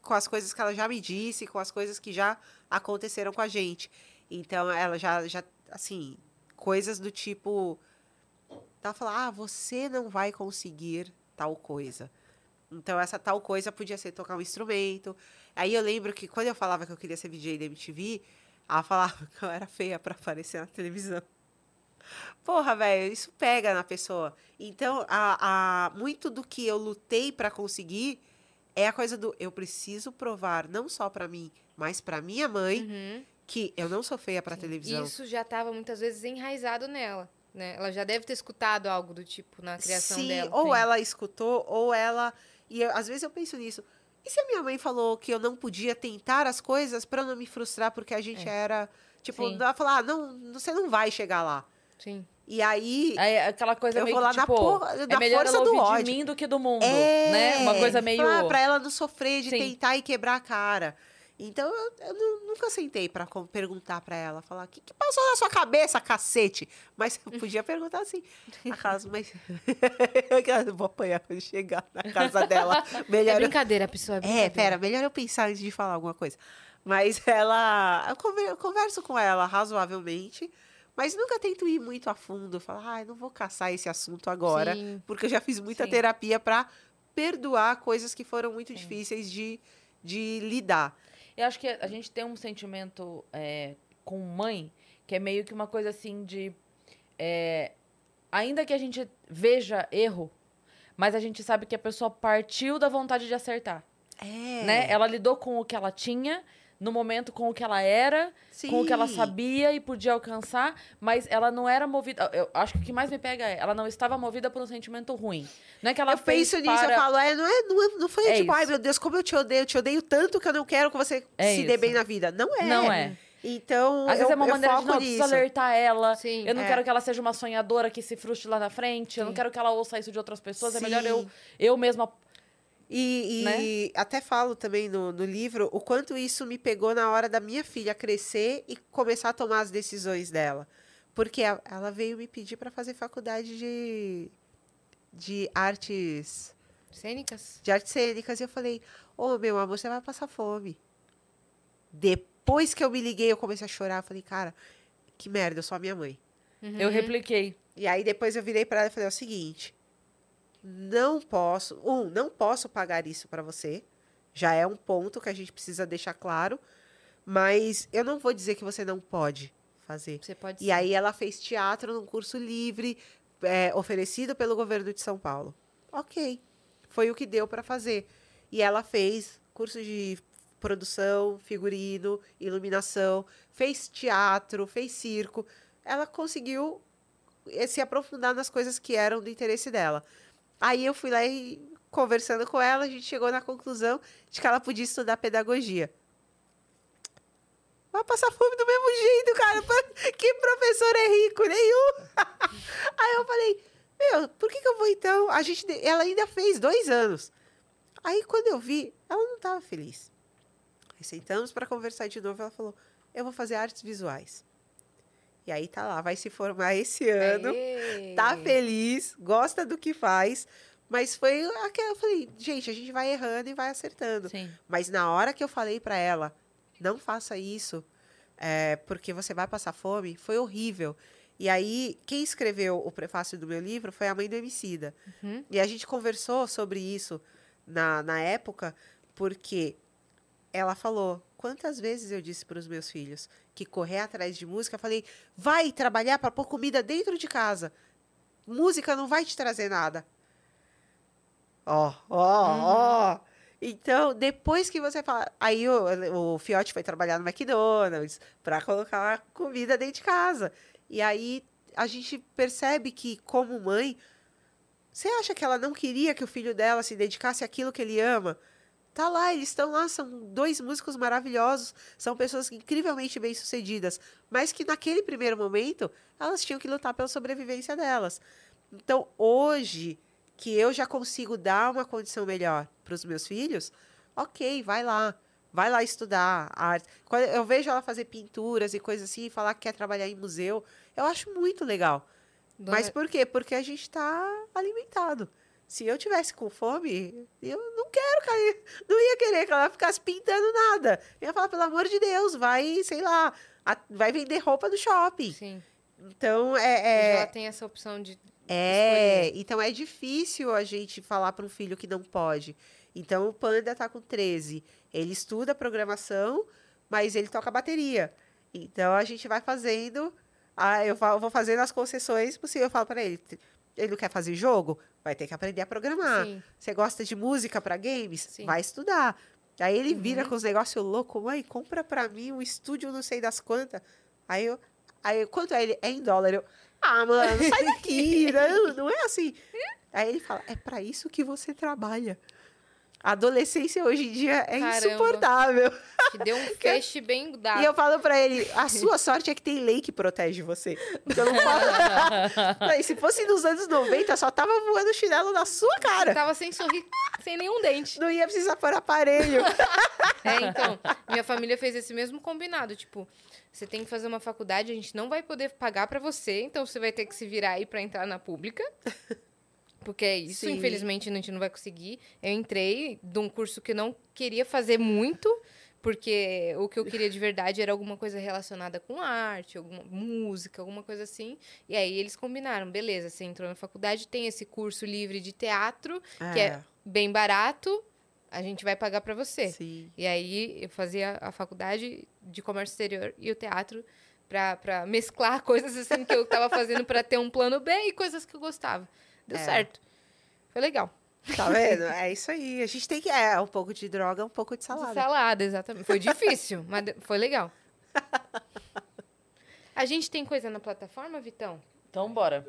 com as coisas que ela já me disse, com as coisas que já aconteceram com a gente. Então, ela já, já assim, coisas do tipo. Ela fala, ah, você não vai conseguir tal coisa. Então, essa tal coisa podia ser tocar um instrumento. Aí eu lembro que quando eu falava que eu queria ser VJ da MTV, ela falava que eu era feia pra aparecer na televisão. Porra, velho, isso pega na pessoa. Então, a, a, muito do que eu lutei pra conseguir é a coisa do eu preciso provar, não só pra mim, mas pra minha mãe, Uhum. que eu não sou feia pra televisão. Isso já estava muitas vezes enraizado nela. Né? Ela já deve ter escutado algo do tipo na criação Sim, dela. ou Sim. ela escutou, ou ela. E eu- às vezes eu penso nisso. E se a minha mãe falou que eu não podia tentar as coisas pra não me frustrar porque a gente É. era. Tipo, Sim. ela falar, ah, não, você não vai chegar lá. Sim. E aí. aquela coisa Eu meio vou lá que, na tipo, porra- é na melhor força do ódio. de mim do que do mundo, é, né? Uma coisa meio... Pra, pra ela não sofrer de Sim. tentar e quebrar a cara. Então eu, eu nu- nunca sentei com- perguntar pra ela, falar: o que, que passou na sua cabeça, cacete? Mas eu podia perguntar assim. Aquelas, mas. eu vou apanhar quando chegar na casa dela. É Melhor eu brincadeira, pessoal. É, é, brincadeira. pera, melhor eu pensar antes de falar alguma coisa. Mas ela. Eu conver- eu converso com ela razoavelmente, mas nunca tento ir muito a fundo. Falar, ai, não vou caçar esse assunto agora, Sim. porque eu já fiz muita Sim. terapia pra perdoar coisas que foram muito difíceis de, de lidar. Eu acho que a gente tem um sentimento é, com mãe que é meio que uma coisa assim de. é, ainda que a gente veja erro, mas a gente sabe que a pessoa partiu da vontade de acertar. É. Né? Ela lidou com o que ela tinha, no momento com o que ela era, com o que ela Sim. sabia e podia alcançar, mas ela não era movida. Eu acho que o que mais me pega é, ela não estava movida por um sentimento ruim. Não é que ela Eu fez penso nisso, para... eu falo, é, não, é, não, é- não foi É tipo, ai isso. meu Deus, como eu te odeio, eu te odeio tanto que eu não quero que você É se dê isso. bem na vida. Não é. Não é. Então, Às eu, vezes é uma eu maneira de não, nisso. alertar ela. Sim. Eu não É. quero que ela seja uma sonhadora que se frustre lá na frente. Eu não Sim. quero que ela ouça isso de outras pessoas. É melhor eu, Sim. eu mesma. E, e até falo também no, no livro o quanto isso me pegou na hora da minha filha crescer e começar a tomar as decisões dela. Porque a- ela veio me pedir para fazer faculdade de, de artes Cênicas? de artes cênicas. E eu falei, ô meu amor, você vai passar fome. Depois que eu me liguei, eu comecei a chorar. Eu falei, cara, que merda, eu sou a minha mãe. Eu repliquei. E aí depois eu virei para ela e falei é o seguinte: não posso, um, não posso pagar isso para você. Já é um ponto que a gente precisa deixar claro, mas eu não vou dizer que você não pode fazer. Você pode E aí ela fez teatro num curso livre é, oferecido pelo governo de São Paulo. Ok, foi o que deu para fazer. E ela fez curso de produção, figurino, iluminação, fez teatro, fez circo. Ela conseguiu eh, se aprofundar nas coisas que eram do interesse dela. Aí eu fui lá e conversando com ela, a gente chegou na conclusão de que ela podia estudar pedagogia. Vai passar fome do mesmo jeito, cara. Que professor é rico? Nenhum. Aí eu falei, meu, por que, que eu vou então? A gente, ela ainda fez dois anos. Aí quando eu vi, ela não estava feliz. Aí sentamos para conversar de novo. Ela falou, eu vou fazer artes visuais. E aí tá lá, vai se formar esse ano Aê! tá feliz, gosta do que faz. Mas foi aquela. Eu falei, gente, a gente vai errando e vai acertando. Sim. Mas na hora que eu falei pra ela, não faça isso, é, porque você vai passar fome, foi horrível. E aí, quem escreveu o prefácio do meu livro foi a mãe do Emicida. Uhum. E a gente conversou sobre isso na, na época, porque ela falou: quantas vezes eu disse para os meus filhos que correr atrás de música, eu falei: vai trabalhar para pôr comida dentro de casa. Música não vai te trazer nada. Ó, ó, ó. Então, depois que você fala. Aí o, o Fiote foi trabalhar no McDonald's para colocar comida dentro de casa. E aí a gente percebe que, como mãe, você acha que ela não queria que o filho dela se dedicasse àquilo que ele ama? Tá lá, eles estão lá, são dois músicos maravilhosos, são pessoas incrivelmente bem-sucedidas, mas que naquele primeiro momento elas tinham que lutar pela sobrevivência delas. Então, hoje, que eu já consigo dar uma condição melhor para os meus filhos, ok, vai lá. Vai lá estudar arte. Quando eu vejo ela fazer pinturas e coisas assim, falar que quer trabalhar em museu, eu acho muito legal. Dona- Mas por quê? Porque a gente está alimentado. Se eu tivesse com fome, eu não quero cair. Não ia querer que ela ficasse pintando nada. Eu ia falar, pelo amor de Deus, vai, sei lá, a- vai vender roupa no shopping. Sim. Então, é, é, Ela tem essa opção de. é, então é difícil a gente falar para um filho que não pode. Então o Panda tá com 13. Ele estuda programação, mas ele toca bateria. Então a gente vai fazendo, ah, eu vou fazendo as concessões possíveis. Eu falo para ele, ele não quer fazer jogo? Vai ter que aprender a programar. Sim. Você gosta de música para games? Sim. Vai estudar. Aí ele vira Uhum. com os negócios loucos, mãe, compra para mim um estúdio não sei das quantas. Aí eu, aí eu- quanto é ele? É em dólar. Eu, ah, mano, sai daqui, não, não é assim. Aí ele fala, é para isso que você trabalha. A adolescência hoje em dia é Caramba. insuportável. Que deu um feixe bem dado. E eu falo pra ele, a sua sorte é que tem lei que protege você. Então não fala. Aí, se fosse nos anos 90, só tava voando chinelo na sua cara. Tava sem sorrir, sem nenhum dente. Não ia precisar pôr aparelho. É, então, minha família fez esse mesmo combinado. Tipo, você tem que fazer uma faculdade, a gente não vai poder pagar pra você, então você vai ter que se virar aí pra entrar na pública. Porque é isso, Sim. infelizmente a gente não vai conseguir. Eu entrei de um curso que eu não queria fazer muito, porque o que eu queria de verdade era alguma coisa relacionada com arte, alguma música, alguma coisa assim. E aí eles combinaram, beleza, você entrou na faculdade, tem esse curso livre de teatro, que é bem barato, a gente vai pagar pra você. Sim. E aí eu fazia a faculdade de comércio exterior e o teatro pra mesclar coisas assim que eu tava fazendo pra ter um plano B e coisas que eu gostava. Deu É. certo. Foi legal. Tá vendo? É isso aí. A gente tem que. É, um pouco de droga, um pouco de De salada. salada, exatamente. Foi difícil, mas foi legal. A gente tem coisa na plataforma, Vitão? Então, bora.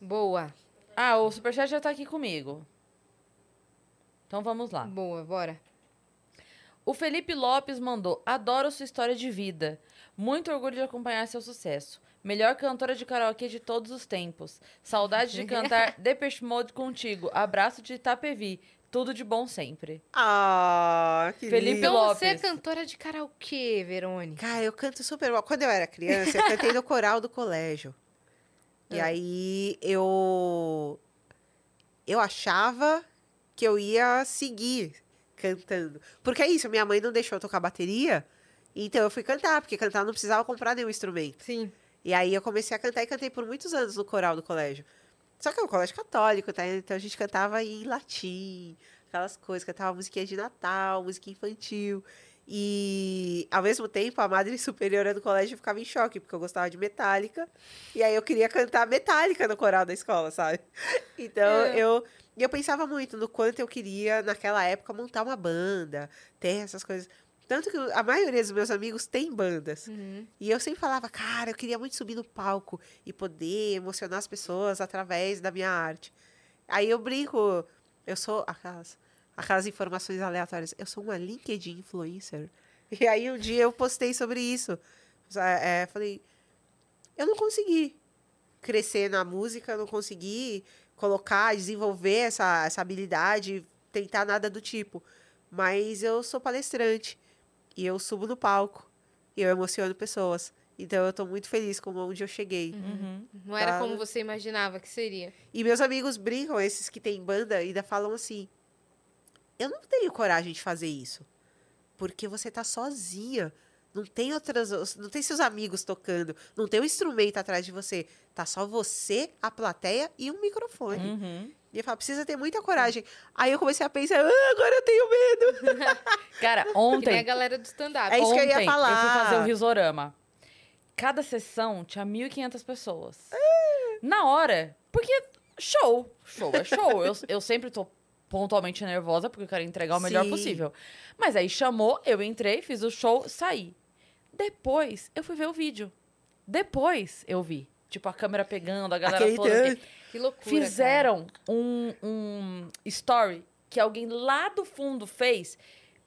Boa, Ah, o Superchat já tá aqui comigo. Então vamos lá. boa, bora. O Felipe Lopes mandou: Adoro sua história de vida. Muito orgulho de acompanhar seu sucesso. Melhor cantora de karaokê de todos os tempos. Saudade de cantar Depeche Mode contigo. Abraço de Itapevi. Tudo de bom sempre. Ah, que Felipe lindo. Então você é Lopes. cantora de karaokê, Verônica. Cara, eu canto super mal. Quando eu era criança, eu cantei no coral do colégio. E Ah. aí eu eu achava que eu ia seguir cantando. Porque é isso, minha mãe não deixou eu tocar bateria, então eu fui cantar, porque cantar não precisava comprar nenhum instrumento. Sim. E aí eu comecei a cantar e cantei por muitos anos no coral do colégio. Só que é um colégio católico, tá? Então a gente cantava em latim, aquelas coisas, cantava musiquinha de Natal, música infantil. E ao mesmo tempo a madre superiora do colégio ficava em choque, porque eu gostava de metálica. E aí eu queria cantar metálica no coral da escola, sabe? Então É. eu. Eu pensava muito no quanto eu queria, naquela época, montar uma banda, ter essas coisas. Tanto que a maioria dos meus amigos tem bandas. Uhum. E eu sempre falava, cara, eu queria muito subir no palco e poder emocionar as pessoas através da minha arte. Aí eu brinco, eu sou aquelas, aquelas informações aleatórias, eu sou uma LinkedIn influencer. E aí um dia eu postei sobre isso. É, falei, eu não consegui crescer na música, eu não consegui colocar, desenvolver essa, essa habilidade, tentar nada do tipo. Mas eu sou palestrante e eu subo no palco e eu emociono pessoas. Então eu tô muito feliz com onde eu cheguei. Uhum. Não era Tá. como você imaginava que seria. E meus amigos brincam, esses que têm banda, ainda falam assim: Eu não tenho coragem de fazer isso. Porque você tá sozinha Não tem outras, não tem seus amigos tocando, não tem um instrumento atrás de você. Tá só você, a plateia e um microfone. Uhum. E eu precisa ter muita coragem. Aí eu comecei a pensar, ah, agora eu tenho medo. Cara, Que nem a ontem. galera do stand-up. É isso que eu ia ontem falar. Eu fui fazer o risorama. Cada sessão tinha 1.500 pessoas. Na hora. Porque show. Show é show. eu, eu sempre tô pontualmente nervosa porque eu quero entregar o melhor Sim. possível. Mas aí chamou, eu entrei, fiz o show, saí. Depois eu fui ver o vídeo. Depois eu vi. Tipo, a câmera pegando, a galera Aquele toda. Que loucura. Fizeram um, um story que alguém lá do fundo fez,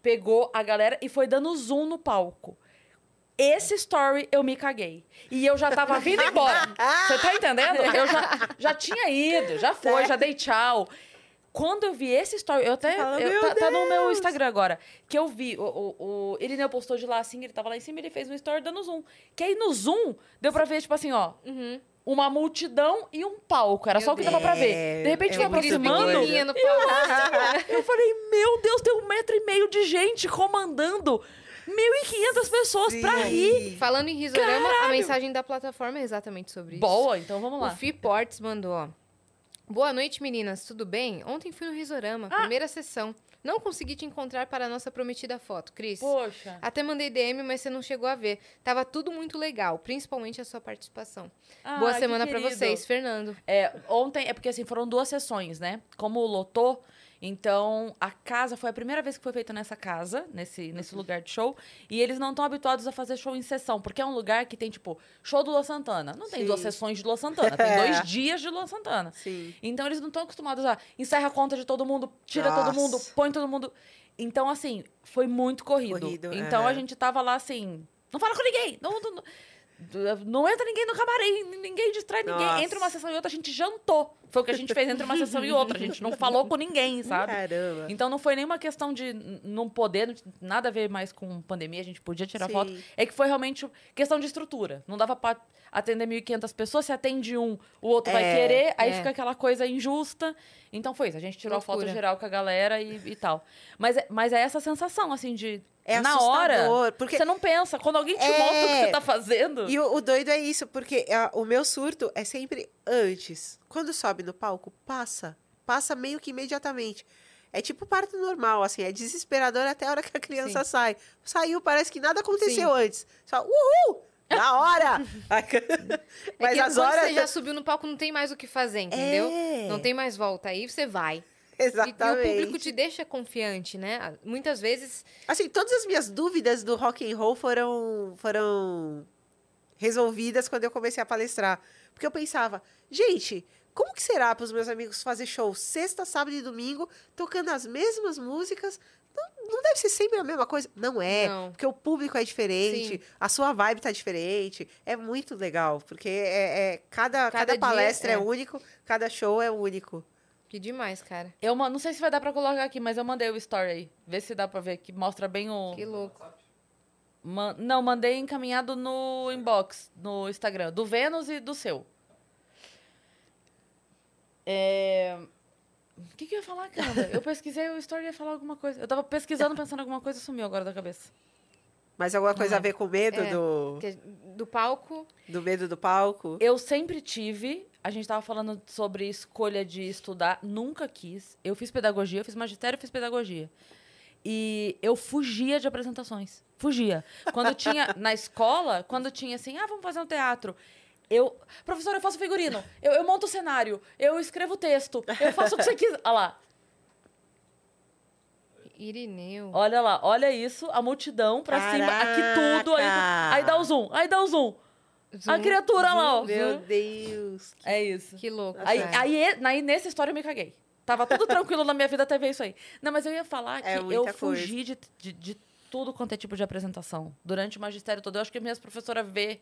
pegou a galera e foi dando zoom no palco. Esse story eu me caguei. E eu já tava vindo embora. Você tá entendendo? Eu já, já tinha ido, já foi, já dei tchau. Quando eu vi esse story, eu até. fala, eu- "Meu tá, tá no meu Deus!" Instagram agora. Que eu vi, o, o, o Irineu postou de lá assim, ele tava lá em cima, ele fez um story dando zoom. Que aí no zoom, deu pra ver, tipo assim, ó, Uhum. Uma multidão e um palco. Era Meu só o que dava pra ver. De repente É foi muito aproximando. no palco. Eu falei, meu Deus, tem um metro e meio de gente comandando 1.500 pessoas pra rir. Falando em risorama, a mensagem da plataforma é exatamente sobre isso. Boa, então vamos O lá. Fi Portes mandou, ó. Boa noite, meninas. Tudo bem? Ontem fui no Risorama, Ah. primeira sessão. Não consegui te encontrar para a nossa prometida foto, Cris. Poxa. Até mandei DM, mas você não chegou a ver. Tava tudo muito legal, principalmente a sua participação. Ai, Boa semana pra querido. vocês, Fernando. É, ontem, é porque assim, foram duas sessões, né? Como lotou, então a casa foi a primeira vez que foi feita nessa casa, nesse, nesse lugar de show. E eles não estão habituados a fazer show em sessão, porque é um lugar que tem, tipo, show do Lua Santana. Não tem Sim. duas sessões de Lua Santana, tem É. dois dias de Lua Santana. Sim. Então eles não estão acostumados a encerra a conta de todo mundo, tira todo mundo, Nossa. põe todo mundo. Então, assim, foi muito corrido. Corrido, então aham. a gente tava lá assim. Não fala com ninguém! Não, não, não- não entra ninguém no camarim, ninguém distrai ninguém. Nossa. Entre uma sessão e outra, a gente jantou. Foi o que a gente fez entre uma sessão e outra. A gente não falou com ninguém, sabe? Caramba. Então não foi nenhuma questão de não poder, nada a ver mais com pandemia, a gente podia tirar Sim. foto. É que foi realmente questão de estrutura. Não dava pra atender 1.500 pessoas, se atende um, o outro vai É, querer, aí é. fica aquela coisa injusta. Então foi isso, a gente tirou a foto Loucura. geral com a galera e, e tal. Mas, é- mas é essa sensação, assim, de É na hora, porque você não pensa. Quando alguém te É. mostra o que você tá fazendo... E o, o doido é isso, porque ah, o meu surto é sempre antes. Quando sobe no palco, passa. Passa meio que imediatamente. É tipo parto normal, assim, é desesperador até a hora que a criança sai. Saiu, parece que nada aconteceu antes. Só, uhul! Na hora! É Mas que as horas. você já subiu no palco, não tem mais o que fazer, entendeu? É, Não tem mais volta. Aí você vai. E, e Exatamente. o público te deixa confiante, né? Muitas vezes. Assim, todas as minhas dúvidas do rock and roll foram, foram resolvidas quando eu comecei a palestrar. Porque eu pensava, gente, como que será para os meus amigos fazer show sexta, sábado e domingo, tocando as mesmas músicas? Não, não deve ser sempre a mesma coisa. Não é, Não. porque o público é diferente, Sim. a sua vibe tá diferente. É muito legal, porque é, é- cada, Cada cada, dia, palestra é. é. único, cada show é único. Que demais, cara. Eu não sei se vai dar pra colocar aqui, mas eu mandei o story aí. Vê se dá pra ver, que mostra bem o... Que louco. Man- Não, mandei encaminhado no inbox, no Instagram, do Vênus e do seu. É... O que, que eu ia falar, cara? Eu pesquisei o story e ia falar alguma coisa. Eu tava pesquisando, pensando em alguma coisa e sumiu agora da cabeça. Mas alguma coisa é. a ver com medo É. do, Que- Do palco. do medo do palco? Eu sempre tive, a gente tava falando sobre escolha de estudar, nunca quis. Eu fiz pedagogia, eu fiz magistério, eu fiz pedagogia. E eu fugia de apresentações. Fugia. Quando tinha na escola, quando tinha assim, ah, vamos fazer um teatro. Eu, professor, eu faço figurino, eu, eu monto o cenário, eu escrevo texto, eu faço o que você quiser. Olha lá, Irineu. olha lá, olha isso, a multidão pra cima, aqui tudo, aí, Caraca! aí dá o zoom, aí dá o zoom. A Zoom, criatura lá, ó. Meu Deus. É isso. Que louco. Aí, aí, aí, nessa história eu me caguei. Tava tudo tranquilo na minha vida até ver isso aí. Não, mas eu ia falar que É eu fugi de, de, de tudo quanto é tipo de apresentação. Durante o magistério todo. Eu acho que minhas professoras vê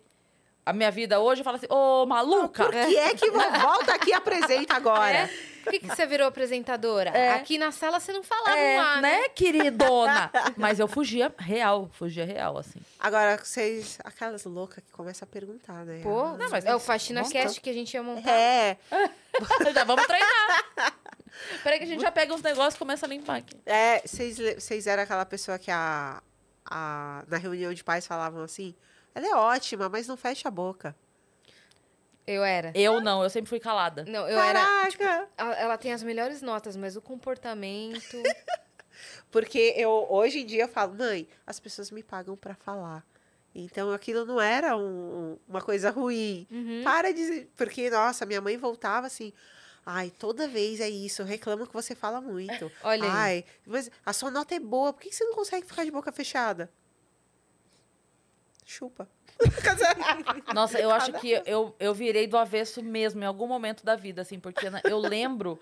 a minha vida hoje e falam assim, ô, maluca! Por que é que vo- volta aqui e apresenta agora? Por que, que você virou apresentadora? É. Aqui na sala você não falava É, A, né? né, queridona? Mas eu fugia real, fugia real, assim. Agora, vocês. Aquelas loucas que começam a perguntar, né? Pô, Não, mas é o Faxina Cast que a gente ia montar. É, Já vamos treinar. Peraí que a gente já pega uns negócios e começa a limpar aqui. é, vocês eram aquela pessoa que a, a- na reunião de pais falavam assim: ela é ótima, mas não fecha a boca. Eu era. Eu não, eu sempre fui calada. Não, eu era. Caraca! Ela tem as melhores notas, mas o comportamento. Porque eu, hoje em dia, eu falo, mãe, as pessoas me pagam pra falar. Então aquilo não era um- um- uma coisa ruim. Uhum. Para de. Porque, nossa, minha mãe voltava assim. Ai, toda vez é isso, eu reclamo que você fala muito. Olha aí. Ai, mas a sua nota é boa, por que você não consegue ficar de boca fechada? Chupa. Nossa, eu acho que eu, eu virei do avesso mesmo, em algum momento da vida, assim, porque eu lembro.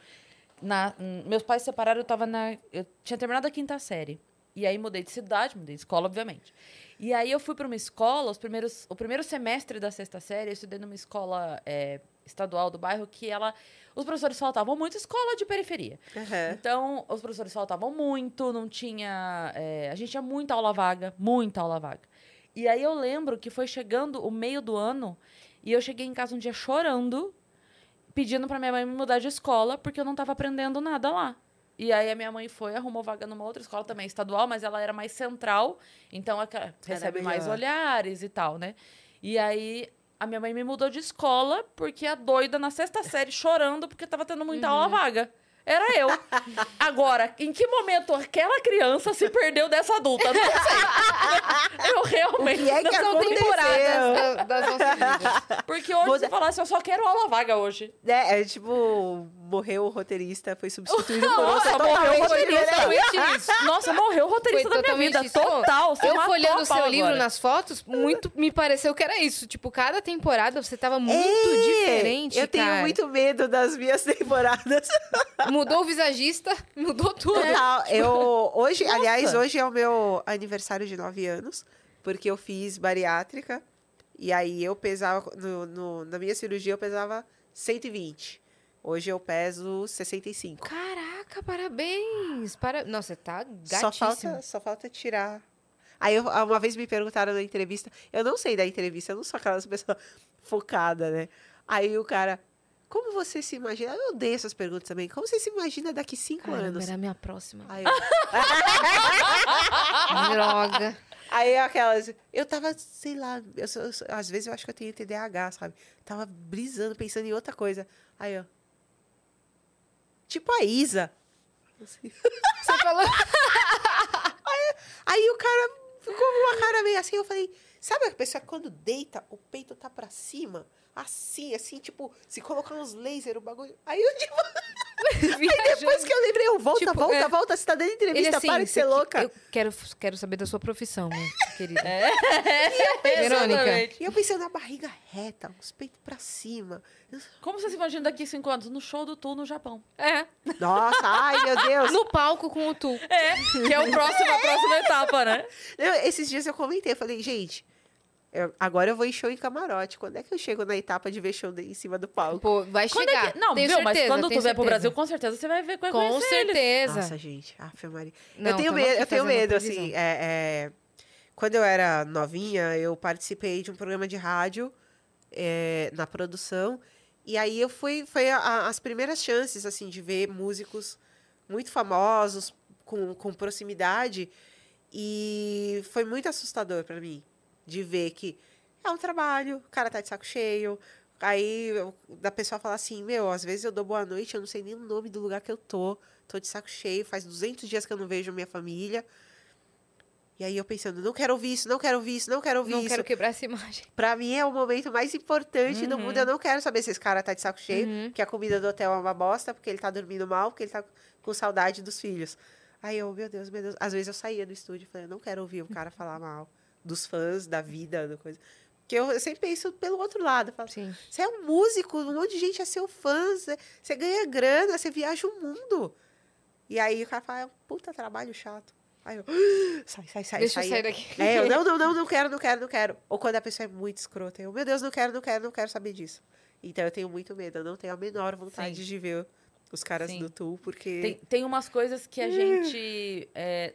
Na, meus pais se separaram, eu tava na. Eu tinha terminado a quinta série. E aí mudei de cidade, mudei de escola, obviamente. E aí eu fui para uma escola, os primeiros, o primeiro semestre da sexta série, eu estudei numa escola é, estadual do bairro que ela. Os professores faltavam muito, escola de periferia. Aham. Então, os professores faltavam muito, não tinha. é, a gente tinha muita aula vaga, muita aula vaga. E aí eu lembro que foi chegando o meio do ano e eu cheguei em casa um dia chorando, pedindo pra minha mãe me mudar de escola, porque eu não tava aprendendo nada lá. E aí a minha mãe foi, arrumou vaga numa outra escola também estadual, mas ela era mais central, então que recebe mais olhares e tal, né? E aí a minha mãe me mudou de escola porque a doida na sexta série chorando porque tava tendo muita aula vaga. Era eu. Agora, em que momento aquela criança se perdeu dessa adulta? Não sei. Eu realmente. O que é que São temporadas da- das nossas vidas. Porque hoje você falasse, eu só quero aula vaga hoje. É, é tipo, morreu o roteirista, foi substituído por Nossa, outro morreu o roteirista. Nossa, morreu o roteirista Foi da minha vida. isso. Total. Você Eu folhando o seu pau livro agora. nas fotos, muito me pareceu que era isso. Tipo, cada temporada você tava muito É, diferente, Eu tenho cara. muito medo das minhas temporadas. Mudou o visagista, mudou tudo. Total. Eu, hoje, Nossa. aliás, hoje é o meu aniversário de 9 anos, porque eu fiz bariátrica. E aí eu pesava, no, no- na minha cirurgia eu pesava 120. Hoje eu peso 65. Caraca, parabéns. Para... Nossa, você tá Só gatíssimo. falta, só falta tirar. Aí eu- uma vez me perguntaram na entrevista, eu não sei da entrevista, eu não sou aquelas pessoas focadas, né? Aí o cara, como você se imagina? Eu odeio essas perguntas também. Como você se imagina daqui cinco Caramba, anos? era a minha próxima. Aí, eu- Droga. aí aquelas, eu tava, sei lá, eu eu às vezes eu acho que eu tenho TDAH, sabe? Tava brisando, pensando em outra coisa. Aí, ó. Tipo a Isa. Você falou. Aí o cara ficou com uma cara meio assim. Eu falei, sabe a pessoa que quando deita, o peito tá pra cima? Assim, assim, tipo, se colocar uns laser, o bagulho. Aí eu, tipo, depois que eu lembrei, eu, volta, Tipo, volta, é. volta, você tá dando entrevista, assim, para de ser que- louca. Eu quero, quero saber da sua profissão, né, querida. É. Verônica. Exatamente. E eu pensando na barriga reta, os peitos pra cima. Como você se imagina daqui cinco anos? No show do Tu no Japão. É. Nossa, ai meu Deus. No palco com o tu. É, que é o próximo, a próxima etapa, né? Eu- esses dias eu comentei, falei, gente, eu- agora eu vou em show em camarote. Quando é que eu chego na etapa de ver show de- em cima do palco? Pô, vai Quando é chegar. que- Não, tenho viu? certeza, mas quando tu vier pro certeza. Brasil, com certeza você vai ver vai Com conhecer eles. certeza. Nossa, gente, Ave Maria. Não, eu tenho medo, eu tenho medo, assim. é- é, quando eu era novinha, eu participei de um programa de rádio é, na produção. E aí eu fui, foi a- a- as primeiras chances, assim, de ver músicos muito famosos, com, com proximidade. E foi muito assustador para mim, de ver que é um trabalho, o cara tá de saco cheio. Aí eu- da pessoa falar assim, meu, às vezes eu dou boa noite, eu não sei nem o nome do lugar que eu tô. Tô de saco cheio, faz 200 dias que eu não vejo minha família. E aí eu pensando, não quero ouvir isso, não quero ouvir isso, não quero ouvir Não isso. quero quebrar essa imagem. Pra mim é o momento mais importante do Uhum. mundo. Eu não quero saber se esse cara tá de saco cheio, Uhum. que a comida do hotel é uma bosta, porque ele tá dormindo mal, porque ele tá com saudade dos filhos. Aí eu, meu Deus, meu Deus. Às vezes eu saía do estúdio e falei, eu não quero ouvir o cara falar mal dos fãs, da vida, da coisa. Porque eu, sempre penso pelo outro lado. Falo, Sim. você é um músico, um monte de gente é seu fã, você, você ganha grana, você viaja o mundo. E aí o cara fala, é um puta trabalho chato. Aí eu, sai, sai, sai, Deixa eu sai. sair daqui. É, eu, não, não, não, não quero, não quero, não quero. Ou quando a pessoa é muito escrota, eu, meu Deus, não quero, não quero, não quero saber disso. Então eu tenho muito medo, eu não tenho a menor vontade Sim. de ver os caras Sim. do Tu, porque. Tem, tem umas coisas que a gente é,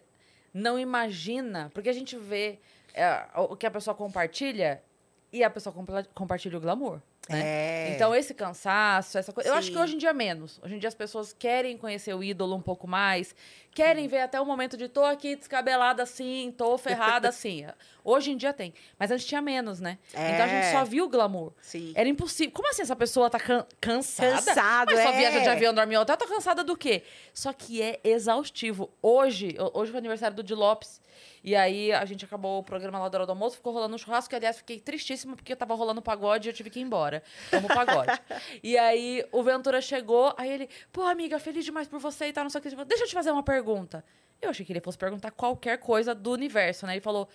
não imagina, porque a gente vê é, o que a pessoa compartilha e a pessoa compartilha o glamour. Né? É. Então, esse cansaço, essa coisa. Eu acho que Sim. hoje em dia menos. Hoje em dia as pessoas querem conhecer o ídolo um pouco mais, querem ver até o momento de tô aqui descabelada assim, tô ferrada assim. Hoje em dia tem. Mas antes tinha menos, né? Então a gente É. só viu o glamour. Sim. Era impossível. Como assim essa pessoa tá can- cansada? Cansado, Mas só é. viaja de avião, dorme em hotel, tá cansada do quê? Só que é exaustivo. Hoje, hoje foi aniversário do Di Lopes. E aí a gente acabou o programa lá da hora do almoço, ficou rolando um churrasco, que aliás fiquei tristíssima porque eu tava rolando pagode e eu tive que ir embora. Amo pagode. e aí o Ventura chegou, aí ele, pô, amiga, feliz demais por você e tal, não sei o que. Deixa eu te fazer uma pergunta. Eu achei que ele fosse perguntar qualquer coisa do universo, né? Ele falou.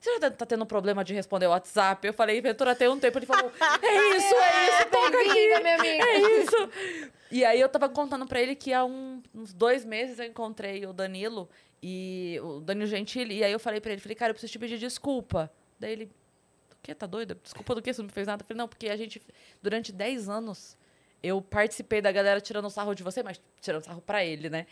Você já tá tendo problema de responder o WhatsApp? Eu falei, Ventura, tem um tempo. Ele falou, é isso, é isso, toca aqui. Minha amiga. É isso. E aí eu tava contando pra ele que há um- uns dois meses eu encontrei o Danilo e o Danilo Gentili. E aí eu falei pra ele, falei, cara, eu preciso te pedir desculpa. Daí ele, que? Tá doido? Desculpa do que? Você não me fez nada? Eu falei, não, porque a gente, durante 10 anos, eu participei da galera tirando sarro de você, mas tirando sarro pra ele, né?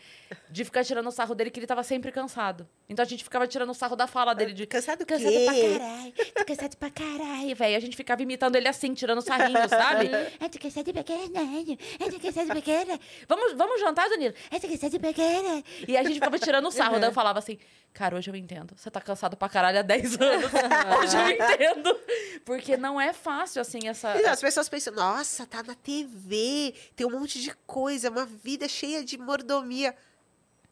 De ficar tirando sarro dele, que ele tava sempre cansado. Então a gente ficava tirando sarro da fala dele de. Cansado do Cansado quê? pra caralho, tô cansado pra caralho, velho. A gente ficava imitando ele assim, tirando sarrinho, sabe? Eu tô cansado pra caralho, eu tô cansado pra caralho. Vamos, vamos jantar, Danilo? Eu tô cansado pra caralho. E a gente ficava tirando sarro. Daí eu falava assim, cara, hoje eu entendo. Você tá cansado pra caralho há 10 anos. Hoje eu entendo. Porque não é fácil, assim, essa... E As pessoas pensam, nossa, tá na TV, tem um monte de coisa, uma vida cheia de mordomia.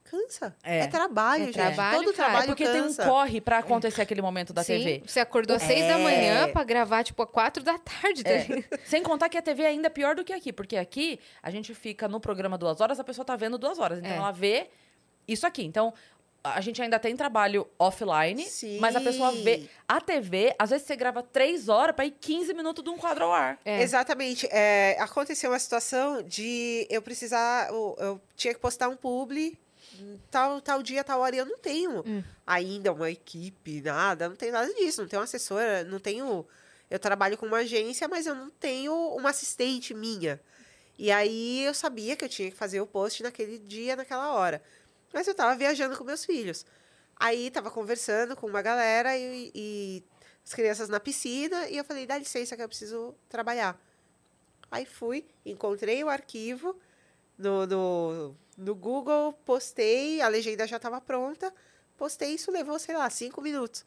Cansa. É. É, trabalho, É gente. trabalho, Todo cara. É trabalho porque tem um cansa. corre pra acontecer aquele momento da Sim, TV. Você acordou às É. seis da manhã pra gravar, tipo, às quatro da tarde. tá É. Sem contar que a TV é ainda pior do que aqui, porque aqui a gente fica no programa duas horas, a pessoa tá vendo duas horas. Então É. ela vê isso aqui. Então a gente ainda tem trabalho offline, Sim. mas a pessoa vê. A TV, às vezes você grava três horas pra ir 15 minutos de um quadro ao ar. É. Exatamente. É, aconteceu uma situação de eu precisar. Eu, eu tinha que postar um publi tal, tal dia, tal hora, e eu não tenho Hum. ainda uma equipe, nada, não tenho nada disso, não tenho uma assessora, não tenho. Eu trabalho com uma agência, mas eu não tenho uma assistente minha. E aí eu sabia que eu tinha que fazer o post naquele dia, naquela hora. Mas eu tava viajando com meus filhos. Aí tava conversando com uma galera e, e as crianças na piscina, e eu falei, dá licença que eu preciso trabalhar. Aí fui, encontrei o arquivo no, no, no Google, postei, a legenda já estava pronta, postei, isso levou, sei lá, cinco minutos.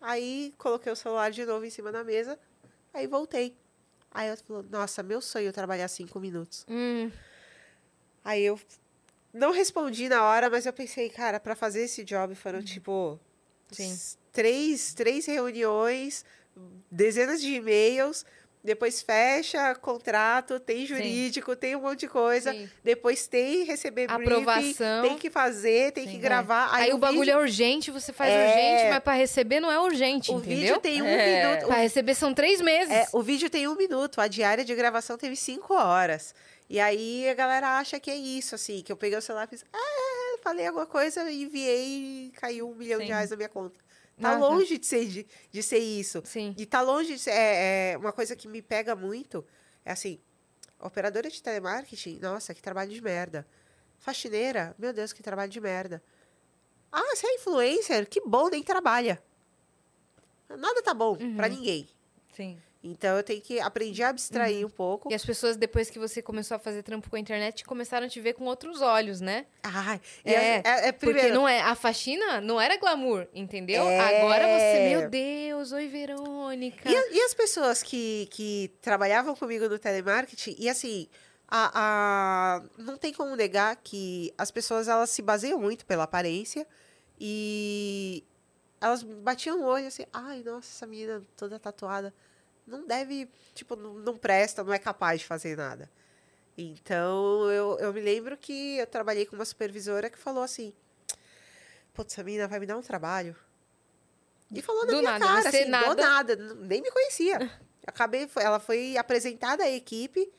Aí coloquei o celular de novo em cima da mesa, aí voltei. Aí eu falou, nossa, meu sonho é trabalhar cinco minutos. Hum, Aí eu não respondi na hora, mas eu pensei, cara, para fazer esse job foram tipo Sim. três, três reuniões, dezenas de e-mails, depois fecha contrato, tem jurídico, tem um monte de coisa, sim. depois tem receber briefing, Aprovação. tem que fazer, tem Sim, que é. gravar. Aí, o bagulho vídeo, é urgente, você faz É. urgente, mas pra receber não é urgente, o entendeu? vídeo tem um É. minuto. Pra receber são três meses. É, o vídeo tem um minuto, a diária de gravação teve cinco horas. E aí a galera acha que é isso, assim, que eu peguei o celular e fiz, ah, falei alguma coisa, enviei e caiu um milhão Sim. de reais na minha conta. Tá tá. longe de ser, de, de ser isso. Sim. E tá longe de ser. É, é, uma coisa que me pega muito é assim: operadora de telemarketing, nossa, que trabalho de merda. Faxineira, meu Deus, que trabalho de merda. Ah, você é influencer? Que bom, nem trabalha. Nada tá bom pra ninguém. Sim. Então eu tenho que aprender a abstrair um pouco. E as pessoas, depois que você começou a fazer trampo com a internet, começaram a te ver com outros olhos, né? Ai, e É, é, é, é Porque primeiro. não é, a faxina não era glamour, entendeu? É. Agora você, meu Deus, oi Verônica. E, e as pessoas que, que trabalhavam comigo no telemarketing, e assim, a, a- não tem como negar que as pessoas elas se baseiam muito pela aparência e elas batiam o olho assim, ai, nossa, essa menina toda tatuada não deve, tipo, não, não presta, não é capaz de fazer nada. Então, eu, eu me lembro que eu trabalhei com uma supervisora que falou assim, putz, essa menina vai me dar um trabalho. E falou na Do minha nada, cara, assim, nada. do nada, nem me conhecia. Acabei, ela foi apresentada à equipe,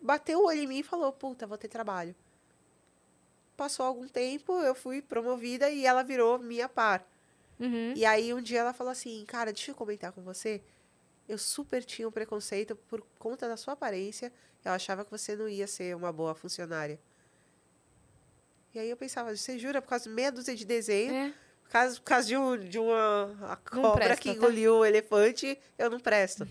bateu o olho em mim e falou, puta, vou ter trabalho. Passou algum tempo, eu fui promovida e ela virou minha par. Uhum. E aí um dia ela falou assim, cara, deixa eu comentar com você. Eu super tinha um preconceito por conta da sua aparência. Eu achava que você não ia ser uma boa funcionária. E aí eu pensava, você jura por causa de meia dúzia de desenho, É. por causa, por causa de, um, de uma cobra presta, que tá? engoliu o elefante, eu não presto.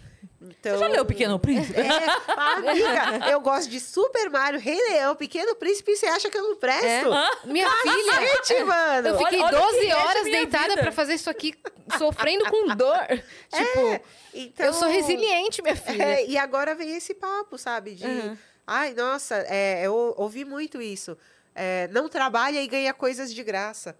Então, Você já leu O Pequeno Príncipe? É, amiga, eu gosto de Super Mario, Rei Leão, Pequeno Príncipe, e você acha que eu não É. presto? Minha filha, mano! eu fiquei olha- olha 12 que é de horas deitada pra fazer isso aqui, sofrendo com dor. Tipo, Então, eu sou resiliente, minha filha. É, e agora vem esse papo, sabe? De, Uhum. ai, nossa, é, eu ouvi muito isso. É, não trabalha e ganha coisas de graça.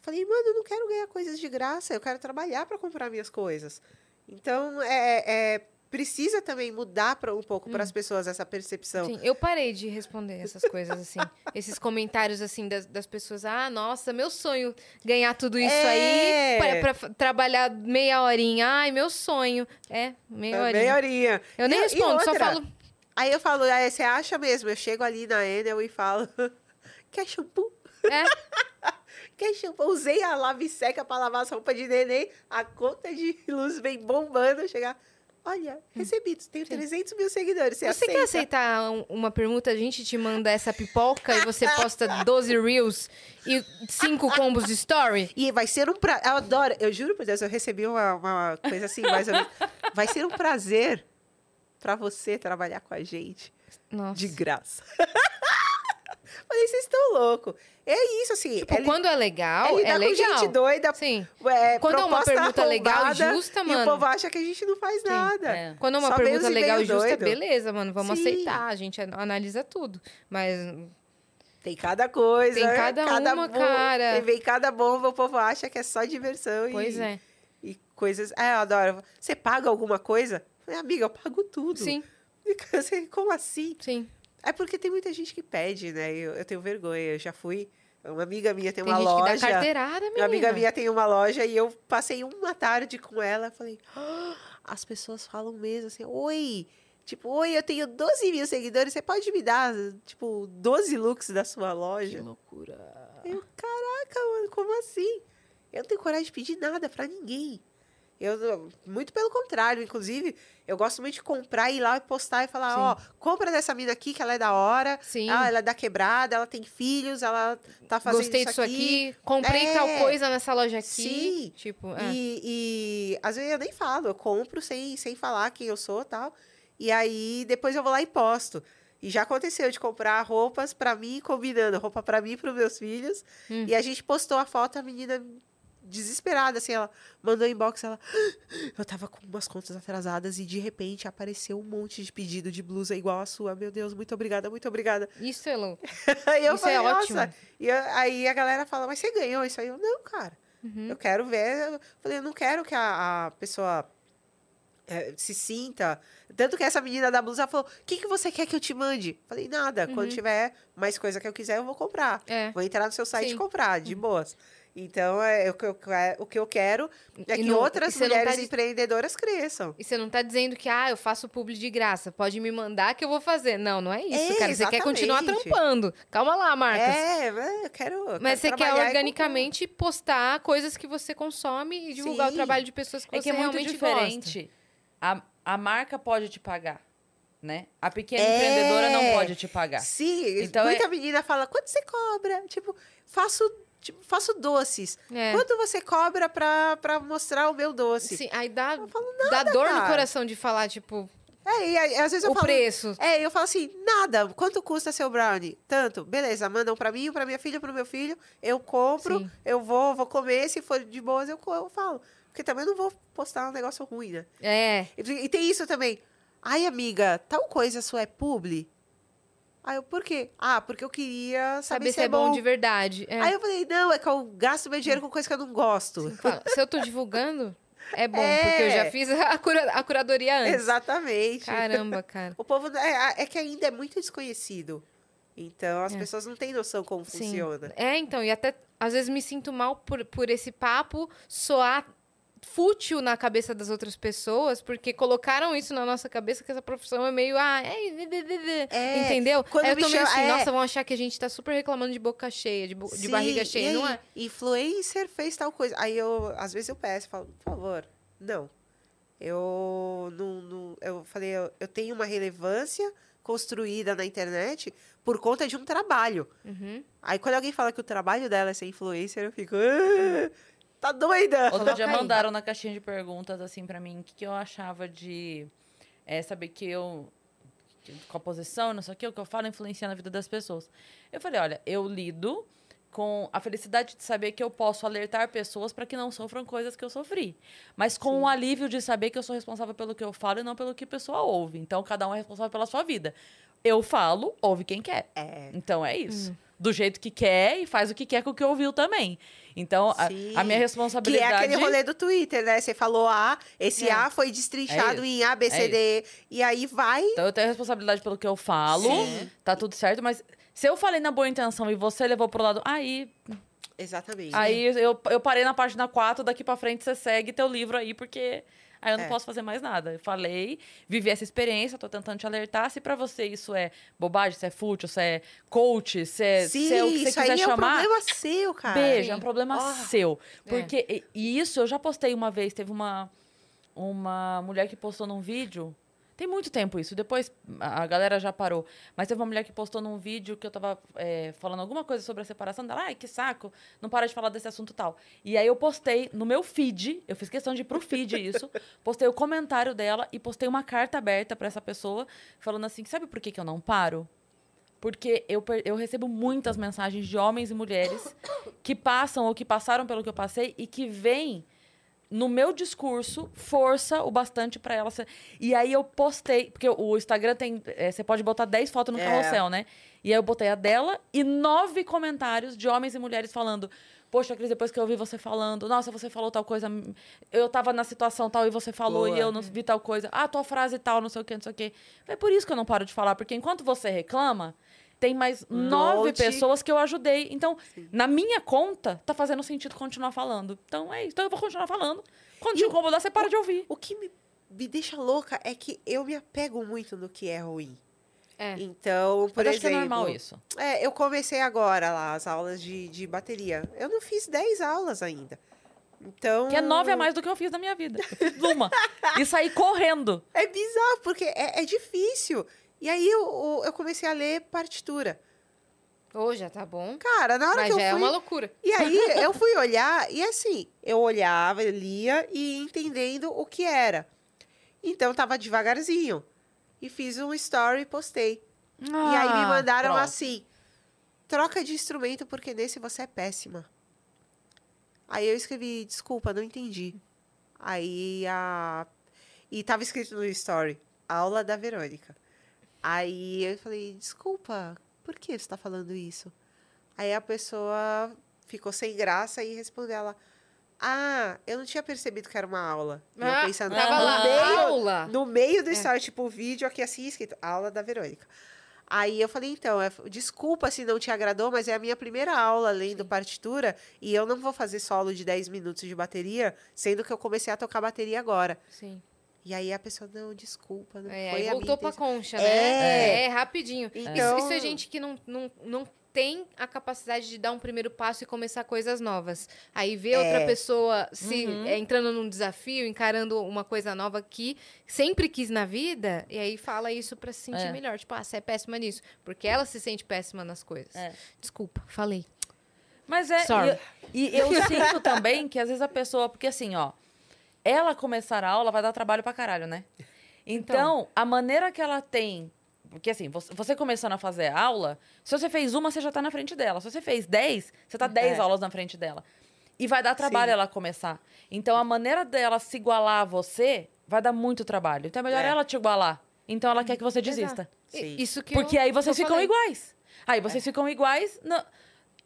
Falei, mano, eu não quero ganhar coisas de graça, eu quero trabalhar para comprar minhas coisas. Então, é, é, precisa também mudar pra, um pouco para as pessoas essa percepção. Sim, eu parei de responder essas coisas assim. esses comentários assim das, das pessoas. Ah, nossa, meu sonho ganhar tudo isso É. aí pra trabalhar meia horinha. Ai, meu sonho. É, meia É, horinha. meia horinha. Eu nem E- e respondo, só falo. Aí eu falo, ah, você acha mesmo? Eu chego ali na Enel e falo, quer shampoo? É, Quer shampoo? Usei a lave seca para lavar as roupas de neném, a conta de luz vem bombando, chegar, olha, recebi, tenho 300 mil seguidores, você, Hum. você quer aceita? aceitar um- uma pergunta? A gente te manda essa pipoca e você posta 12 reels e 5 combos de story? E vai ser um prazer, eu adoro, eu juro por Deus, eu recebi uma, uma coisa assim, mais ou menos, vai ser um prazer para você trabalhar com a gente Nossa. de graça. Falei, vocês estão loucos. É isso, assim. Tipo, é quando é legal, é é, lidar com legal. gente doida, Sim. é, Quando é uma pergunta legal e justa, E mano. o povo acha que a gente não faz nada. É. Quando é uma Só pergunta legal e justa, doido. beleza, mano, vamos Sim. aceitar. A gente an- analisa tudo. Mas Tem cada coisa. Tem cada uma, cara. Tem, vem cada bomba, o povo acha que é só diversão. Pois e, é. E coisas. É, eu adoro. Você paga alguma coisa? Eu Falei, amiga, eu pago tudo. Sim, Como assim? sim. É porque tem muita gente que pede, né? Eu, eu tenho vergonha. Eu já fui. Uma amiga minha tem, Tem uma loja. que dá carteirada, menina. Uma amiga minha tem uma loja e eu passei uma tarde com ela. Falei, "Ah, as pessoas falam mesmo assim, oi. Tipo, oi, eu tenho 12 mil seguidores, você pode me dar, tipo, 12 looks da sua loja? loucura. Eu, caraca, mano, como assim? Eu não tenho coragem de pedir nada pra ninguém. Eu, muito pelo contrário, inclusive, eu gosto muito de comprar, ir lá e postar e falar, ó, compra dessa mina aqui, que ela é da hora. Sim. Ah, ela é da quebrada, ela tem filhos, ela tá fazendo Gostei isso disso aqui. Comprei É. tal coisa nessa loja aqui. Sim. Tipo, é. E, e às vezes eu nem falo, eu compro sem, sem falar quem eu sou e tal. E aí depois eu vou lá e posto. E já aconteceu de comprar roupas pra mim, combinando roupa pra mim e pros meus filhos. Hum. E a gente postou a foto, a menina desesperada, assim, ela mandou inbox, ela... Eu tava com umas contas atrasadas e de repente apareceu um monte de pedido de blusa igual a sua. Meu Deus, muito obrigada, muito obrigada. Isso é eu Isso falei, é ótimo. E eu- aí a galera fala, mas você ganhou isso aí? Eu, não, cara. Uhum. Eu quero ver. Eu falei, eu não quero que a, a pessoa eh, se sinta. Tanto que essa menina da blusa falou: o que, que você quer que eu te mande? Falei, nada. Uhum. Quando tiver mais coisa que eu quiser, eu vou comprar. É. Vou entrar no seu site Sim. e comprar, de boas. Então, é, o, que eu, que- o que eu quero é E que não- outras você tá mulheres de- empreendedoras cresçam. E você não tá dizendo que, ah, eu faço publi de graça, pode me mandar que eu vou fazer. Não, não é isso, É, cara. Você quer continuar exatamente. trampando. Calma lá, Marcas. É, mas eu quero. eu Mas você quero quer trabalhar e organicamente postar coisas que você consome e divulgar o Sim. trabalho de pessoas que É você que é muito realmente gosta. diferente. A, a marca pode te pagar, né? A pequena É. empreendedora não pode te pagar. Sim, Então muita é- menina fala, quanto você cobra? Tipo, faço, tipo, faço doces. É. Quanto você cobra pra, pra mostrar o meu doce? Sim, aí dá, falo dá dor no cara. coração de falar, tipo, É, e aí, às vezes eu o falo... preço. É, eu falo assim, nada, quanto custa seu brownie? Tanto, beleza, mandam pra mim, pra minha filha, pro meu filho, eu compro, Sim. eu vou, vou comer, se for de boas eu, eu falo. Porque também não vou postar um negócio ruim, né? É. E, e tem isso também. Ai, amiga, tal coisa sua é publi? Aí eu, por quê? Ah, porque eu queria saber, Saber se é bom de verdade. É. Aí eu falei, não, é que eu gasto meu dinheiro com coisa que eu não gosto. Fala, se eu tô divulgando, é bom, É. porque eu já fiz a, cura- a curadoria antes. Exatamente. Caramba, cara. O povo é, é que ainda é muito desconhecido. Então as É. pessoas não têm noção como Sim. funciona. É, então, e até às vezes me sinto mal por, por esse papo soar fútil na cabeça das outras pessoas, porque colocaram isso na nossa cabeça que essa profissão é meio, ah, é. É, entendeu? quando Aí eu tô meio assim, é. nossa, vão achar que a gente tá super reclamando de boca cheia, de, bo- de Sim, barriga cheia, não é? Influencer fez tal coisa. Aí eu, às vezes eu peço, falo, por favor, não. Eu não, não- eu falei, eu, eu tenho uma relevância construída na internet por conta de um trabalho. Uhum. Aí quando alguém fala que o trabalho dela é ser influencer, eu fico. "Ah!" Tá doida? Outro dia mandaram na caixinha de perguntas, assim, pra mim, o que, que eu achava de é, saber que eu. Com a posição, não sei o que, o que eu falo influencia na vida das pessoas. Eu falei, olha, eu lido com a felicidade de saber que eu posso alertar pessoas para que não sofram coisas que eu sofri. Mas com o alívio de saber que eu sou responsável pelo que eu falo e não pelo que a pessoa ouve. Então, cada um é responsável pela sua vida. Eu falo, ouve quem quer. É. Então é isso. Do jeito que quer e faz o que quer com o que ouviu também. Então, a, a minha Que responsabilidade. é aquele rolê do Twitter, né? Você falou A, esse É. A foi destrinchado É em A, B, C, D, e aí vai. Então eu tenho a responsabilidade pelo que eu falo, Sim. tá tudo certo, mas se eu falei na boa intenção e você levou pro lado, aí, Exatamente. aí eu, eu parei na página 4, daqui pra frente você segue teu livro aí, porque aí eu não É. posso fazer mais nada. Eu falei, vivi essa experiência, tô tentando te alertar. Se pra você isso é bobagem, se é fútil, se é coach, se é, Sim, se é o que você quiser aí é um chamar. problema seu, cara. Beijo, é um problema Ó. seu. Porque e- e isso eu já postei uma vez, teve uma uma mulher que postou num vídeo. Tem muito tempo isso, depois a galera já parou. Mas teve uma mulher que postou num vídeo que eu tava é, falando alguma coisa sobre a separação dela. Ai, que saco, não para de falar desse assunto tal. E aí eu postei no meu feed, eu fiz questão de ir pro feed isso, postei o comentário dela e postei uma carta aberta pra essa pessoa, falando assim: sabe por que, que eu não paro? Porque eu, eu recebo muitas mensagens de homens e mulheres que passam ou que passaram pelo que eu passei e que veem no meu discurso força o bastante pra ela. ser- E aí eu postei, porque o Instagram tem. é, você pode botar 10 fotos no É. carrossel, né? E aí eu botei a dela e nove comentários de homens e mulheres falando. Poxa, Cris, depois que eu ouvi você falando, nossa, você falou tal coisa, eu tava na situação tal e você falou Boa. e eu não vi tal coisa. Ah, tua frase tal, não sei o que, não sei o que. É por isso que eu não paro de falar, porque enquanto você reclama, tem mais nove monte. pessoas que eu ajudei. Então, na minha conta, tá fazendo sentido continuar falando. Então é isso. Então eu vou continuar falando. Quando te incomodar, você para de ouvir. O que me, me deixa louca é que eu me apego muito no que é ruim. É. Então, por Mas acho que é exemplo. normal isso. É, eu comecei agora lá as aulas de, de bateria. Eu não fiz 10 aulas ainda. Então. Que é nove a mais do que eu fiz na minha vida. Eu fiz uma. e saí correndo. É bizarro, porque é, é difícil. E aí eu, eu comecei a ler partitura. Ô, já tá bom. Cara, na hora Mas que eu é fui. uma loucura. E aí eu fui olhar, e assim, eu olhava, lia e ia entendendo o que era. Então tava devagarzinho. E fiz um story e postei. e aí me Ah, mandaram pronto. assim: troca de instrumento porque nesse você é péssima. Aí eu escrevi, desculpa, não entendi. Aí a. E tava escrito no story, aula da Verônica. Aí eu falei, desculpa, por que você tá falando isso? Aí a pessoa ficou sem graça e respondeu ela. Ah, eu não tinha percebido que era uma aula. E eu Ah, pensando, tava no lá, meio, aula. no meio do story, tipo, o vídeo aqui assim escrito, aula da Verônica. Aí eu falei, então, é- desculpa se não te agradou, mas é a minha primeira aula lendo partitura e eu não vou fazer solo de 10 minutos de bateria, sendo que eu comecei a tocar bateria agora. Sim. E aí a pessoa, não, desculpa, não É, foi aí a voltou pra intenção." concha, É. né? É, rapidinho. Então- Isso, isso é gente que não, não, não tem a capacidade de dar um primeiro passo e começar coisas novas. Aí vê outra É. pessoa se Uhum. é, entrando num desafio, encarando uma coisa nova que sempre quis na vida, e aí fala isso pra se sentir É. melhor. Tipo, ah, você é péssima nisso. Porque ela se sente péssima nas coisas. É. Desculpa, falei. Mas é. Sorry. E, e eu sinto também que às vezes a pessoa. Porque assim, ó. Ela começar a aula vai dar trabalho pra caralho, né? Então, a maneira que ela tem. Porque assim, você, você começando a fazer a aula, se você fez uma, você já tá na frente dela. Se você fez 10, você tá 10 É. aulas na frente dela. E vai dar trabalho Sim. ela começar. Então, a maneira dela se igualar a você vai dar muito trabalho. Então, é melhor É. ela te igualar. Então, ela quer que você desista. Sim. Isso que Porque eu- aí vocês ficam falei. iguais. Aí vocês ficam iguais. não-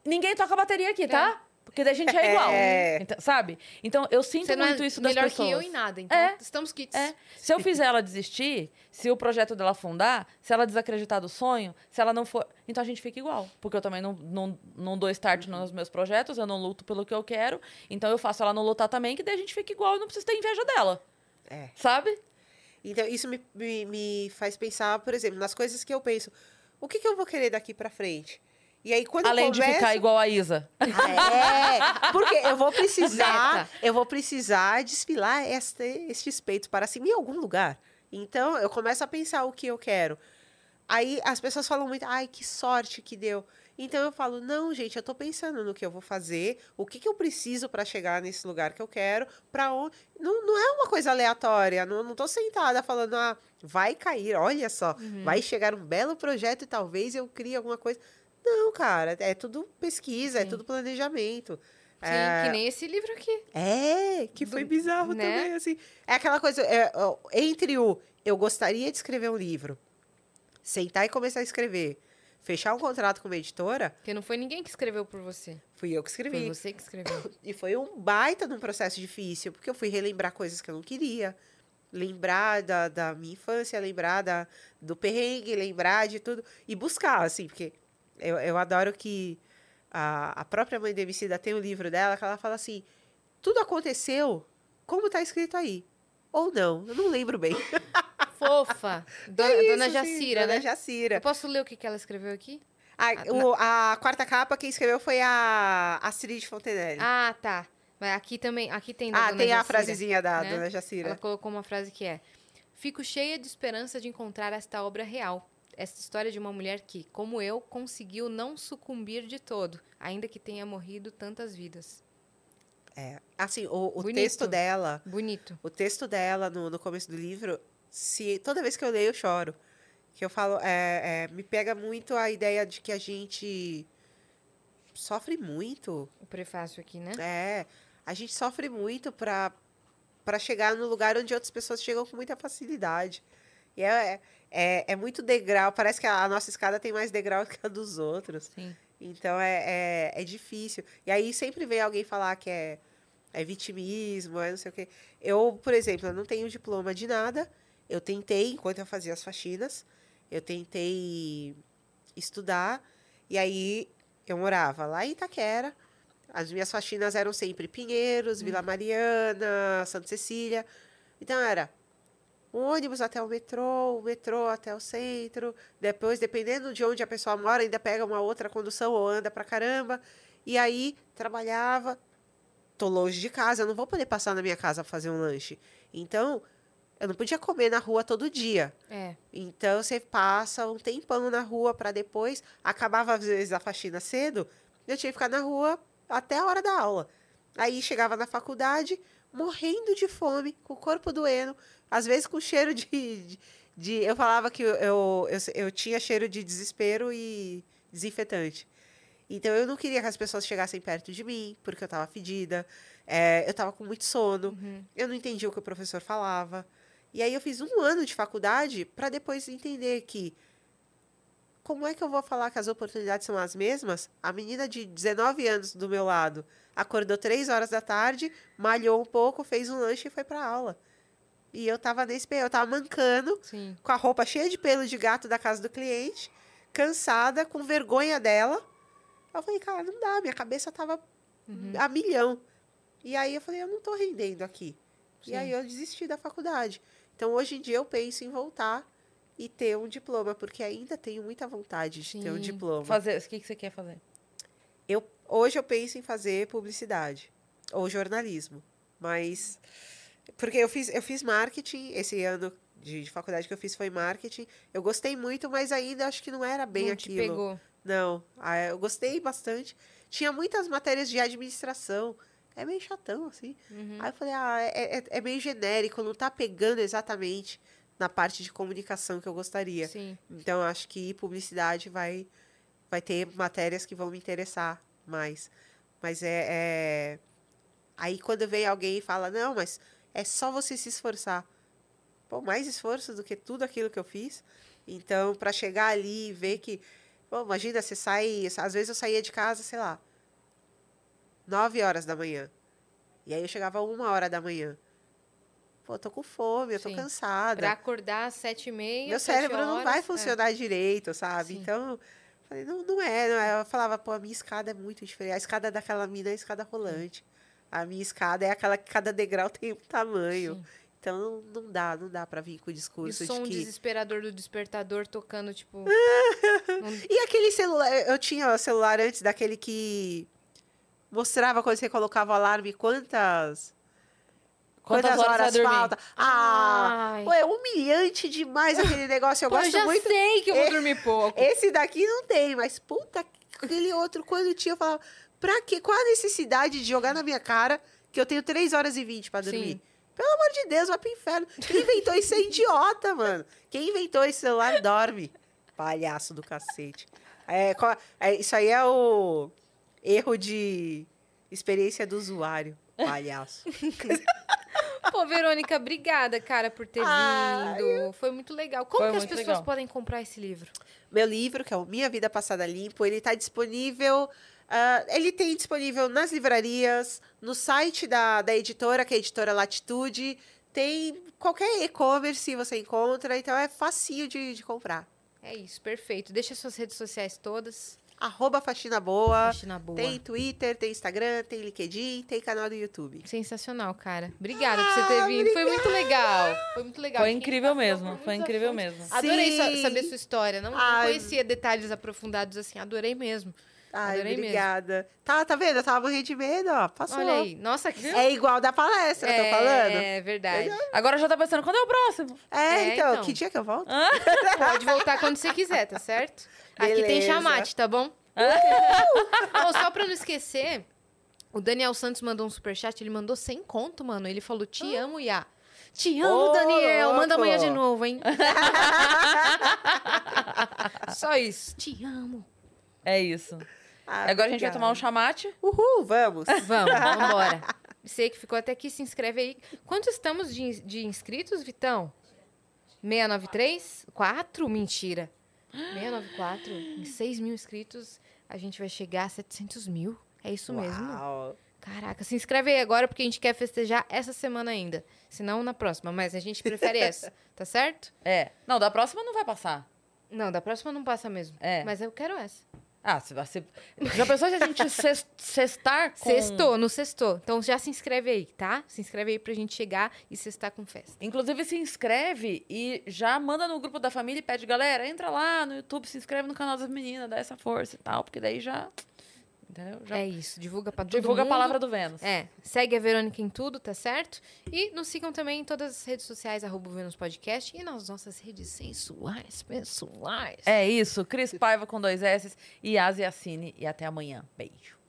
Ninguém toca bateria aqui, tá? Porque daí a gente é igual. É. Então, sabe? Então, eu sinto Você não muito é isso das melhor pessoas. que eu em nada. Então, É. estamos kits. É. Se eu fizer ela desistir, se o projeto dela afundar, se ela desacreditar do sonho, se ela não for. Então a gente fica igual. Porque eu também não, não, não dou start nos meus projetos, eu não luto pelo que eu quero. Então eu faço ela não lutar também, que daí a gente fica igual e não precisa ter inveja dela. É. Sabe? Então, isso me, me, me faz pensar, por exemplo, nas coisas que eu penso. O que, que eu vou querer daqui pra frente? E aí, quando Além eu de começo... ficar igual a Isa. Ah, é, porque eu vou precisar, eu vou precisar desfilar este, estes peitos para cima em algum lugar. Então, eu começo a pensar o que eu quero. Aí as pessoas falam muito, ai, que sorte que deu. Então eu falo, não, gente, eu tô pensando no que eu vou fazer, o que, que eu preciso para chegar nesse lugar que eu quero, para onde. Não, não é uma coisa aleatória, não, não tô sentada falando, ah, vai cair, olha só, vai chegar um belo projeto e talvez eu crie alguma coisa. Não, cara, é tudo pesquisa, é Sim. tudo planejamento. Sim, É, que nem esse livro aqui. é, que foi Do- bizarro né? também, assim. É aquela coisa, é, entre o eu gostaria de escrever um livro, sentar e começar a escrever, fechar um contrato com uma editora, Porque não foi ninguém que escreveu por você. fui eu que Foi escrevi. você que escreveu. E foi um baita de um processo difícil, porque eu fui relembrar coisas que eu não queria. Lembrar da, da minha infância, lembrar da, do perrengue, lembrar de tudo. E buscar, assim, porque eu, eu adoro que a, a própria mãe da Emicida tem um livro dela que ela fala assim: tudo aconteceu como tá escrito aí. Ou não, eu não lembro bem. Fofa. Dona, É Dona isso, assim, Jacira, Dona né? Jacira. Eu posso ler o que, que ela escreveu aqui? A, Ah, o- a quarta capa, quem escreveu foi a Astrid Fontenelle. Ah, tá. Mas aqui também, aqui tem Ah, Dona tem a Jacira, frasezinha da né? Dona Jacira. Ela colocou uma frase que é: Fico cheia de esperança de encontrar esta obra real. Esta história de uma mulher que, como eu, conseguiu não sucumbir de todo, ainda que tenha morrido tantas vidas. É, assim, o, o Bonito. texto dela, Bonito. o texto dela no, no começo do livro, se toda vez que eu leio eu choro. Que eu falo, é, é, me pega muito a ideia de que a gente sofre muito. O prefácio aqui, né? É, a gente sofre muito para para chegar no lugar onde outras pessoas chegam com muita facilidade. E é, é, é muito degrau, parece que a, a nossa escada tem mais degrau que a dos outros. Sim. Então é, é, é difícil. E aí sempre vem alguém falar que é, é vitimismo, é não sei o quê. Eu, por exemplo, eu não tenho diploma de nada. Eu tentei, enquanto eu fazia as faxinas, eu tentei estudar. E aí eu morava lá em Itaquera. As minhas faxinas eram sempre Pinheiros, Vila Mariana, Santa Cecília. Então era ônibus até o metrô, o metrô até o centro. Depois, dependendo de onde a pessoa mora, ainda pega uma outra condução ou anda pra caramba. E aí trabalhava. Tô longe de casa, eu não vou poder passar na minha casa pra fazer um lanche. Então, eu não podia comer na rua todo dia. É. Então você passa um tempão na rua para depois acabava às vezes a faxina cedo, eu tinha que ficar na rua até a hora da aula. Aí chegava na faculdade morrendo de fome, com o corpo doendo, às vezes com cheiro de, de, de- eu falava que eu, eu, eu, eu tinha cheiro de desespero e desinfetante. Então eu não queria que as pessoas chegassem perto de mim, porque eu estava fedida, é, eu estava com muito sono, Uhum. eu não entendia o que o professor falava. E aí eu fiz um ano de faculdade para depois entender que como é que eu vou falar que as oportunidades são as mesmas? A menina de 19 anos do meu lado acordou três horas da tarde, malhou um pouco, fez um lanche e foi para aula. E eu tava nesse eu tava mancando, Sim. com a roupa cheia de pelo de gato da casa do cliente, cansada, com vergonha dela. Eu falei, cara, não dá, minha cabeça tava Uhum. a milhão. E aí eu falei, eu não tô rendendo aqui. Sim. E aí eu desisti da faculdade. Então hoje em dia eu penso em voltar e ter um diploma, porque ainda tenho muita vontade de ter um Sim. diploma. Fazer, o que, que você quer fazer? Eu, hoje eu penso em fazer publicidade ou jornalismo, mas porque eu fiz, eu fiz marketing esse ano de, de faculdade que eu fiz foi marketing. Eu gostei muito, mas ainda acho que não era bem Não te aquilo. pegou. Não, ah, eu gostei bastante. Tinha muitas matérias de administração. É meio chatão, assim. Uhum. Aí eu falei, ah, é, é- é meio genérico, não tá pegando exatamente na parte de comunicação que eu gostaria. Sim. Então, eu acho que publicidade vai, vai ter matérias que vão me interessar mais. Mas é, é- Aí, quando vem alguém e fala, não, mas é só você se esforçar. Pô, mais esforço do que tudo aquilo que eu fiz. Então, para chegar ali e ver que... Pô, imagina, você sai... Às vezes eu saía de casa, sei lá, nove horas da manhã. E aí eu chegava uma hora da manhã. Pô, tô com fome, eu tô Sim. cansada. Pra acordar às sete e meia, Meu cérebro não horas, vai é. funcionar direito, sabe? Sim. Então, falei, não, não é, não é. Eu falava, pô, a minha escada é muito diferente. A escada daquela mina é a escada rolante. A minha escada é aquela que cada degrau tem um tamanho. Sim. Então, não, não dá, não dá pra vir com o E o discurso som de que... desesperador do despertador tocando, tipo... não- E aquele celular, eu tinha o celular antes daquele que mostrava quando você colocava o alarme quantas Quantas horas vai dormir? falta? Ah, Ai. é humilhante demais aquele negócio. Eu Pô, eu gosto já muito. sei que eu vou dormir pouco. Esse daqui não tem, mas puta, aquele outro, quando tinha, eu falava, pra quê? Qual a necessidade de jogar na minha cara que eu tenho 3 horas e 20 pra dormir? Sim. Pelo amor de Deus, vai pro inferno. Quem inventou isso é idiota, mano. Quem inventou esse celular dorme. Palhaço do cacete. É, qual- é, isso aí é o erro de experiência do usuário. Palhaço. Pô, Verônica, obrigada, cara, por ter vindo. Foi muito legal. Como Foi que as pessoas legal. podem comprar esse livro? Meu livro, que é o Minha Vida Passada Limpo, ele está disponível. ah, ele tem disponível nas livrarias, no site da, da editora, que é a editora Latitude. Tem qualquer e-commerce você encontra, então é facinho de, de comprar. É isso, perfeito. Deixa suas redes sociais todas. Arroba Faxina Boa. Faxina boa. Tem Twitter, tem Instagram, tem LinkedIn, tem canal do YouTube. Sensacional, cara. Obrigada por você ter vindo. Foi muito legal. Foi muito legal. Foi Fiquei incrível mesmo. Foi incrível mesmo. Adorei Sim. saber sua história. Não, não conhecia detalhes aprofundados assim. Adorei mesmo. Ai, Adorei mesmo. obrigada. Tá, tá vendo? Eu tava morrendo de medo, ó. Passou. Olha aí. Nossa, que... É igual da palestra, tô falando. É verdade. Agora já tá pensando, quando é o próximo? É, É, então, então. que dia que eu volto? Pode voltar quando você quiser, tá certo? Aqui tem Beleza. chamate, tá bom? Ô, só pra não esquecer, o Daniel Santos mandou um superchat, ele mandou sem conto, mano. Ele falou, te amo, Iá. Te amo, Ô, Daniel. Manda louco. amanhã de novo, hein? Só isso. Te amo. É isso. Ah, Agora a gente vai tomar um chamate. Uhul, vamos. Vamos, vambora. Você que ficou até aqui, se inscreve aí. Quantos estamos de, de inscritos, Vitão? 693? 4? Mentira. 694. Em 6 mil inscritos, a gente vai chegar a 700 mil. É isso mesmo? Uau. Caraca, se inscreve aí agora, porque a gente quer festejar essa semana ainda. Se não, na próxima. Mas a gente prefere essa, tá certo? É. Não, da próxima não vai passar. Não, da próxima não passa mesmo. É. Mas eu quero essa. Ah, se você. Já pensou se a gente ces- cestar com. Sextou, no sextou. Então já se inscreve aí, tá? Se inscreve aí pra gente chegar e sextar com festa. Inclusive, se inscreve e já manda no grupo da família e pede, galera, entra lá no YouTube, se inscreve no canal das meninas, dá essa força e tal, porque daí já. Entendeu? Já É isso, divulga pra todo divulga a mundo. palavra do Vênus. É, segue a Verônica em tudo, tá certo? E nos sigam também em todas as redes sociais, arroba Vênus Podcast, e nas nossas redes sensuais, pessoais. É isso. Cris Paiva com dois S e Asi Assine. E até amanhã. Beijo.